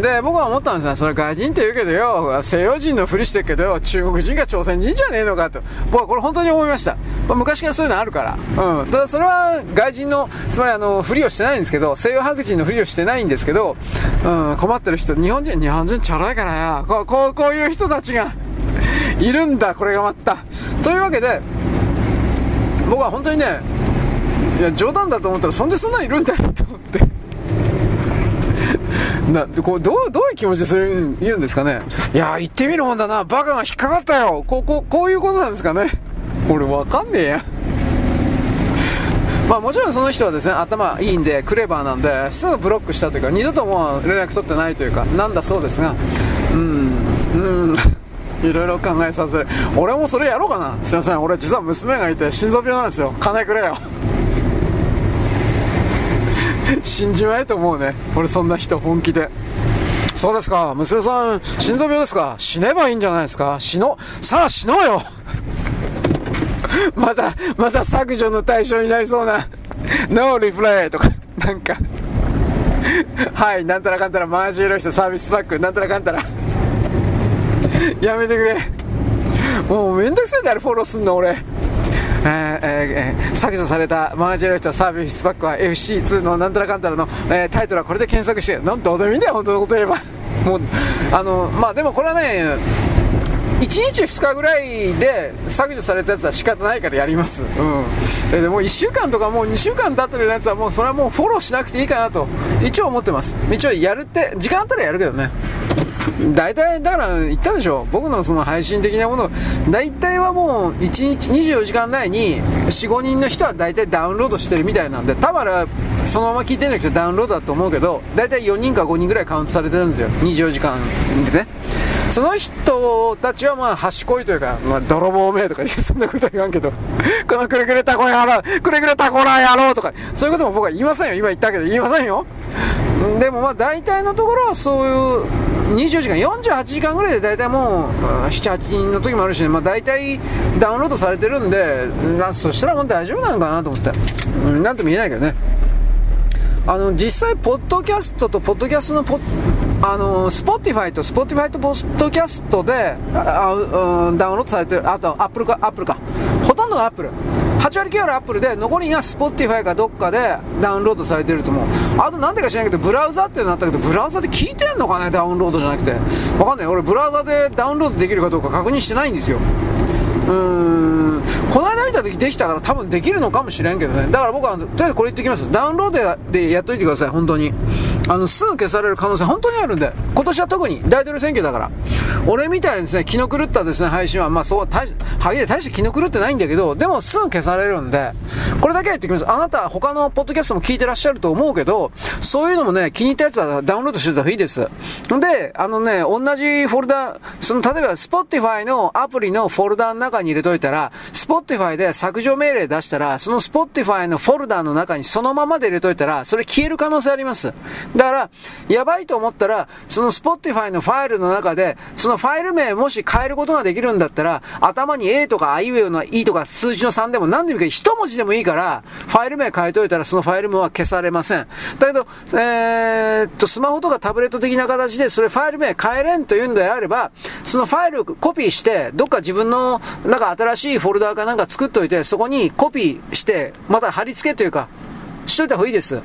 で、僕は思ったんですよ。それ外人って言うけどよ、西洋人のふりしてるけどよ、中国人か朝鮮人じゃねえのかと。僕はこれ本当に思いました。まあ、昔からそういうのあるから。うん。ただそれは外人の、つまりあの、ふりをしてないんですけど、西洋白人のふりをしてないんですけど、うん、困ってる人、日本人、日本人チャラいからや、こう、こう、こういう人たちが *laughs* いるんだ、これがまた。というわけで、僕は本当にね、いや、冗談だと思ったら、そんでそんなにいるんだよと思って。なこうどうどういう気持ちでそれ言うんですかね？いや言ってみるもんだな。バカが引っかかったよ。こうここういうことなんですかね？俺わかんねえや。まあもちろんその人はですね頭いいんでクレバーなんですぐブロックしたというか二度ともう連絡取ってないというかなんだそうですがうんうん。*laughs* いろいろ考えさせる。俺もそれやろうかな。すいません。俺実は娘がいて心臓病なんですよ。金くれよ。死んじまえと思うね。俺そんな人本気で。そうですか、娘さん、心臓病ですか？死ねばいいんじゃないですか？死の、さあ死のうよ。*laughs* また、また削除の対象になりそうな、ノーリフレイとか、なんか。はい、なんたらかんたら、マージーの人サービスパック、なんたらかんたら。やめてくれ。もうめんどくさいであれフォローすんの俺。えーえ、削除されたマージェラ人サービスパックは FC2 のなんたらかんたらの、えー、タイトルはこれで検索して、なんどうでもいいんだよ、本当のこと言えば。もう、あの、まあでもこれはね、1日2日ぐらいで削除されたやつは仕方ないからやります。うん。でも1週間とかもう2週間経ってるやつはもうそれはもうフォローしなくていいかなと、一応思ってます。一応やるって、時間あったらやるけどね。大体、だから言ったでしょ、僕のその配信的なもの、大体はもう1日24時間内に4、5人の人は大体ダウンロードしてるみたいなんで、多分そのまま聞いてる人ダウンロードだと思うけど、大体4人か5人ぐらいカウントされてるんですよ、24時間でね。その人たちはまあ、端こいというか、まあ、泥棒めとか *laughs* そんなこと言わんけど、*laughs* このくれくれタコ野郎、くれくれタコラ野郎とか、そういうことも僕は言いませんよ。今言ったけど言いませんよ。でもまあ大体のところはそういう24時間、48時間ぐらいで大体もう7、8人の時もあるし、ね、まあ大体ダウンロードされてるんで、まそしたらもう大丈夫なのかなと思って、うん、なんとも言えないけどね。あの実際、ポッドキャストとポッドキャストのポあの Spotify と Spotify とポッドキャストであ、うん、ダウンロードされてる、あとアップルか、アップルか、ほとんどがアップル。8割9割アップルで残りが Spotify かどっかでダウンロードされてると思うあとなんでか知らないけどブラウザってなったけどブラウザで聞いてんのかね？ダウンロードじゃなくて。わかんない。俺ブラウザでダウンロードできるかどうか確認してないんですよ。うーん。この間見た時できたから多分できるのかもしれんけどね。だから僕はとりあえずこれ言ってきます。ダウンロードでやっといてください。本当に。あの、すぐ消される可能性本当にあるんで、今年は特に大統領選挙だから。俺みたいにですね、気の狂ったですね、配信は、まあそう、大し、はぎで大して気の狂ってないんだけど、でもすぐ消されるんで、これだけは言ってきます。あなた、他のポッドキャストも聞いてらっしゃると思うけど、そういうのもね、気に入ったやつはダウンロードしてた方がいいです。で、あのね、同じフォルダ、その、例えば、Spotify のアプリのフォルダの中に入れといたら、Spotify で削除命令出したら、その Spotify のフォルダの中にそのままで入れといたら、それ消える可能性あります。だだから、やばいと思ったら、その Spotify のファイルの中で、そのファイル名もし変えることができるんだったら、頭に A とか I ウェイの E とか数字の3でも何でもいいか、一文字でもいいから、ファイル名変えといたら、そのファイル名は消されません。だけど、えー、っと、スマホとかタブレット的な形で、それファイル名変えれんというんであれば、そのファイルをコピーして、どっか自分の、なんか新しいフォルダーかなんか作っといて、そこにコピーして、また貼り付けというか、しといた方がいいです。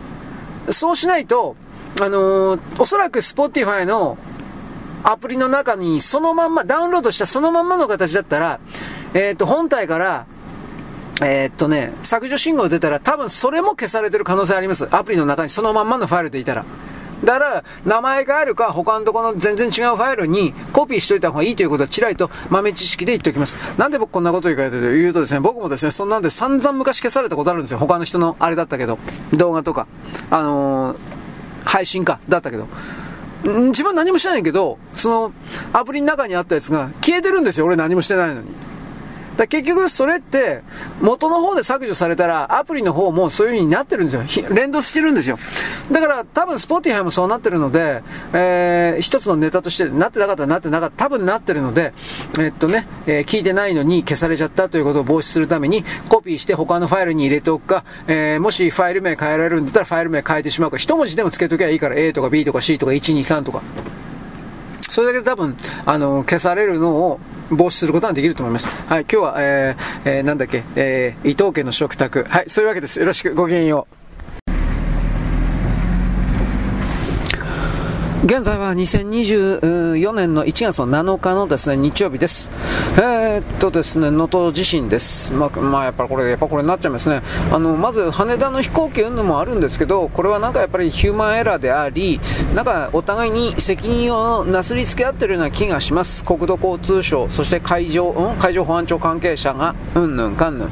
そうしないと、あのー、おそらく Spotify のアプリの中にそのまんま、ダウンロードしたそのまんまの形だったら、えっ、ー、と、本体から、えー、っとね、削除信号出たら多分それも消されてる可能性あります。アプリの中にそのまんまのファイルでいたら。だから、名前があるか、他のところの全然違うファイルにコピーしといた方がいいということは、ちらりと豆知識で言っておきます。なんで僕こんなこと言うかというとですね、僕もですね、そんなんで散々昔消されたことあるんですよ。他の人のあれだったけど、動画とか。あのー配信か、だったけど。自分何もしてないけど、そのアプリの中にあったやつが消えてるんですよ、俺何もしてないのに。だ結局それって元の方で削除されたらアプリの方もそういう風になってるんですよ。連動してるんですよ。だから多分 Spotify もそうなってるので、えー、一つのネタとしてなってなかったらなってなかった、多分なってるので、え、っとね、えー、聞いてないのに消されちゃったということを防止するためにコピーして他のファイルに入れておくか、えー、もしファイル名変えられるんだったらファイル名変えてしまうか、一文字でもつけときゃいいから A とか B とか C とか123とか。それだけで多分、あの、消されるのを防止することができると思います。はい、今日は、えー、えー、なんだっけ、えー、伊藤家の食卓。はい、そういうわけです。よろしく、ごきげんよう。現在は2024年の1月の7日のですね、日曜日です。えー、っとですね、能登地震です。まあ、まあ、やっぱりこれ、やっぱこれになっちゃいますね。あの、まず羽田の飛行機云々もあるんですけど、これはなんかやっぱりヒューマンエラーであり、なんかお互いに責任をなすりつけ合ってるような気がします。国土交通省、そして海上、うん、海上保安庁関係者が、うんぬんかんぬん。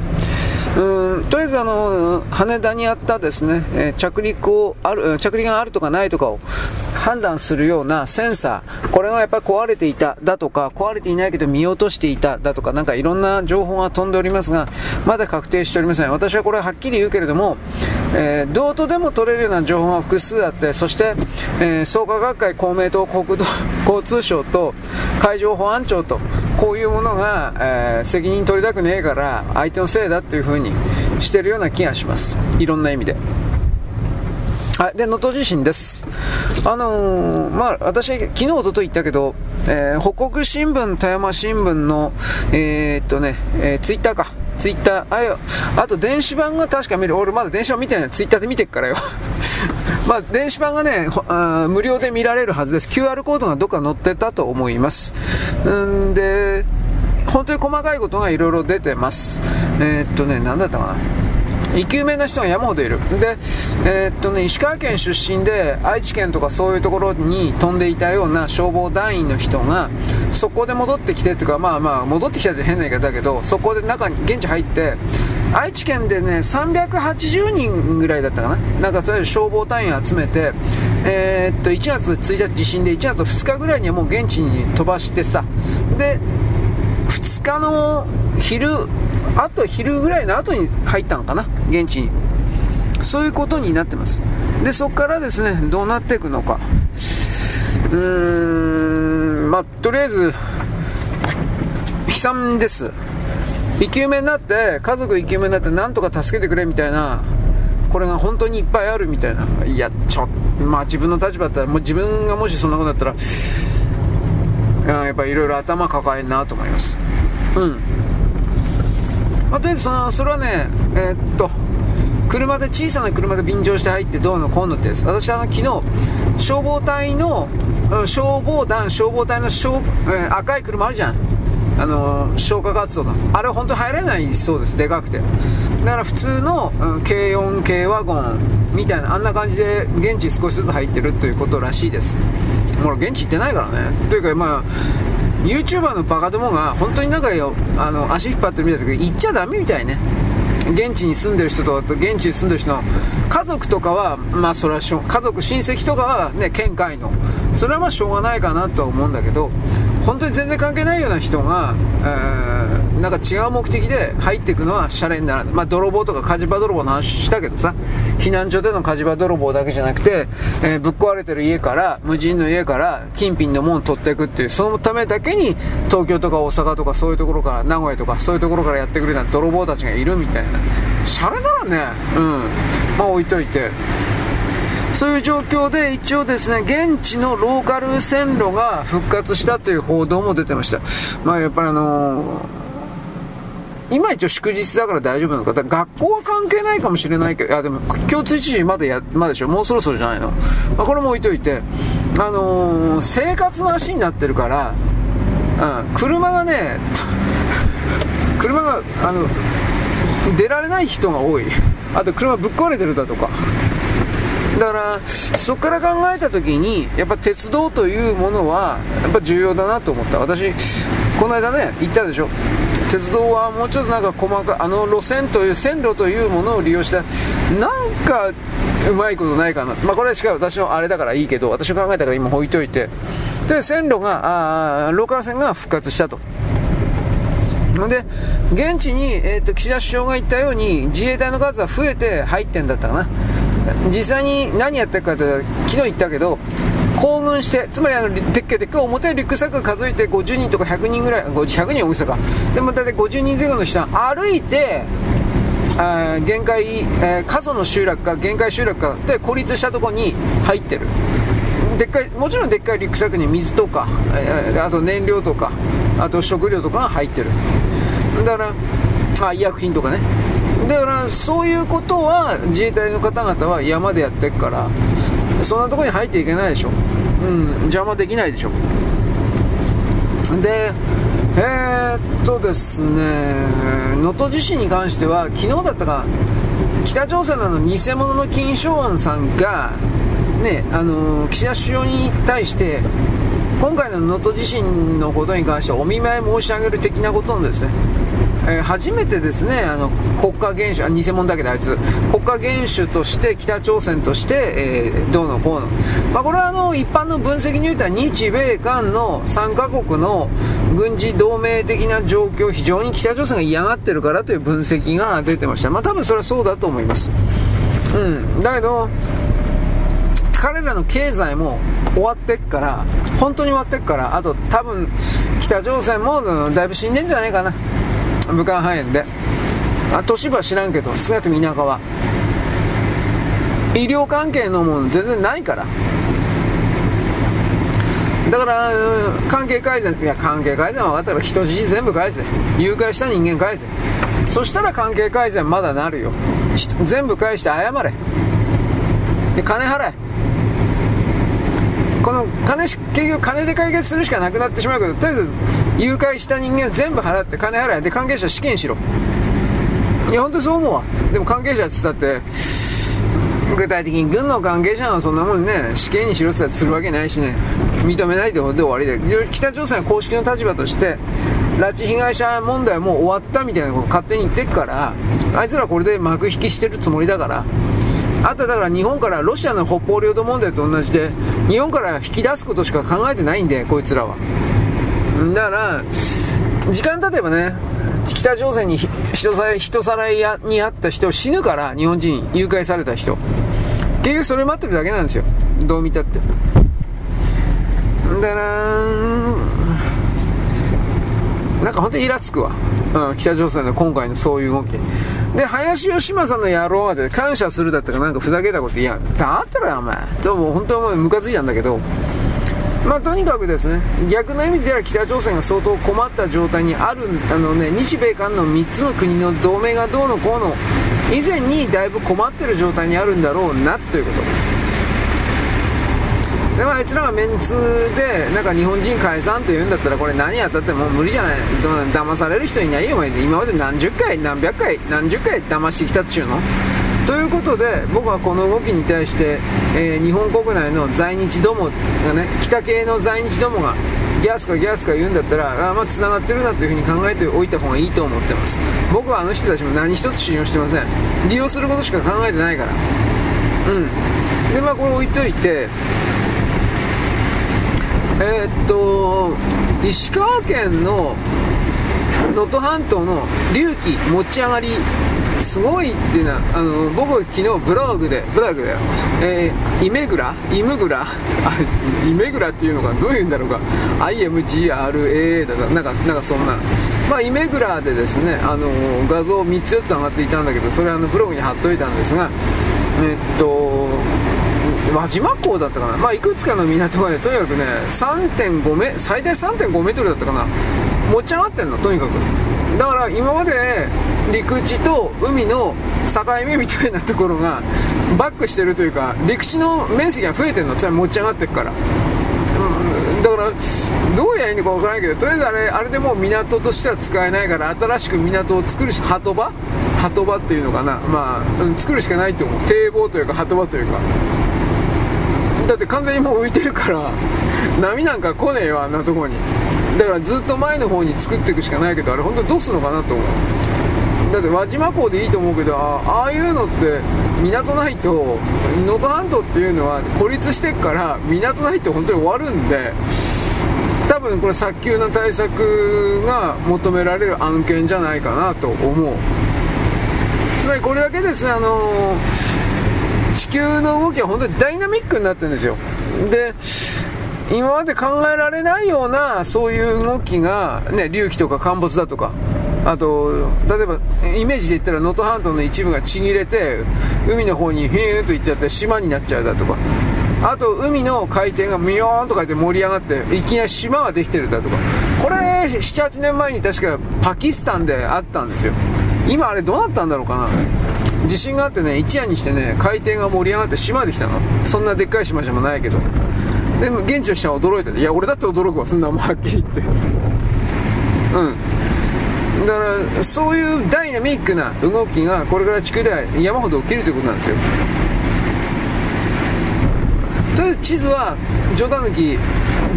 うんとりあえずあの羽田にあったですね、え着陸をある着陸があるとかないとかを判断するようなセンサー、これがやっぱり壊れていただとか、壊れていないけど見落としていただとか、なんかいろんな情報が飛んでおりますが、まだ確定しておりません。私はこれはっきり言うけれども、えー、どうとでも取れるような情報が複数あって、そして、えー、創価学会、公明党、国土 *laughs* 交通省と海上保安庁と、こういうものが、えー、責任取りたくねえから、相手のせいだというふうにしてるような気がします。いろんな意味で。はい、で、能登地震です。あのー、まあ、私、昨日、おととい言ったけど、えー、北国新聞、富山新聞の、えー、っとね、えー、ツイッターか。ツイッター、あ、あと電子版が確か見る。俺まだ電子版見てない。ツイッターで見てっからよ。まあ、電子版がね、無料で見られるはずです。QR コードがどっか載ってたと思います。んで、本当に細かいことがいろいろ出てます。えー、っとね、なんだったかな。生き埋めな人が山ほどいる。で、えー、っとね、石川県出身で愛知県とかそういうところに飛んでいたような消防団員の人がそこで戻ってきてっていうかまあまあ戻ってきたって変な言い方だけどそこで中に現地入って愛知県でね380人ぐらいだったかな。なんかそれで消防隊員集めてえー、っと1月1日地震で1月2日ぐらいにはもう現地に飛ばしてさ。で2日の昼あと昼ぐらいの後に入ったのかな現地に。そういうことになってます。でそこからですねどうなっていくのか。うーんまあとりあえず悲惨です。生き埋めになって家族生き埋めになってなんとか助けてくれみたいなこれが本当にいっぱいあるみたいな。いやちょまあ自分の立場だったらもう自分がもしそんなことだったらやっぱいろいろ頭抱えんなと思います。うん。まあ、とりあえずそのそれはねえー、っと車で小さな車で便乗して入ってどうのこうのってです私あの昨日消防隊の消防団消防隊の消、えー、赤い車あるじゃん。あの消火活動の。あれは本当に入れないそうです。でかくて。だから普通の、軽音軽ワゴンみたいなあんな感じで現地少しずつ入ってるということらしいです。もう現地行ってないからね。というかまあ YouTuber のバカどもが本当になんかよ。あの足引っ張ってるみたいだけど行っちゃダメみたいね。現地に住んでる人と現地に住んでる人の家族とかはまあそれはしょ家族親戚とかはね県外の。それはまあしょうがないかなとは思うんだけど本当に全然関係ないような人が、えー、なんか違う目的で入っていくのはシャレにならない、まあ、泥棒とか火事場泥棒の話したけどさ。避難所での火事場泥棒だけじゃなくて、えー、ぶっ壊れてる家から無人の家から金品のものを取っていくっていうそのためだけに東京とか大阪とかそういうところから名古屋とかそういうところからやってくるような泥棒たちがいるみたいな。シャレならね。うん。まあ置いといて。そういう状況で一応ですね現地のローカル線路が復活したという報道も出てましたまあやっぱりあのー今一応祝日だから大丈夫なのか。か学校は関係ないかもしれないけど、いやでも共通知事まだや、まだでしょ？もうそろそろじゃないの？まあ、これも置いといて、あのー、生活の足になってるから、うん、車がね、*laughs* 車が、あの、出られない人が多い。あと車ぶっ壊れてるだとか。だからそこから考えた時にやっぱ鉄道というものはやっぱ重要だなと思った。私この間ね言ったでしょ。鉄道はもうちょっとなんか細かいあの路線という線路というものを利用したなんかうまいことないかな。まあこれはしか私のあれだからいいけど私が考えたから今置いといて。で線路があローカル線が復活したと。で現地に、えー、と岸田首相が言ったように自衛隊の数は増えて入ってんだったかな。実際に何やってるかというと昨日言ったけど行軍してつまりあのでっけでっけ表リュックサック数えて50人とか100人ぐらい100人大げさか。でも大体50人前後の人は歩いてあ限界、えー、過疎の集落か限界集落かで孤立したところに入ってる。でっかいもちろんでっかいリュックサックに水とか、えー、あと燃料とかあと食料とかが入ってる。だからあ医薬品とかね。だからそういうことは自衛隊の方々は山でやってるからそんなとこに入っていけないでしょ。うん邪魔できないでしょ。でえー、っとですね能登地震に関しては昨日だったか北朝鮮の偽物の金正恩さんがねあの岸田首相に対して今回の能登地震のことに関してはお見舞い申し上げる的なことのですね。えー、初めてですねあの国家元首あ偽物だけどあいつ。国家元首として北朝鮮として、えー、どうのこうの、まあ、これはあの一般の分析においては日米韓の3カ国の軍事同盟的な状況非常に北朝鮮が嫌がってるからという分析が出てました。まあ多分それはそうだと思います。うん。だけど彼らの経済も終わってっから本当に終わってっからあと多分北朝鮮もだいぶ死んでんじゃないかな。武漢肺炎で。あ都市部は知らんけど少なくとも田舎は。医療関係のもの全然ないから。だから関係改善いや関係改善は分かったら人質全部返せ。誘拐した人間返せ。そしたら関係改善まだなるよ。全部返して謝れ。で金払え。この金結局金で解決するしかなくなってしまうけどとりあえず誘拐した人間全部払って金払えで関係者試験しろ。いや本当にそう思うわ。でも関係者って言ったって具体的に軍の関係者はそんなもんね。死刑にしろってするわけないしね。認めないで終わりで。北朝鮮は公式の立場として拉致被害者問題はもう終わったみたいなこと勝手に言ってっからあいつらこれで幕引きしてるつもりだから。あとはだから日本からロシアの北方領土問題と同じで日本から引き出すことしか考えてないんでこいつらは。だから時間経てばね北朝鮮に人さら人さらいにあった人死ぬから日本人誘拐された人。結局それ待ってるだけなんですよ。どう見たって。だからなんか本当にイラつくわ、うん、北朝鮮の今回のそういう動き。で林芳正の野郎まで感謝するだったかなんかふざけたこといやだったらお前。でも本当はもうムカついたんだけど。まあ、とにかくですね逆の意味では北朝鮮が相当困った状態にあるあの、ね、日米韓の3つの国の同盟がどうのこうの以前にだいぶ困ってる状態にあるんだろうなということ。でもあいつらがメンツでなんか日本人解散と言うんだったらこれ何やったってもう無理じゃない。騙される人いないよ今まで何十回何百回何十回騙してきたっちゅうの。ということで僕はこの動きに対して、えー、日本国内の在日どもがね北系の在日どもがギャスかギャスか言うんだったらあまあ繋がってるなというふうに考えておいた方がいいと思ってます。僕はあの人たちも何一つ信用してません。利用することしか考えてないから。うん。でまあこれ置いといてえー、っと石川県の能登半島の隆起持ち上がりすごいっていうのはあの僕昨日ブログでブログで、えー、イメグラ？イムグラ？あイメグラっていうのか？どういうんだろうか？IMGRA だかなんかなんかそんな。まあイメグラでですねあの画像3つ4つ上がっていたんだけどそれあのブログに貼っといたんですがえっと輪島港だったかな、まあ、いくつかの港がねとにかくね3.5メ最大3.5メートルだったかな？持ち上がってんのとにかく。だから今まで陸地と海の境目みたいなところがバックしてるというか陸地の面積が増えてるのつまり持ち上がってるから、うん、だからどうやらいいのか分からないけどとりあえずあれあれでも港としては使えないから新しく港を作るし鳩場？鳩場っていうのかな？まあ、うん、作るしかないと思う。堤防というか鳩場というか。だって完全にもう浮いてるから波なんか来ねえよあんなとこに。だからずっと前の方に作っていくしかないけどあれ本当にどうすんのかなと思う。だって輪島港でいいと思うけどああいうのって港ないと能登半島っていうのは孤立してっから港ないと本当に終わるんで多分これ早急な対策が求められる案件じゃないかなと思う。つまりこれだけですねあの地球の動きは本当にダイナミックになってるんですよ。で今まで考えられないようなそういう動きが、ね、隆起とか陥没だとか。あと例えばイメージで言ったら能登半島の一部がちぎれて海の方にヒューンと行っちゃって島になっちゃうだとか。あと海の海底がミヨーンとか言って盛り上がっていきなり島ができてるだとか。これ78年前に確かパキスタンであったんですよ。今あれどうなったんだろうかな。地震があってね一夜にしてね海底が盛り上がって島できたの。そんなでっかい島じゃないけど。でも現地の人は驚いていや俺だって驚くわそんなもんはっきり言って。うん。だからそういうダイナミックな動きがこれから地区では山ほど起きるということなんですよ。とりあえず地図は冗談抜き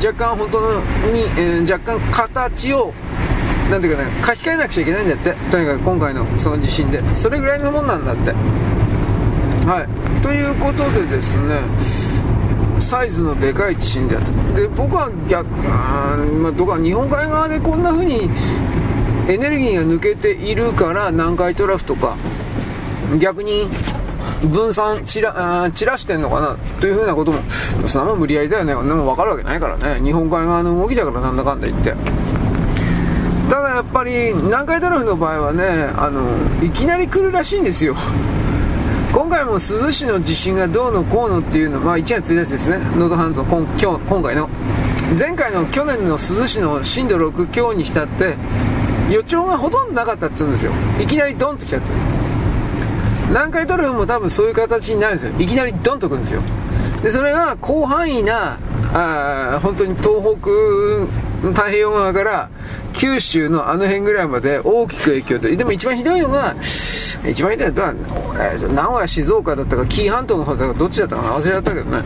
若干本当に、えー、若干形をなんていうかね書き換えなくちゃいけないんだって。とにかく今回のその地震で。それぐらいのもんなんだって。はい。ということでですねサイズのでかい地震であった。で僕は逆あ、ま、どこか日本海側でこんな風にエネルギーが抜けているから南海トラフとか逆に分散散ら散らしてんのかなというふうなこともそんなもん無理やりだよね。こんなも分かるわけないからね。日本海側の動きだからなんだかんだ言って。ただやっぱり南海トラフの場合はねあのいきなり来るらしいんですよ。今回も珠洲市の地震がどうのこうのっていうのは、まあ、1月1日ですね。能登半島今今日今回の。前回の去年の珠洲市の震度6強にしたって予兆がほとんどなかったって言うんですよ。いきなりドンと来ちゃって。南海トラフも多分そういう形になるんですよ。いきなりドンとくるんですよ。でそれが広範囲なあ本当に東北太平洋側から九州のあの辺ぐらいまで大きく影響とでも一番ひどいのが一番ひどいのは、名古屋静岡だったか紀伊半島の方だったかどっちだったかな忘れちゃったけどね。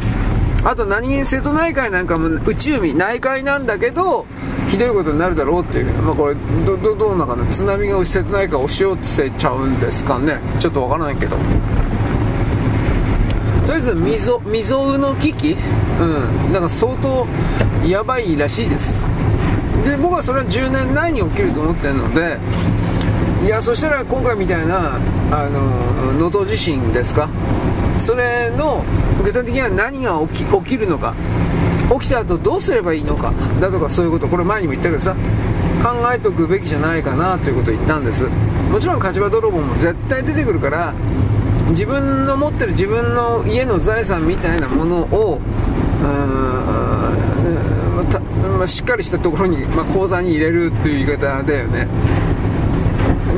あと何気に瀬戸内海なんかも内海内海なんだけどひどいことになるだろうっていう、まあ、これどどどうなのかな。津波が瀬戸内海を押し寄せちゃうんですかね。ちょっとわからないけど。とりあえず未曾未曾有の危機うん。だから相当やばいらしいです。で僕はそれは10年内に起きると思ってるのでいやそしたら今回みたいな能登地震ですか？それの具体的には何が起き起きるのか？起きた後どうすればいいのか？だとかそういうこと。これ前にも言ったけどさ考えておくべきじゃないかなということを言ったんです。もちろん火事場泥棒も絶対出てくるから自分の持ってる自分の家の財産みたいなものをまあ、しっかりしたところに、まあ、口座に入れるっていう言い方だよね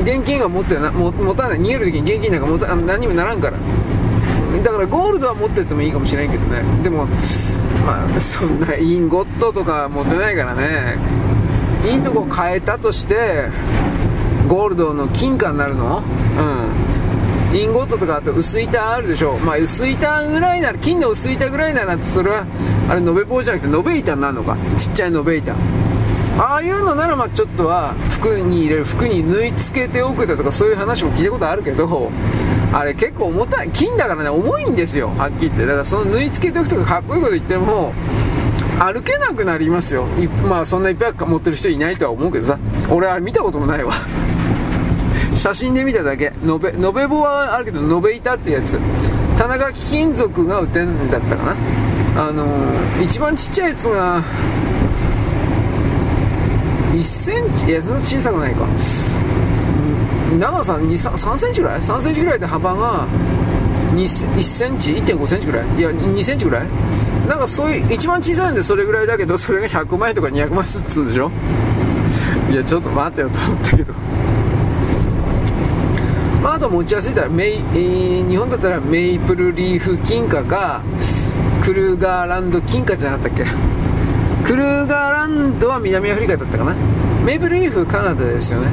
現金は持ってな持たない逃げる時に現金なんか持た何にもならんからだからゴールドは持ってってもいいかもしれんけどねでもまあそんなインゴットとか持ってないからねいいとこ変えたとしてゴールドの金貨になるのうんインゴットとかあと薄板あるでしょ。まあ薄板ぐらいなら金の薄板ぐらいならそれはあれ延べ棒じゃなくて延べ板になるのか。ちっちゃい延べ板。ああいうのならまあちょっとは服に入れる服に縫い付けておくだとかそういう話も聞いたことあるけどあれ結構重たい。金だからね重いんですよ。はっきり言って。だからその縫い付けておくとかかっこいいこと言っても歩けなくなりますよ。まあそんないっぱい持ってる人いないとは思うけどさ。俺は見たこともないわ。写真で見ただけ。延べ延べ棒はあるけど延べ板ってやつ。田中貴金属が売ってんだったかな。あのー、一番ちっちゃいやつが1センチいやそんな小さくないか。長さ3センチぐらい？3センチぐらいで幅が1センチ？1.5センチぐらい？いや2センチぐらい？なんかそういう一番小さいんでそれぐらいだけどそれが100枚とか200枚ずつうでしょ？いやちょっと待てよと思ったけど。まあ、あと持ちやすいたらメイ、えー、日本だったらメイプルリーフ金貨かクルーガーランド金貨じゃなかったっけ？クルーガーランドは南アフリカだったかな？メイプルリーフカナダですよね。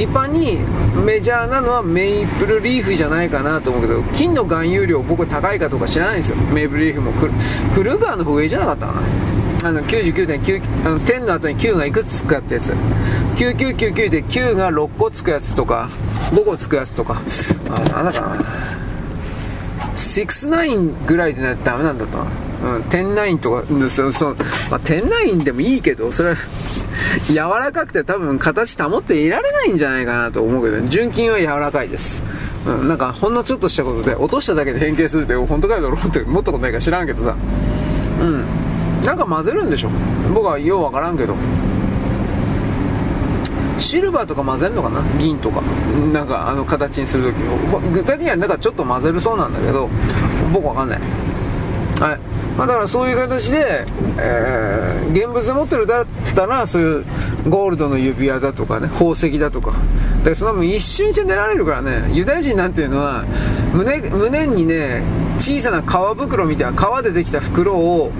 一般にメジャーなのはメイプルリーフじゃないかなと思うけど金の含有量僕高いかとか知らないんですよ。メイプルリーフも。クルーガーの方がいいじゃなかったかな？あの99.9あの10の後に9がいくつつくかってやつ。9999で9が6個つくやつとか。5個つくやつとか。あなんか69ぐらいでないとダメなんだとうん、109とか、そそまあ、109でもいいけど、それ *laughs* 柔らかくて多分形保っていられないんじゃないかなと思うけど、純金は柔らかいです。うん、なんかほんのちょっとしたことで落としただけで変形するって本当かよと思って持ったことないから知らんけどさ。うん。なんか混ぜるんでしょ。僕はようわからんけど。シルバーとか混ぜるのかな？銀とか。なんかあの形にするとき具体的にはなんかちょっと混ぜるそうなんだけど僕わかんない。はい。まあ、だからそういう形で、えー、現物で持ってるだったらそういうゴールドの指輪だとかね宝石だとか。でそのも一瞬じゃ出られるからね。ユダヤ人なんていうのは胸胸にね小さな革袋みたいな革でできた袋を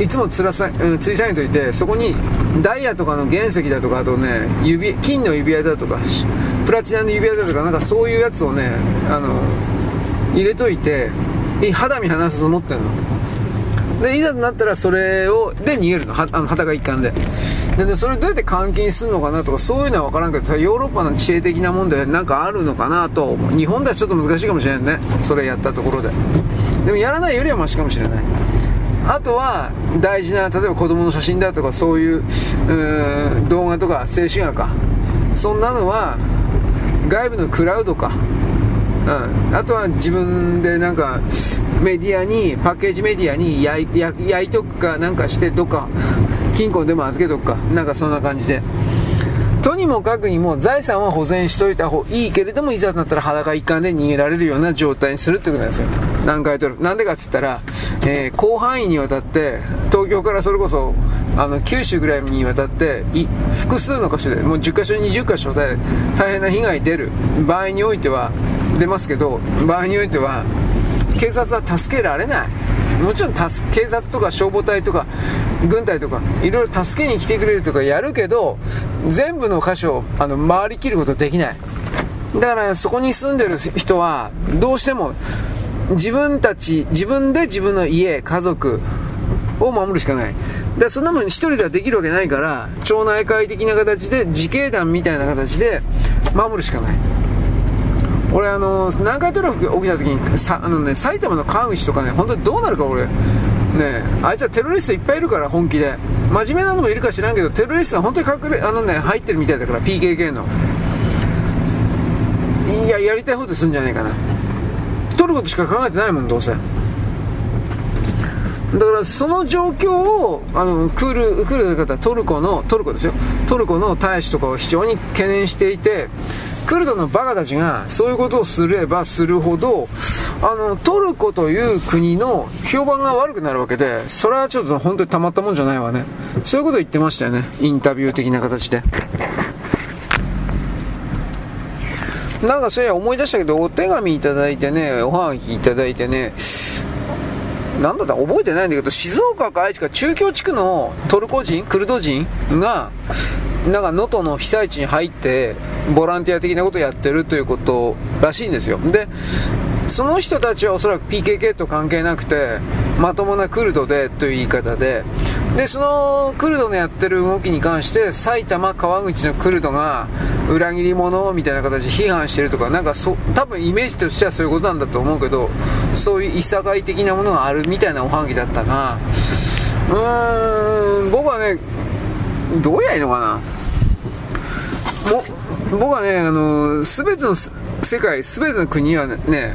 いつもつらさ、うん、つり下げといてそこにダイヤとかの原石だとかあとね指金の指輪だとかプラチナの指輪だとかなんかそういうやつをねあの入れといて肌身離さず持ってんの。でいざとなったらそれをで逃げるの。はあの裸一貫で。ででそれどうやって換金するのかなとかそういうのは分からんけどヨーロッパの知恵的なもんでなんかあるのかなと日本ではちょっと難しいかもしれないね。それやったところで。でもやらないよりはマシかもしれない。あとは大事な例えば子供の写真だとかそういうう動画とか静止画か。そんなのは外部のクラウドか。うん、あとは自分でなんかメディアにパッケージメディアに焼い焼いとくかなんかしてどっか金庫でも預けとくか。なんかそんな感じで。とにもかくにも財産は保全しといた方がいいけれどもいざとなったら裸一貫で逃げられるような状態にするってことなんですよ。何回取る？なんでかっつったら、えー、広範囲にわたって東京からそれこそあの九州ぐらいにわたって複数の箇所でもう10箇所20箇所で大変な被害出る。場合においては出ますけど場合においては警察は助けられない。もちろん警察とか消防隊とか軍隊とかいろいろ助けに来てくれるとかやるけど全部の箇所をあの回りきることできない。だからそこに住んでる人はどうしても自分たち自分で自分の家家族を守るしかない。でそんなもん一人ではできるわけないから町内会的な形で自警団みたいな形で守るしかない。俺あの南海トラフが起きた時にさあの、ね、埼玉の川口とかね本当にどうなるか俺。ねあいつはテロリストいっぱいいるから本気で。真面目なのもいるか知らんけどテロリストは本当に隠れあのね入ってるみたいだから PKK の。いややりたいことするんじゃないかな。取ることしか考えてないもんどうせ。だからその状況をあのクールクールの方トルコのトルコですよ。トルコの大使とかを非常に懸念していてクルドのバカたちがそういうことをすればするほどあのトルコという国の評判が悪くなるわけでそれはちょっと本当にたまったもんじゃないわね。そういうこと言ってましたよねインタビュー的な形で。なんかそういや思い出したけどお手紙いただいてねおはがきいただいてねなんだった？覚えてないんだけど静岡か愛知か中京地区のトルコ人クルド人がなんか能登の被災地に入ってボランティア的なことをやってるということらしいんですよ。でその人たちはおそらく PKK と関係なくてまともなクルドでという言い方で。でそのクルドのやってる動きに関して埼玉川口のクルドが裏切り者みたいな形で批判してるとかなんかそ多分イメージとしてはそういうことなんだと思うけどそういういさかい的なものがあるみたいなおはぎだったがうーん僕はねどうやいいのかな？も僕はね、あの、すべての世界、すべての国はね、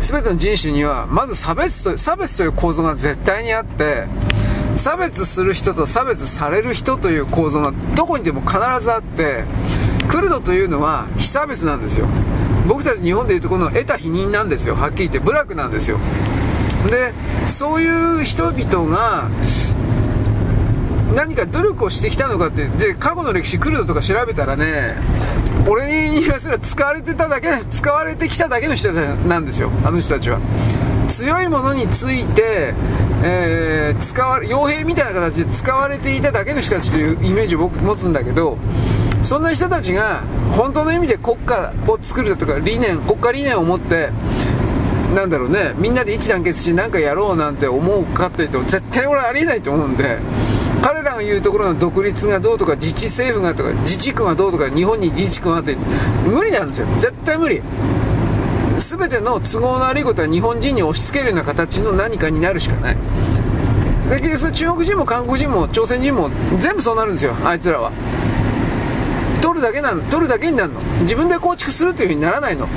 すべての人種には、まず差別と、差別という構造が絶対にあって、差別する人と差別される人という構造がどこにでも必ずあって、クルドというのは非差別なんですよ。僕たち日本でいうとこの得た否認なんですよ。はっきり言って、部落なんですよ。で、そういう人々が、何か努力をしてきたのかってで過去の歴史クルドとか調べたらね俺に言わせれば使われてただけ使われてきただけの人たちなんですよあの人たちは。強いものについて、えー、使わ傭兵みたいな形で使われていただけの人たちというイメージを僕持つんだけどそんな人たちが本当の意味で国家を作るだとか理念国家理念を持ってなんだろうねみんなで一致団結して何かやろうなんて思うかっていうと絶対俺ありえないと思うんで彼らが言うところの独立がどうとか自治政府がとか自治区がどうとか日本に自治区があって無理なんですよ絶対無理。全ての都合の悪いことは日本人に押し付けるような形の何かになるしかない。結局中国人も韓国人も朝鮮人も全部そうなるんですよ。あいつらは。取るだけなの取るだけになるの。自分で構築するというふうにならないの。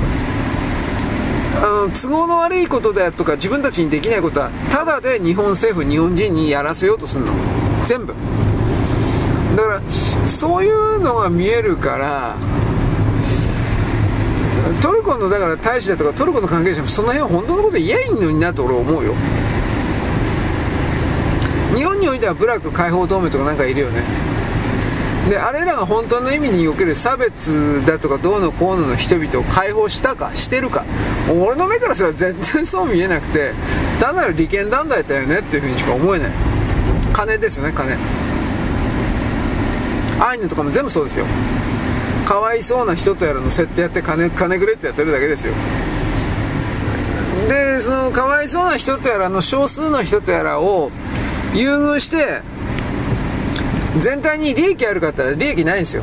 あの都合の悪いことだとか自分たちにできないことはただで日本政府日本人にやらせようとするの。全部。だからそういうのが見えるからトルコのだから大使だとかトルコの関係者もその辺は本当のこと言えんのになと俺は思うよ。日本においてはブラック解放同盟とかなんかいるよね。であれらが本当の意味における差別だとかどうのこうのの人々を解放したかしてるか。俺の目からすれば全然そう見えなくて単なる利権団体だよねっていうふうにしか思えない。金ですよね金アイヌとかも全部そうですよかわいそうな人とやるの設定やって金金くれってやってるだけですよで、その、かわいそうな人とやらの少数の人とやらを優遇して、全体に利益あるかったら利益ないんですよ。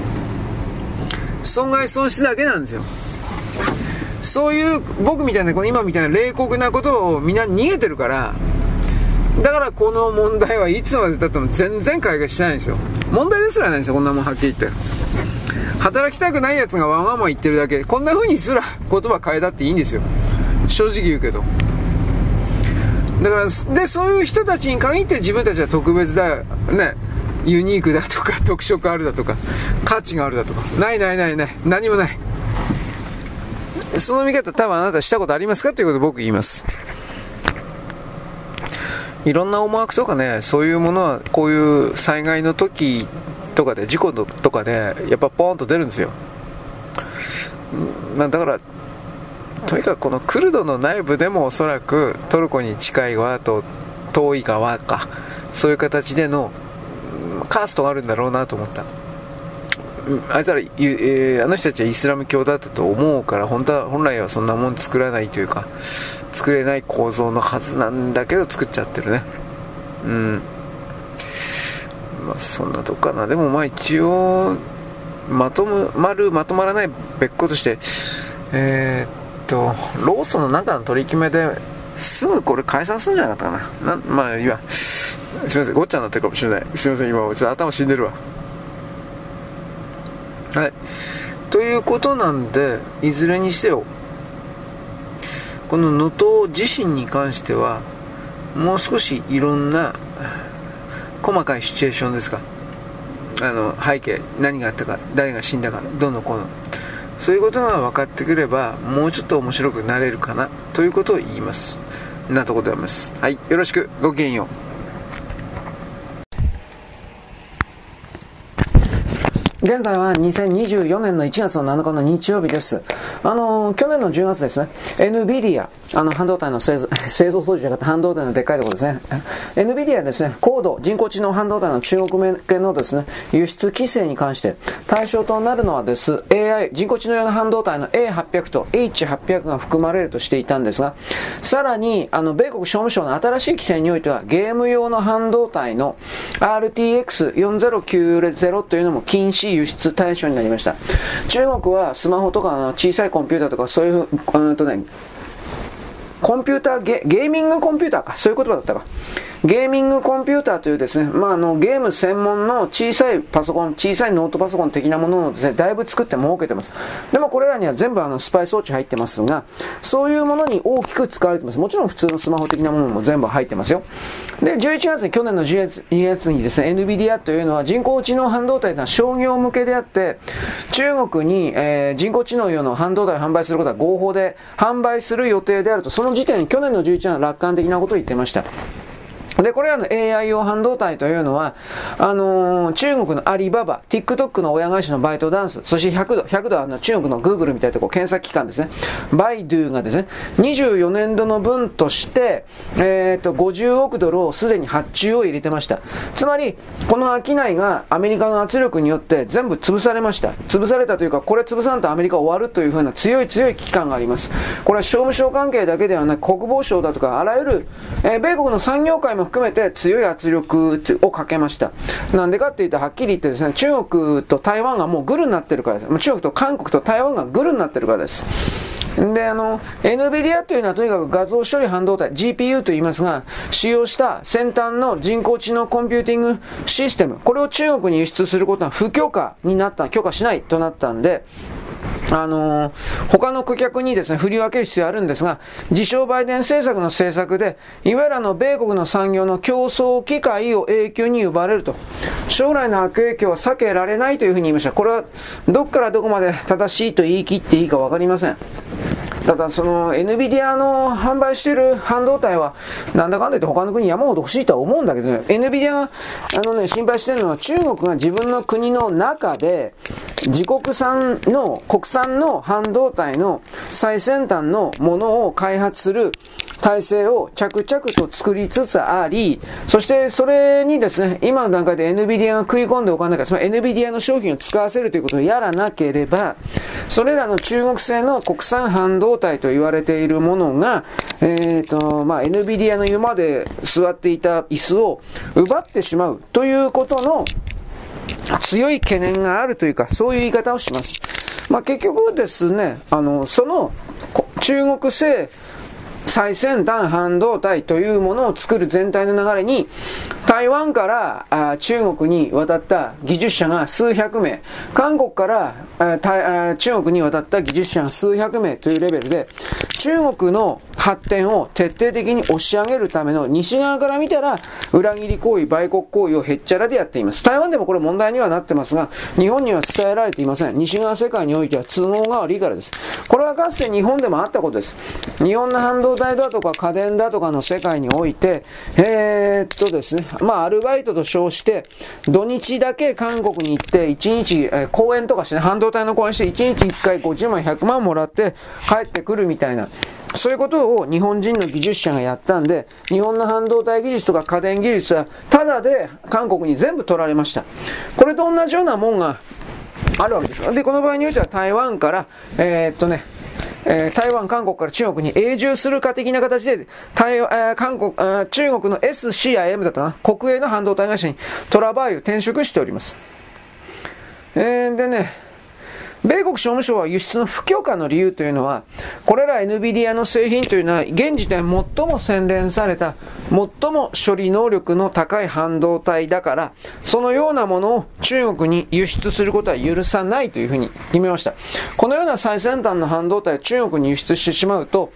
損害損失だけなんですよ。そういう僕みたいなこの、今みたいな冷酷なことをみんな逃げてるから、だからこの問題はいつまでたっても全然解決しないんですよ。問題ですらないんですよ、こんなもんはっきり言って。働きたくない奴がわがまま言ってるだけ。こんな風にすら言葉変えたっていいんですよ。正直言うけど。だから、で、そういう人たちに限って自分たちは特別だ、ね、ユニークだとか、*laughs* 特色あるだとか、価値があるだとか。ないないないない。何もない。その見方多分あなたしたことありますかということを僕言います。いろんな思惑とかね、そういうものはこういう災害の時とかで、事故とかで、やっぱポーンと出るんですよ。まあ、だから、とにかくこのクルドの内部でもおそらくトルコに近い側と遠い側か、そういう形でのカーストがあるんだろうなと思った。あいつら、えー、あの人たちはイスラム教だったと思うから本当は本来はそんなもん作らないというか作れない構造のはずなんだけど作っちゃってるね。うん。まあそんなとこかな。でもまあ一応まとまるまとまらない別個としてえー、っとローソンの中の取り決めですぐこれ解散するんじゃなかったかな。なまあいいわ。すいません。ごっちゃになってるかもしれない。すいません。今ちょっと頭死んでるわ。はい。ということなんで、いずれにしてよ、この能登自身に関しては、もう少しいろんな細かいシチュエーションですか、あの背景、何があったか、誰が死んだか、どのこの、そういうことが分かってくれば、もうちょっと面白くなれるかなということを言います。なとこでございます。はい、よろしく、ごきげんよう。現在は2024年の1月の7日の日曜日です。あの、去年の10月ですね、NVIDIA、あの、半導体の製造、*laughs* 製造装置じゃなくて半導体のでっかいところですね。NVIDIA ですね、高度、人工知能半導体の中国向けのですね、輸出規制に関して対象となるのはです、AI、人工知能用の半導体の A800 と H800 が含まれるとしていたんですが、さらに、あの、米国商務省の新しい規制においては、ゲーム用の半導体の RTX4090 というのも禁止輸出対象になりました。中国はスマホとか小さいコンピューターとかそういう、うんとね、コンピューターゲ、ゲーミングコンピューターか、そういう言葉だったか。ゲーミングコンピューターというですね、まあ、あの、ゲーム専門の小さいパソコン、小さいノートパソコン的なものをですね、だいぶ作って儲けてます。でもこれらには全部あの、スパイ装置入ってますが、そういうものに大きく使われてます。もちろん普通のスマホ的なものも全部入ってますよ。で、11月に、去年の10月 ,2 月にですね、NVIDIA というのは人工知能半導体というのは商業向けであって、中国に、えー、人工知能用の半導体を販売することは合法で販売する予定であると、その時点、去年の11月は楽観的なことを言ってました。で、これらの AI 用半導体というのは、あのー、中国のアリババ、TikTok の親会社のバイトダンス、そして100度、100度はあの中国の Google みたいなとこ検索機関ですね。バイドゥがですね、24年度の分として、えっ、ー、と、50億ドルをすでに発注を入れてました。つまり、この商いがアメリカの圧力によって全部潰されました。潰されたというか、これ潰さんとアメリカ終わるというふうな強い強い危機感があります。これは商務省関係だけではなく、国防省だとか、あらゆる、えー、米国の産業界も含めて強い圧力をかけました。なんでかっていうと、はっきり言ってですね、中国と台湾がもうグルになってるからです。中国と韓国と台湾がグルになってるからです。で、あの、NVIDIA というのはとにかく画像処理半導体、GPU と言いますが、使用した先端の人工知能コンピューティングシステム、これを中国に輸出することは不許可になった、許可しないとなったんで、あのー、他の顧客にですね、振り分ける必要あるんですが、自称バイデン政策の政策で、いわゆるあの、米国の産業の競争機会を永久に奪われると。将来の悪影響は避けられないというふうに言いました。これは、どこからどこまで正しいと言い切っていいかわかりません。ただ、その NVIDIA の販売している半導体は、なんだかんだ言って他の国山ほど欲しいとは思うんだけどね、NVIDIA が、あのね、心配してるのは中国が自分の国の中で、自国産の、国産の半導体の最先端のものを開発する、体制を着々と作りつつあり、そしてそれにですね、今の段階で NVIDIA が食い込んでおかなきゃ、つまり NVIDIA の商品を使わせるということをやらなければ、それらの中国製の国産半導体と言われているものが、えっ、ー、と、まあ、NVIDIA の今まで座っていた椅子を奪ってしまうということの強い懸念があるというか、そういう言い方をします。まあ、結局ですね、あの、その中国製最先端半導体というものを作る全体の流れに、台湾から中国に渡った技術者が数百名、韓国から中国に渡った技術者が数百名というレベルで、中国の発展を徹底的に押し上げるための西側から見たら裏切り行為、売国行為をへっちゃらでやっています。台湾でもこれ問題にはなってますが、日本には伝えられていません。西側世界においては都合が悪いからです。これはかつて日本でもあったことです。日本の半導体だとか家電だとかの世界において、えー、っとですね、まあアルバイトと称して、土日だけ韓国に行って、1日、えー、講演とかしてね、半導体の講演して1日1回50万、100万もらって帰ってくるみたいな。そういうことを日本人の技術者がやったんで、日本の半導体技術とか家電技術は、ただで韓国に全部取られました。これと同じようなもんがあるわけです。で、この場合においては台湾から、えー、っとね、えー、台湾、韓国から中国に永住するか的な形で、台えー、韓国、中国の SCIM だったな、国営の半導体会社にトラバーユ転職しております。えー、でね、米国商務省は輸出の不許可の理由というのは、これら NVIDIA の製品というのは、現時点最も洗練された、最も処理能力の高い半導体だから、そのようなものを中国に輸出することは許さないというふうに決めました。このような最先端の半導体を中国に輸出してしまうと、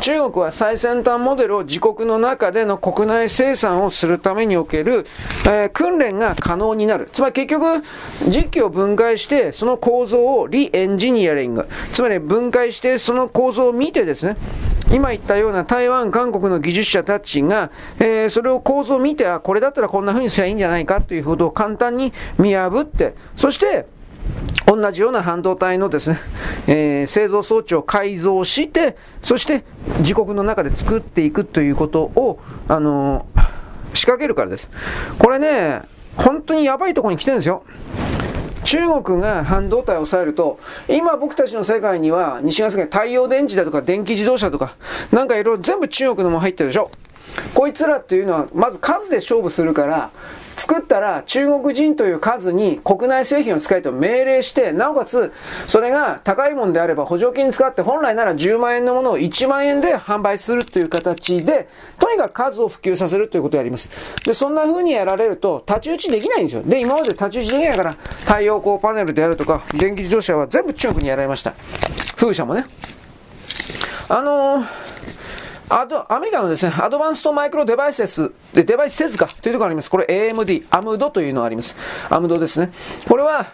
中国は最先端モデルを自国の中での国内生産をするためにおける、えー、訓練が可能になる。つまり結局、実機を分解して、その構造をリエンジニアリング、つまり分解してその構造を見てですね、今言ったような台湾、韓国の技術者たちが、えー、それを構造を見て、あ、これだったらこんな風にすればいいんじゃないかということを簡単に見破って、そして、同じような半導体のですね、えー、製造装置を改造して、そして自国の中で作っていくということを、あのー、仕掛けるからです。これね、本当にやばいとこに来てるんですよ。中国が半導体を抑えると、今僕たちの世界には、西側世界、太陽電池だとか電気自動車とか、なんかいろいろ全部中国のも入ってるでしょ。こいつらっていうのは、まず数で勝負するから、作ったら中国人という数に国内製品を使えと命令して、なおかつ、それが高いものであれば補助金使って本来なら10万円のものを1万円で販売するという形で、とにかく数を普及させるということをやります。で、そんな風にやられると、太刀打ちできないんですよ。で、今まで太刀打ちできないから、太陽光パネルであるとか、電気自動車は全部中国にやられました。風車もね。あのーアド、アメリカのですね、アドバンストマイクロデバイスです、デバイスせずかというところがあります。これ AMD、アムドというのがあります。アムドですね。これは、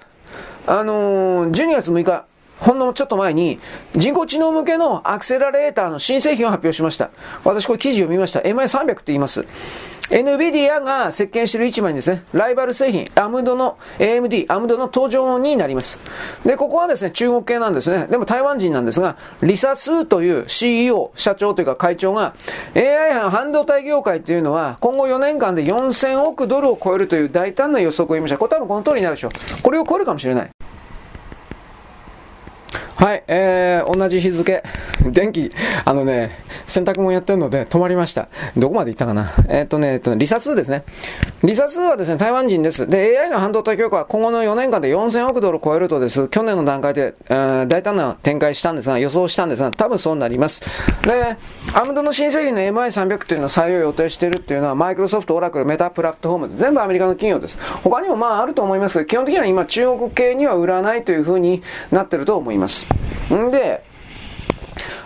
あのー、12月6日、ほんのちょっと前に、人工知能向けのアクセラレーターの新製品を発表しました。私これ記事を見ました。MI300 って言います。NVIDIA が席巻している市場にですね、ライバル製品、アムドの AMD、アムドの登場になります。で、ここはですね、中国系なんですね。でも台湾人なんですが、リサスーという CEO、社長というか会長が、AI 半導体業界というのは、今後4年間で4000億ドルを超えるという大胆な予測を言いました。これ多分この通りになるでしょう。これを超えるかもしれない。はい、えー、同じ日付。電気、あのね、洗濯物やってるので止まりました。どこまで行ったかな？えっ、ー、とね、えっ、ー、と、リサ数ですね。リサ数はですね、台湾人です。で、AI の半導体強化は今後の4年間で4000億ドルを超えるとです、去年の段階で、えー、大胆な展開したんですが、予想したんですが、多分そうなります。で、アムドの新製品の MI300 っていうのを採用予定しているっていうのは、マイクロソフト、オラクル、メタプラットフォーム全部アメリカの企業です。他にもまああると思います、基本的には今中国系には売らないというふうになってると思います。んで、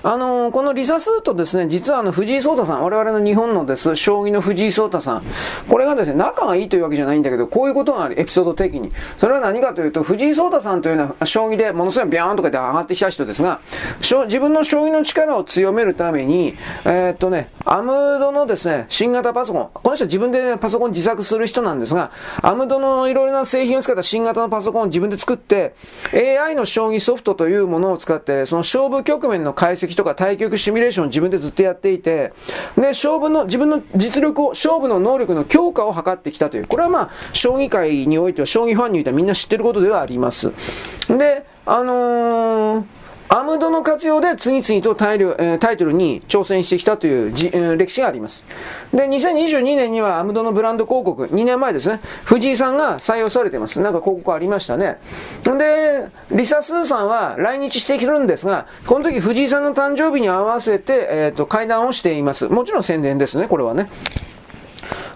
あのー、このリサスートですね、実はあの藤井聡太さん、我々の日本のです、将棋の藤井聡太さん、これがですね、仲がいいというわけじゃないんだけど、こういうことがある、エピソード的に。それは何かというと、藤井聡太さんというのは、将棋でものすごいビャーンとかで上がってきた人ですが、自分の将棋の力を強めるために、えー、っとね、アムドのですね、新型パソコン、この人は自分でパソコン自作する人なんですが、アムドのいろいろな製品を使った新型のパソコンを自分で作って、AI の将棋ソフトというものを使って、その勝負局面の解析とか対局シミュレーションを自分でずっとやっていて、で、勝負の、自分の実力を、勝負の能力の強化を図ってきたという、これはまあ、将棋界においては、将棋ファンにおいてはみんな知ってることではあります。で、あのーアムドの活用で次々とタイル、え、タイトルに挑戦してきたというじ、えー、歴史があります。で、2022年にはアムドのブランド広告、2年前ですね、藤井さんが採用されています。なんか広告ありましたね。で、リサ・スーさんは来日してきるんですが、この時藤井さんの誕生日に合わせて、えっ、ー、と、会談をしています。もちろん宣伝ですね、これはね。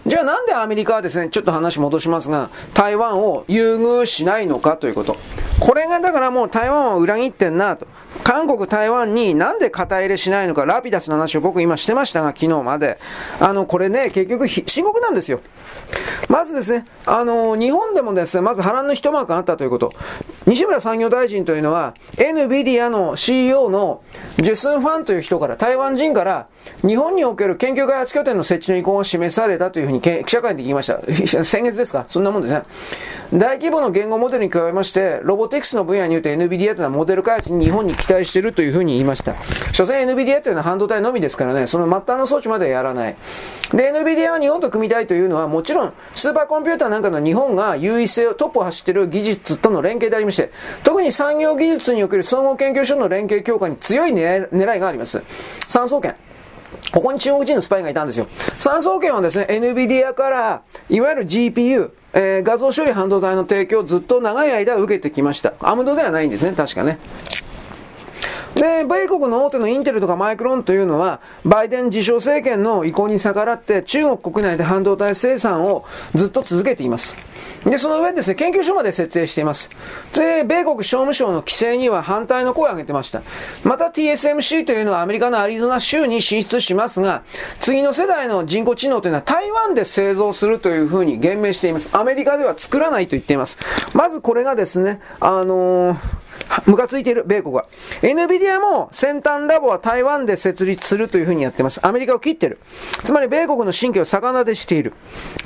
じゃあなんでアメリカはですね、ちょっと話戻しますが、台湾を優遇しないのかということ。これがだからもう台湾を裏切ってんなと。韓国、台湾になんで肩入れしないのか、ラピダスの話を僕今してましたが、昨日まで。あの、これね、結局深刻なんですよ。まずですね、あの、日本でもですね、まず波乱の一幕があったということ。西村産業大臣というのは、NVIDIA の CEO のジェスン・ファンという人から、台湾人から、日本における研究開発拠点の設置の意向が示されたというふうに記者会で言いました。*laughs* 先月ですか？そんなもんですね。大規模の言語モデルに加えまして、ロボティクスの分野において NVIDIA というのはモデル開発に日本に期待しているというふうに言いました。所詮 NVIDIA というのは半導体のみですからね、その末端の装置まではやらない。で、NVIDIA は日本と組みたいというのは、もちろん、スーパーコンピューターなんかの日本が優位性をトップを走っている技術との連携でありまして、特に産業技術における総合研究所の連携強化に強い狙いがあります。産総研。ここに中国人のスパイがいたんですよ。産総研はですね、NVIDIA から、いわゆる GPU、えー、画像処理半導体の提供をずっと長い間受けてきました。アムドではないんですね、確かね。で、米国の大手のインテルとかマイクロンというのは、バイデン自称政権の意向に逆らって、中国国内で半導体生産をずっと続けています。で、その上ですね、研究所まで設営しています。で、米国商務省の規制には反対の声を上げてました。また TSMC というのはアメリカのアリゾナ州に進出しますが、次の世代の人工知能というのは台湾で製造するというふうに言明しています。アメリカでは作らないと言っています。まずこれがですね、あのームカついている、米国は。NVIDIA も先端ラボは台湾で設立するというふうにやってます。アメリカを切ってる。つまり米国の神経を逆なでしている。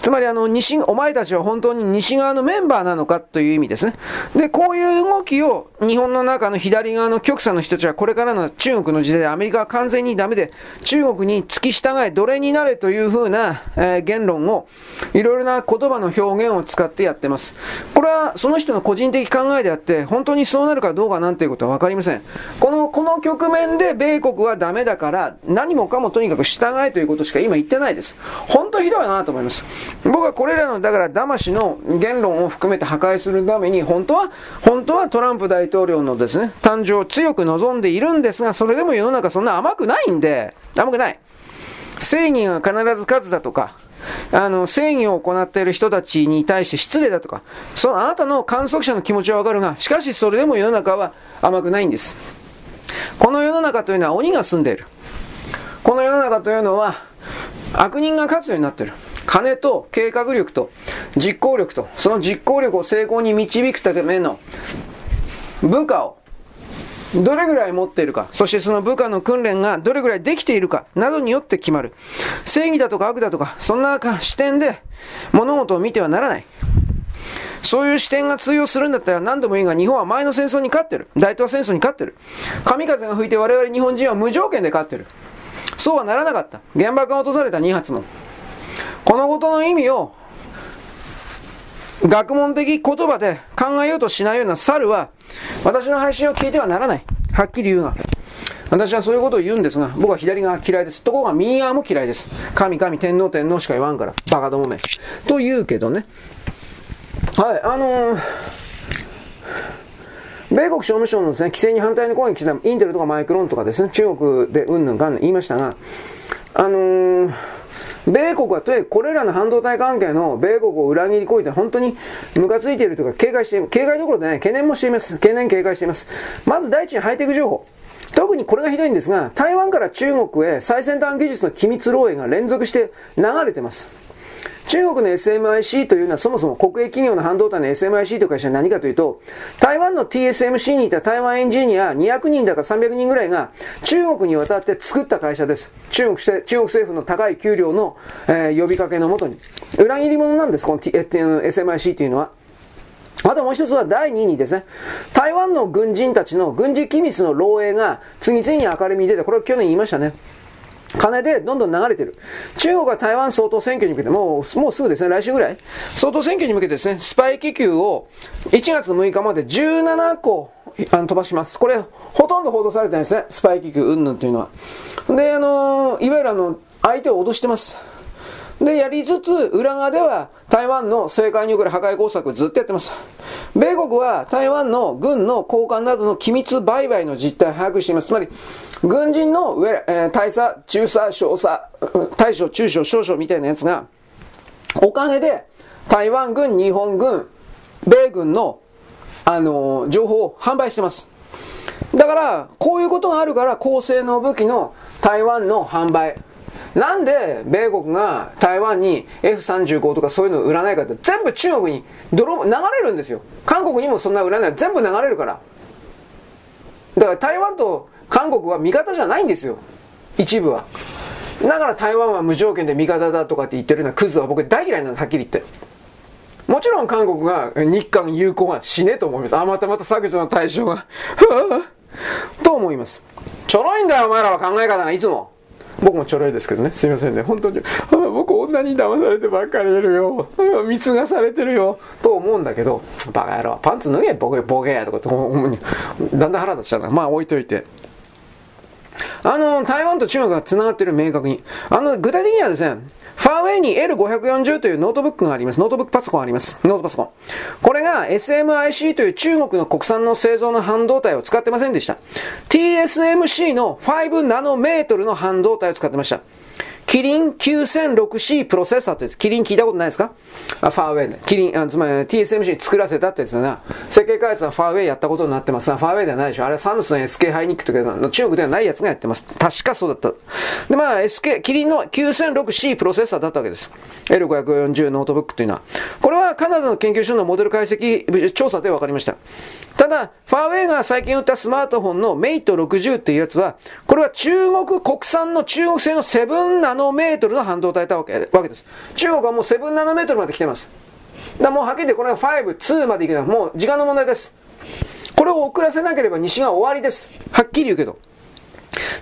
つまりあの、西、お前たちは本当に西側のメンバーなのかという意味ですね。で、こういう動きを日本の中の左側の極左の人たちはこれからの中国の時代でアメリカは完全にダメで、中国に付き従え、奴隷になれというふうな、えー、言論を、いろいろな言葉の表現を使ってやってます。これはその人の個人的考えであって、本当にそうなるかどうかなんていうことはわかりません。この、この局面で米国はダメだから、何もかもとにかく従えということしか今言ってないです。本当ひどいなと思います。僕はこれらの、だから騙しの言論を含めて破壊するために、本当は、本当はトランプ大統領のですね、誕生を強く望んでいるんですが、それでも世の中そんな甘くないんで、甘くない。正義が必ず勝つだとか、あの、正義を行っている人たちに対して失礼だとか、そのあなたの観測者の気持ちはわかるが、しかしそれでも世の中は甘くないんです。この世の中というのは鬼が住んでいる。この世の中というのは悪人が勝つようになっている。金と計画力と実行力と、その実行力を成功に導くための部下をどれぐらい持っているか、そしてその部下の訓練がどれぐらいできているか、などによって決まる。正義だとか悪だとか、そんな視点で物事を見てはならない。そういう視点が通用するんだったら何度もいいが日本は前の戦争に勝ってる。大東亜戦争に勝ってる。神風が吹いて我々日本人は無条件で勝ってる。そうはならなかった。原爆が落とされた2発も。このことの意味を学問的言葉で考えようとしないような猿は私の配信を聞いてはならない。はっきり言うが。私はそういうことを言うんですが、僕は左側嫌いです。ところが右側も嫌いです。神神天皇天皇しか言わんから。バカどもめ。と言うけどね。はい、あのー、米国商務省のですね、規制に反対の攻撃したインテルとかマイクロンとかですね、中国でうんぬんかんぬん言いましたが、あのー、米国はとにかくこれらの半導体関係の米国を裏切り行為で本当にムカついているとか警戒して、警戒どころでね、懸念もしています。懸念警戒しています。まず第一にハイテク情報。特にこれがひどいんですが、台湾から中国へ最先端技術の機密漏洩が連続して流れてます。中国の SMIC というのはそもそも国営企業の半導体の SMIC という会社は何かというと、台湾の TSMC にいた台湾エンジニア200人だか300人ぐらいが中国に渡って作った会社です。中国中国政府の高い給料の、えー、呼びかけのもとに。裏切り者なんです、この、SMIC というのは。あともう一つは第2にですね、台湾の軍人たちの軍事機密の漏洩が次々に明るみに出て、これは去年言いましたね。金でどんどん流れてる。中国は台湾総統選挙に向けて、もう、もうすぐですね、来週ぐらい、総統選挙に向けてですね、スパイ気球を1月6日まで17個あの飛ばします。これ、ほとんど報道されてないですね、スパイ気球云々というのは。で、あのいわゆるあの、相手を脅してます。で、やりつつ、裏側では台湾の政界における破壊工作をずっとやってます。米国は台湾の軍の交換などの機密売買の実態を把握しています。つまり、軍人の上、えー、大佐、中佐、小佐、大将、中将、少将みたいなやつが、お金で台湾軍、日本軍、米軍の、あのー、情報を販売してます。だから、こういうことがあるから、高性能武器の台湾の販売。なんで米国が台湾に F35 とかそういうのを売らないかって全部中国に泥流れるんですよ。韓国にもそんな売らない。全部流れるから。だから台湾と韓国は味方じゃないんですよ。一部は。だから台湾は無条件で味方だとかって言ってるようなクズは僕大嫌いなんです、はっきり言って。もちろん韓国が日韓友好は死ねと思います。あ、またまた削除の対象が。と思います。ちょろいんだよ、お前らは考え方がいつも。僕もちょろいですけどね。すみませんね。本当に。僕女に騙されてばっかりいるよ。貢がされてるよ。と思うんだけど、バカ野郎、パンツ脱げ、ボケ、ボケやとかって、だんだん腹立っちゃうな。まあ置いといて。あの、台湾と中国が繋がってる明確に。あの、具体的にはですね、ファーウェイに L540 というノートブックがあります。ノートブックパソコンあります。ノートパソコン。これが SMIC という中国の国産の製造の半導体を使ってませんでした。TSMC の5ナノメートルの半導体を使ってました。キリン 9006C プロセッサーってやつ。キリン聞いたことないですか？あファーウェイで。キリン、あつまり TSMC 作らせたってやつだな。設計開発はファーウェイやったことになってますファーウェイではないでしょ。あれサムスン SK ハイニックとかの中国ではないやつがやってます。確かそうだった。で、まあ SK、キリンの 9006C プロセッサーだったわけです。L540 ノートブックというのは。これはカナダの研究所のモデル解析調査で分かりました。ただ、ファーウェイが最近売ったスマートフォンのメイト60っていうやつは、これは中国国産の中国製の7ナノメートルの半導体なわけわけです。中国はもう7ナノメートルまで来てます。だもうはっきり言ってこれは5、2までいけない。もう時間の問題です。これを遅らせなければ西が終わりです。はっきり言うけど。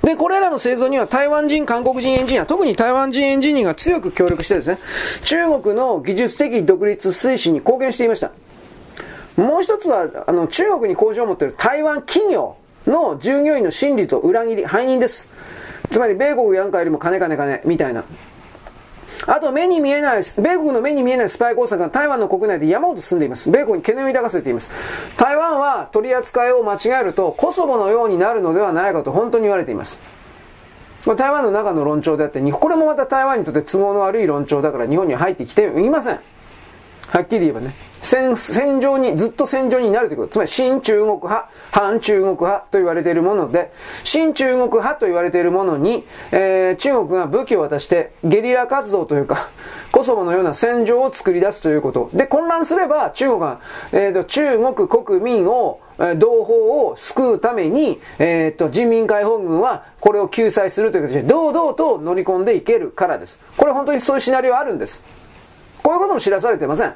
で、これらの製造には台湾人、韓国人エンジニア、特に台湾人エンジニアが強く協力してですね、中国の技術的独立推進に貢献していました。もう一つは、あの、中国に工場を持っている台湾企業の従業員の心理と裏切り、背任です。つまり、米国やんかよりも金金金、みたいな。あと、目に見えない、米国の目に見えないスパイ工作が台湾の国内で山ほど進んでいます。米国に懸念を抱かせています。台湾は取り扱いを間違えると、コソボのようになるのではないかと本当に言われています。台湾の中の論調であって、これもまた台湾にとって都合の悪い論調だから日本には入ってきていません。はっきり言えばね。戦、戦場に、ずっと戦場になるということ。つまり、新中国派、反中国派と言われているもので、新中国派と言われているものに、えー、中国が武器を渡して、ゲリラ活動というか、コソボのような戦場を作り出すということ。で、混乱すれば、中国が、えーと、中国国民を、同胞を救うために、えっ、ー、と、人民解放軍はこれを救済するという形で、堂々と乗り込んでいけるからです。これ本当にそういうシナリオあるんです。こういうことも知らされてません。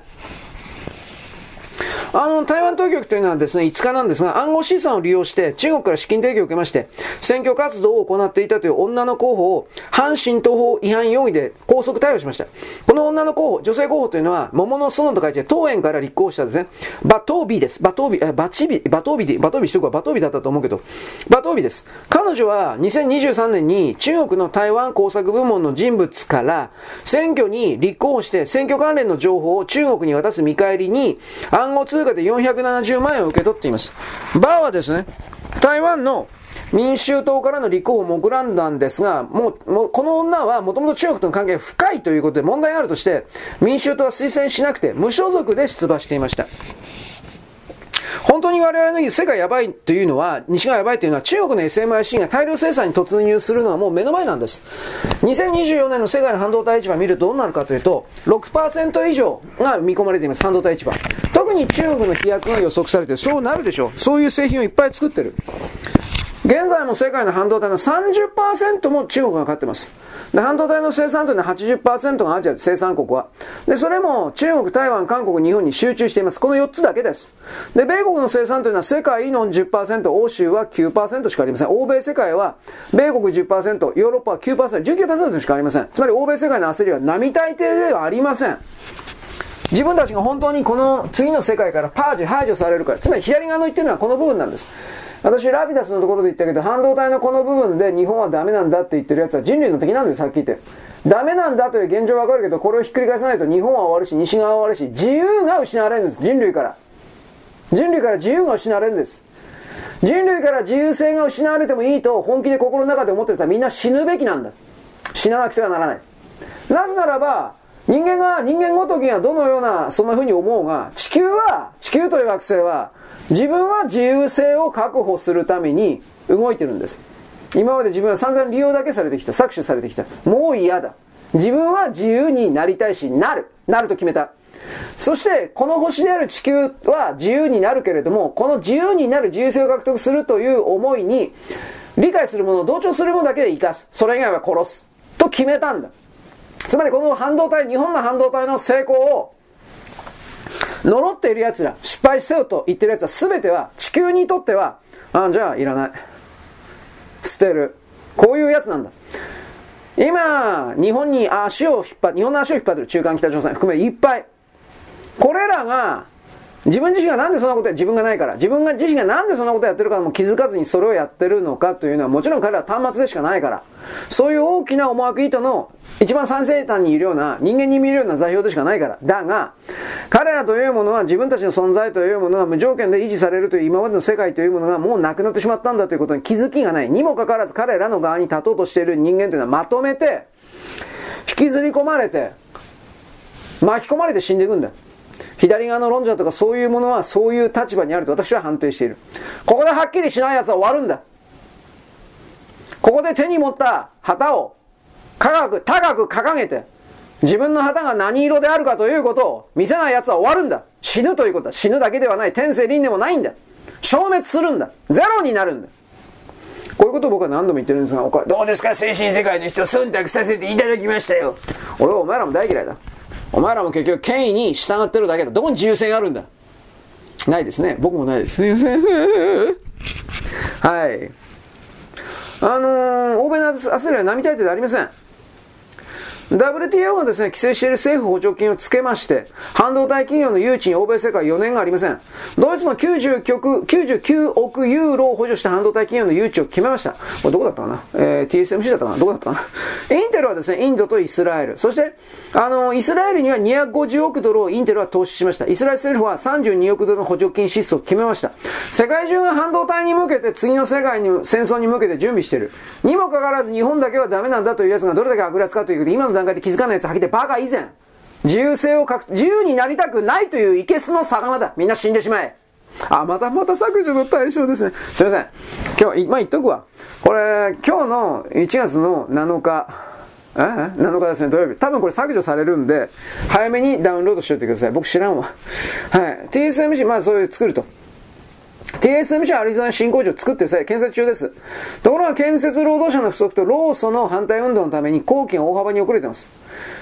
あの、台湾当局というのはですね、5日なんですが、暗号資産を利用して中国から資金提供を受けまして、選挙活動を行っていたという女の候補を反神東法違反容疑で拘束逮捕しました。この女の候補、女性候補というのは、桃の園と書いて、当園から立候補したですね、バトービーです。バトービー、バチビ、バトービーで、バトービーしとくはバトービーだったと思うけど、バトービーです。彼女は2023年に中国の台湾工作部門の人物から選挙に立候補して選挙関連の情報を中国に渡す見返りに暗号通で470万円を受け取っています。バーはですね、台湾の民衆党からの立候補を目論んだんですが、もう、もうこの女はもともと中国との関係が深いということで問題があるとして、民衆党は推薦しなくて無所属で出馬していました。本当に我々の世界やばいというのは、西側やばいというのは中国の SMIC が大量生産に突入するのはもう目の前なんです。2024年の世界の半導体市場を見るとどうなるかというと、6%以上が見込まれています、半導体市場。特に中国の飛躍が予測されて、そうなるでしょう。そういう製品をいっぱい作ってる。現在も世界の半導体の30%も中国が勝ってます。で、半導体の生産というのは80%がアジアで生産国は。で、それも中国、台湾、韓国、日本に集中しています。この4つだけです。で、米国の生産というのは世界の10%、欧州は9%しかありません。欧米世界は、米国10%、ヨーロッパは9%、19%しかありません。つまり欧米世界の焦りは並大抵ではありません。自分たちが本当にこの次の世界からパージ、排除されるから、つまり左側の言ってるのはこの部分なんです。私、ラピダスのところで言ったけど、半導体のこの部分で日本はダメなんだって言ってるやつは人類の敵なんです、さっき言って。ダメなんだという現状わかるけど、これをひっくり返さないと日本は終わるし、西側は終わるし、自由が失われるんです、人類から。人類から自由が失われるんです。人類から自由性が失われてもいいと本気で心の中で思ってる人はみんな死ぬべきなんだ。死ななくてはならない。なぜならば、人間が、人間ごときがどのような、そんな風に思うが、地球は、地球という惑星は、自分は自由性を確保するために動いてるんです。今まで自分は散々利用だけされてきた。搾取されてきた。もう嫌だ。自分は自由になりたいし、なる。なると決めた。そして、この星である地球は自由になるけれども、この自由になる自由性を獲得するという思いに、理解するもの、同調するものだけで生かす。それ以外は殺す。と決めたんだ。つまりこの半導体、日本の半導体の成功を呪っている奴ら、失敗せよと言ってる奴は全ては地球にとっては、あ、じゃあいらない。捨てる。こういうやつなんだ。今、日本に足を引っ張日本の足を引っ張ってる中間北朝鮮含めいっぱい。これらが、自分自身がなんでそんなことや、自分がないから、自分が自身がなんでそんなことやってるかも気づかずにそれをやってるのかというのは、もちろん彼らは端末でしかないから、そういう大きな思惑意図の一番最西端にいるような、人間に見えるような座標でしかないから。だが、彼らというものは自分たちの存在というものが無条件で維持されるという今までの世界というものがもうなくなってしまったんだということに気づきがない。にもかかわらず彼らの側に立とうとしている人間というのはまとめて、引きずり込まれて、巻き込まれて死んでいくんだよ。左側の論者とかそういうものはそういう立場にあると私は判定している。ここではっきりしない奴は終わるんだ。ここで手に持った旗を高く、高く掲げて、自分の旗が何色であるかということを見せない奴は終わるんだ。死ぬということは死ぬだけではない。天性輪でもないんだ。消滅するんだ。ゼロになるんだ。こういうことを僕は何度も言ってるんですが、どうですか？精神世界の人、忖度させていただきましたよ。俺はお前らも大嫌いだ。お前らも結局権威に従ってるだけだ。どこに自由性があるんだ？ないですね。僕もないです。すいません。はい。あのー、欧米の焦りは並大抵でありません。WTO がですね、規制している政府補助金をつけまして、半導体企業の誘致に欧米世界4年がありません。ドイツも99億ユーロを補助した半導体企業の誘致を決めました。これどこだったかな？えー、TSMC だったかな？どこだったかな？*laughs* インテルはですね、インドとイスラエル。そして、あの、イスラエルには250億ドルをインテルは投資しました。イスラエル政府は32億ドルの補助金支出を決めました。世界中が半導体に向けて次の世界に、戦争に向けて準備している。にもかかわらず日本だけはダメなんだというやつがどれだけ悪辣かということで、今の段階で気づかない奴はっきりバカ以前、自由性を自由になりたくないといういけすの魚だ。みんな死んでしまえ。あ、またまた削除の対象ですね。すいません。今日、まあ、言っとくわ。これ、今日の1月の7日、え ?7 日ですね、土曜日。多分これ削除されるんで、早めにダウンロードしておいてください。僕知らんわ。はい。TSMC、まあそういう作ると。TSMC アリゾナ新工場を作ってる際、建設中です。ところが建設労働者の不足と労組の反対運動のために工期が大幅に遅れてます。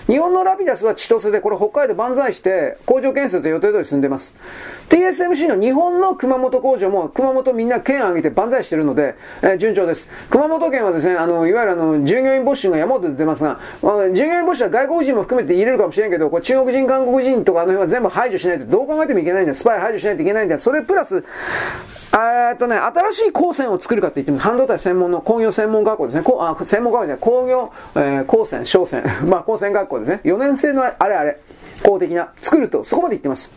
日本のラピダスは千歳で、これ北海道万歳して工場建設予定通り進んでます。TSMC の日本の熊本工場も熊本みんな県挙げて万歳してるので、えー、順調です。熊本県はですね、あの、いわゆるあの、従業員募集が山ほど出てますが、従業員募集は外国人も含めて入れるかもしれんけど、これ中国人、韓国人とかあの辺は全部排除しないと、どう考えてもいけないんだ。スパイ排除しないといけないんだ。それプラス、えっとね、新しい高専を作るかって言ってます。半導体専門の工業専門学校ですね。こあ専門学校じゃない、工業、えー、高専、商専、*laughs* まあ高専学校ですね。4年生のあれあれ、公的な、作ると、そこまで言ってます。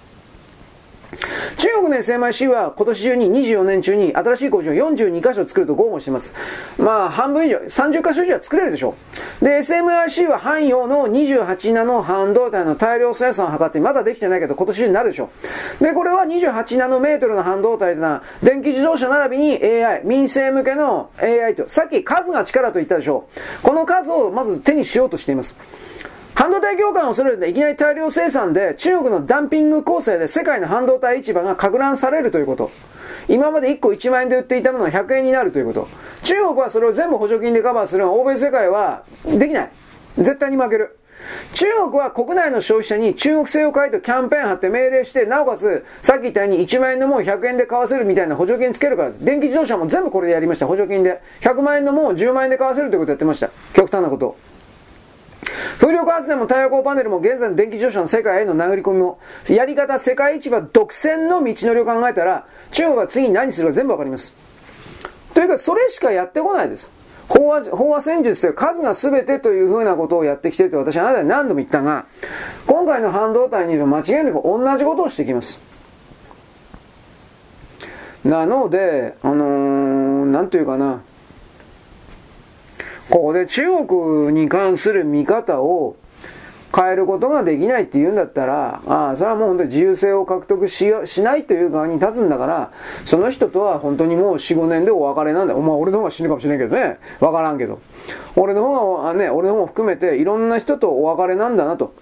中国の SMIC は今年中に24年中に新しい工場を42カ所作ると豪語しています。まあ半分以上、30カ所以上は作れるでしょう。で、SMIC は汎用の28ナノ半導体の大量生産を図ってまだできてないけど今年中になるでしょう。で、これは28ナノメートルの半導体な電気自動車並びに AI、民生向けの AI と、さっき数が力と言ったでしょう。この数をまず手にしようとしています。半導体業界を恐れるといきなり大量生産で中国のダンピング構成で世界の半導体市場が拡乱されるということ。今まで1個1万円で売っていたものが100円になるということ。中国はそれを全部補助金でカバーするのは欧米世界はできない。絶対に負ける。中国は国内の消費者に中国製を買いとキャンペーン貼って命令して、なおかつ、さっき言ったように1万円のもん100円で買わせるみたいな補助金つけるからです。電気自動車も全部これでやりました、補助金で。100万円のもん10万円で買わせるということをやってました。極端なこと。風力発電も太陽光パネルも現在の電気自動車の世界への殴り込みも、やり方、世界市場独占の道のりを考えたら、中国は次に何するか全部わかります。というか、それしかやってこないです。飽和、飽和戦術という数が全てというふうなことをやってきてると私はあなたに何度も言ったが、今回の半導体にいる間違いなく同じことをしてきます。なので、あのー、なんというかな、ここで中国に関する見方を変えることができないって言うんだったら、ああ、それはもう本当に自由性を獲得ししないという側に立つんだから、その人とは本当にもう4、5年でお別れなんだよ。まあ俺の方が死ぬかもしれんけどね。わからんけど。俺の方がね、俺の方も含めていろんな人とお別れなんだなと。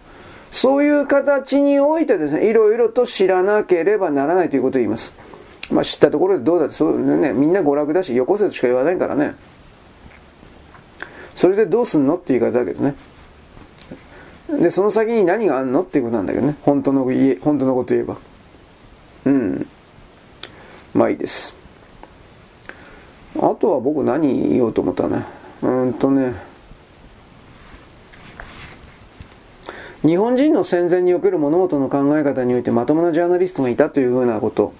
そういう形においてですね、いろいろと知らなければならないということを言います。まあ知ったところでどうだって、そうね、みんな娯楽だし、よこせとしか言わないからね。それでどうすんのって言い方だけどね。で、その先に何があんのっていうことなんだけどね。本当の言え、本当のこと言えば。うん。まあいいです。あとは僕何言おうと思ったね。うんとね。日本人の戦前における物事の考え方においてまともなジャーナリストがいたというふうなこと。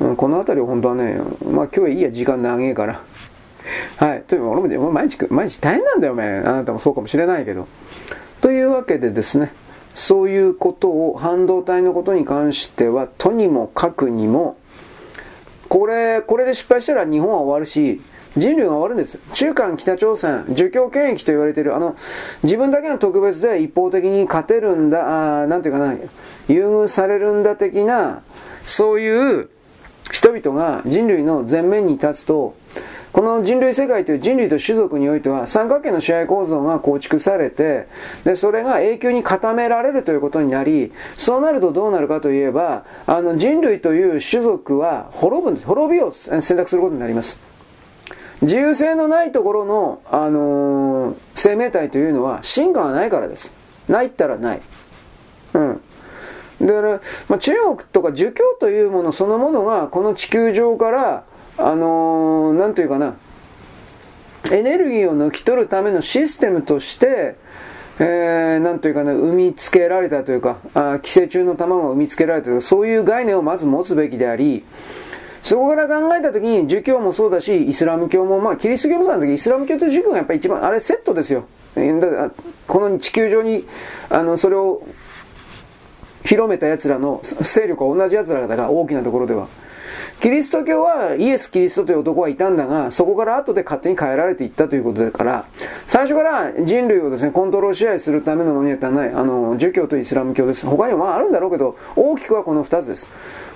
うん、この辺りは本当はね、まあ今日はいいや、時間長えから。はい。というか、俺も毎日、毎日大変なんだよ、お前。あなたもそうかもしれないけど。というわけでですね、そういうことを、半導体のことに関しては、とにもかくにも、これ、これで失敗したら日本は終わるし、人類が終わるんです。中間北朝鮮、儒教権益と言われている、あの、自分だけの特別で一方的に勝てるんだ、あなんていうかな、優遇されるんだ的な、そういう人々が人類の前面に立つと、この人類世界という人類と種族においては三角形の支配構造が構築されて、で、それが永久に固められるということになり、そうなるとどうなるかといえば、あの人類という種族は滅ぶんです。滅びを選択することになります。自由性のないところの、あのー、生命体というのは進化がないからです。ないったらない。うん。だから、まあ、中国とか儒教というものそのものがこの地球上からあのー、なんというかな、エネルギーを抜き取るためのシステムとして、えー、なんというかな、産みつけられたというか、あ寄生虫の卵が産みつけられたというか、そういう概念をまず持つべきであり、そこから考えたときに、儒教もそうだし、イスラム教も、まあ、キリスト教もそうだけど、イスラム教と儒教がやっぱり一番、あれセットですよ。この地球上に、あの、それを広めた奴らの勢力は同じ奴らだから、大きなところでは。キリスト教はイエス・キリストという男はいたんだが、そこから後で勝手に変えられていったということだから、最初から人類をですね、コントロール支配するためのものにはない、あの、儒教とイスラム教です。他にもまああるんだろうけど、大きくはこの二つです。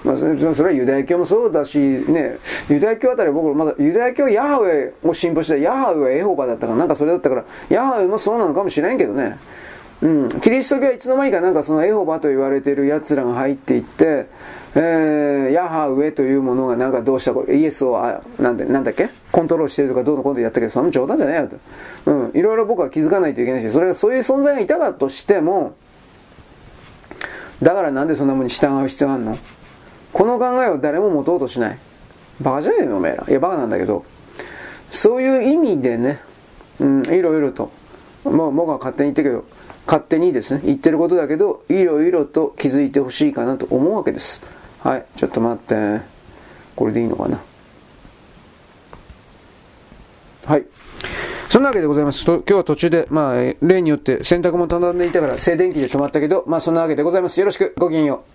まあ、それはユダヤ教もそうだし、ね、ユダヤ教あたり僕まだ、ユダヤ教ヤハウェを信奉してヤハウェはエホバだったかなんかそれだったから、ヤハウェもそうなのかもしれんけどね。うん、キリスト教はいつの間にかなんかそのエホバと言われている奴らが入っていって、えー、ヤハウェというものがなんかどうしたこイエスをあなんでなんだっけ？コントロールしてるとかどうのことやったけどその冗談じゃないよと、うん、いろいろ僕は気づかないといけないしそれがそういう存在がいたかとしてもだからなんでそんなものに従う必要があるの？この考えを誰も持とうとしない。バカじゃねえのおめえら。いやバカなんだけど。そういう意味でね、うん、いろいろと。もう僕は勝手に言ってるけど勝手にですね言ってることだけどいろいろと気づいてほしいかなと思うわけですはい、ちょっと待って。これでいいのかな？はい。そんなわけでございます。と今日は途中で、まあ、例によって洗濯も畳んでいたから静電気で止まったけど、まあそんなわけでございます。よろしく、ごきげんよう。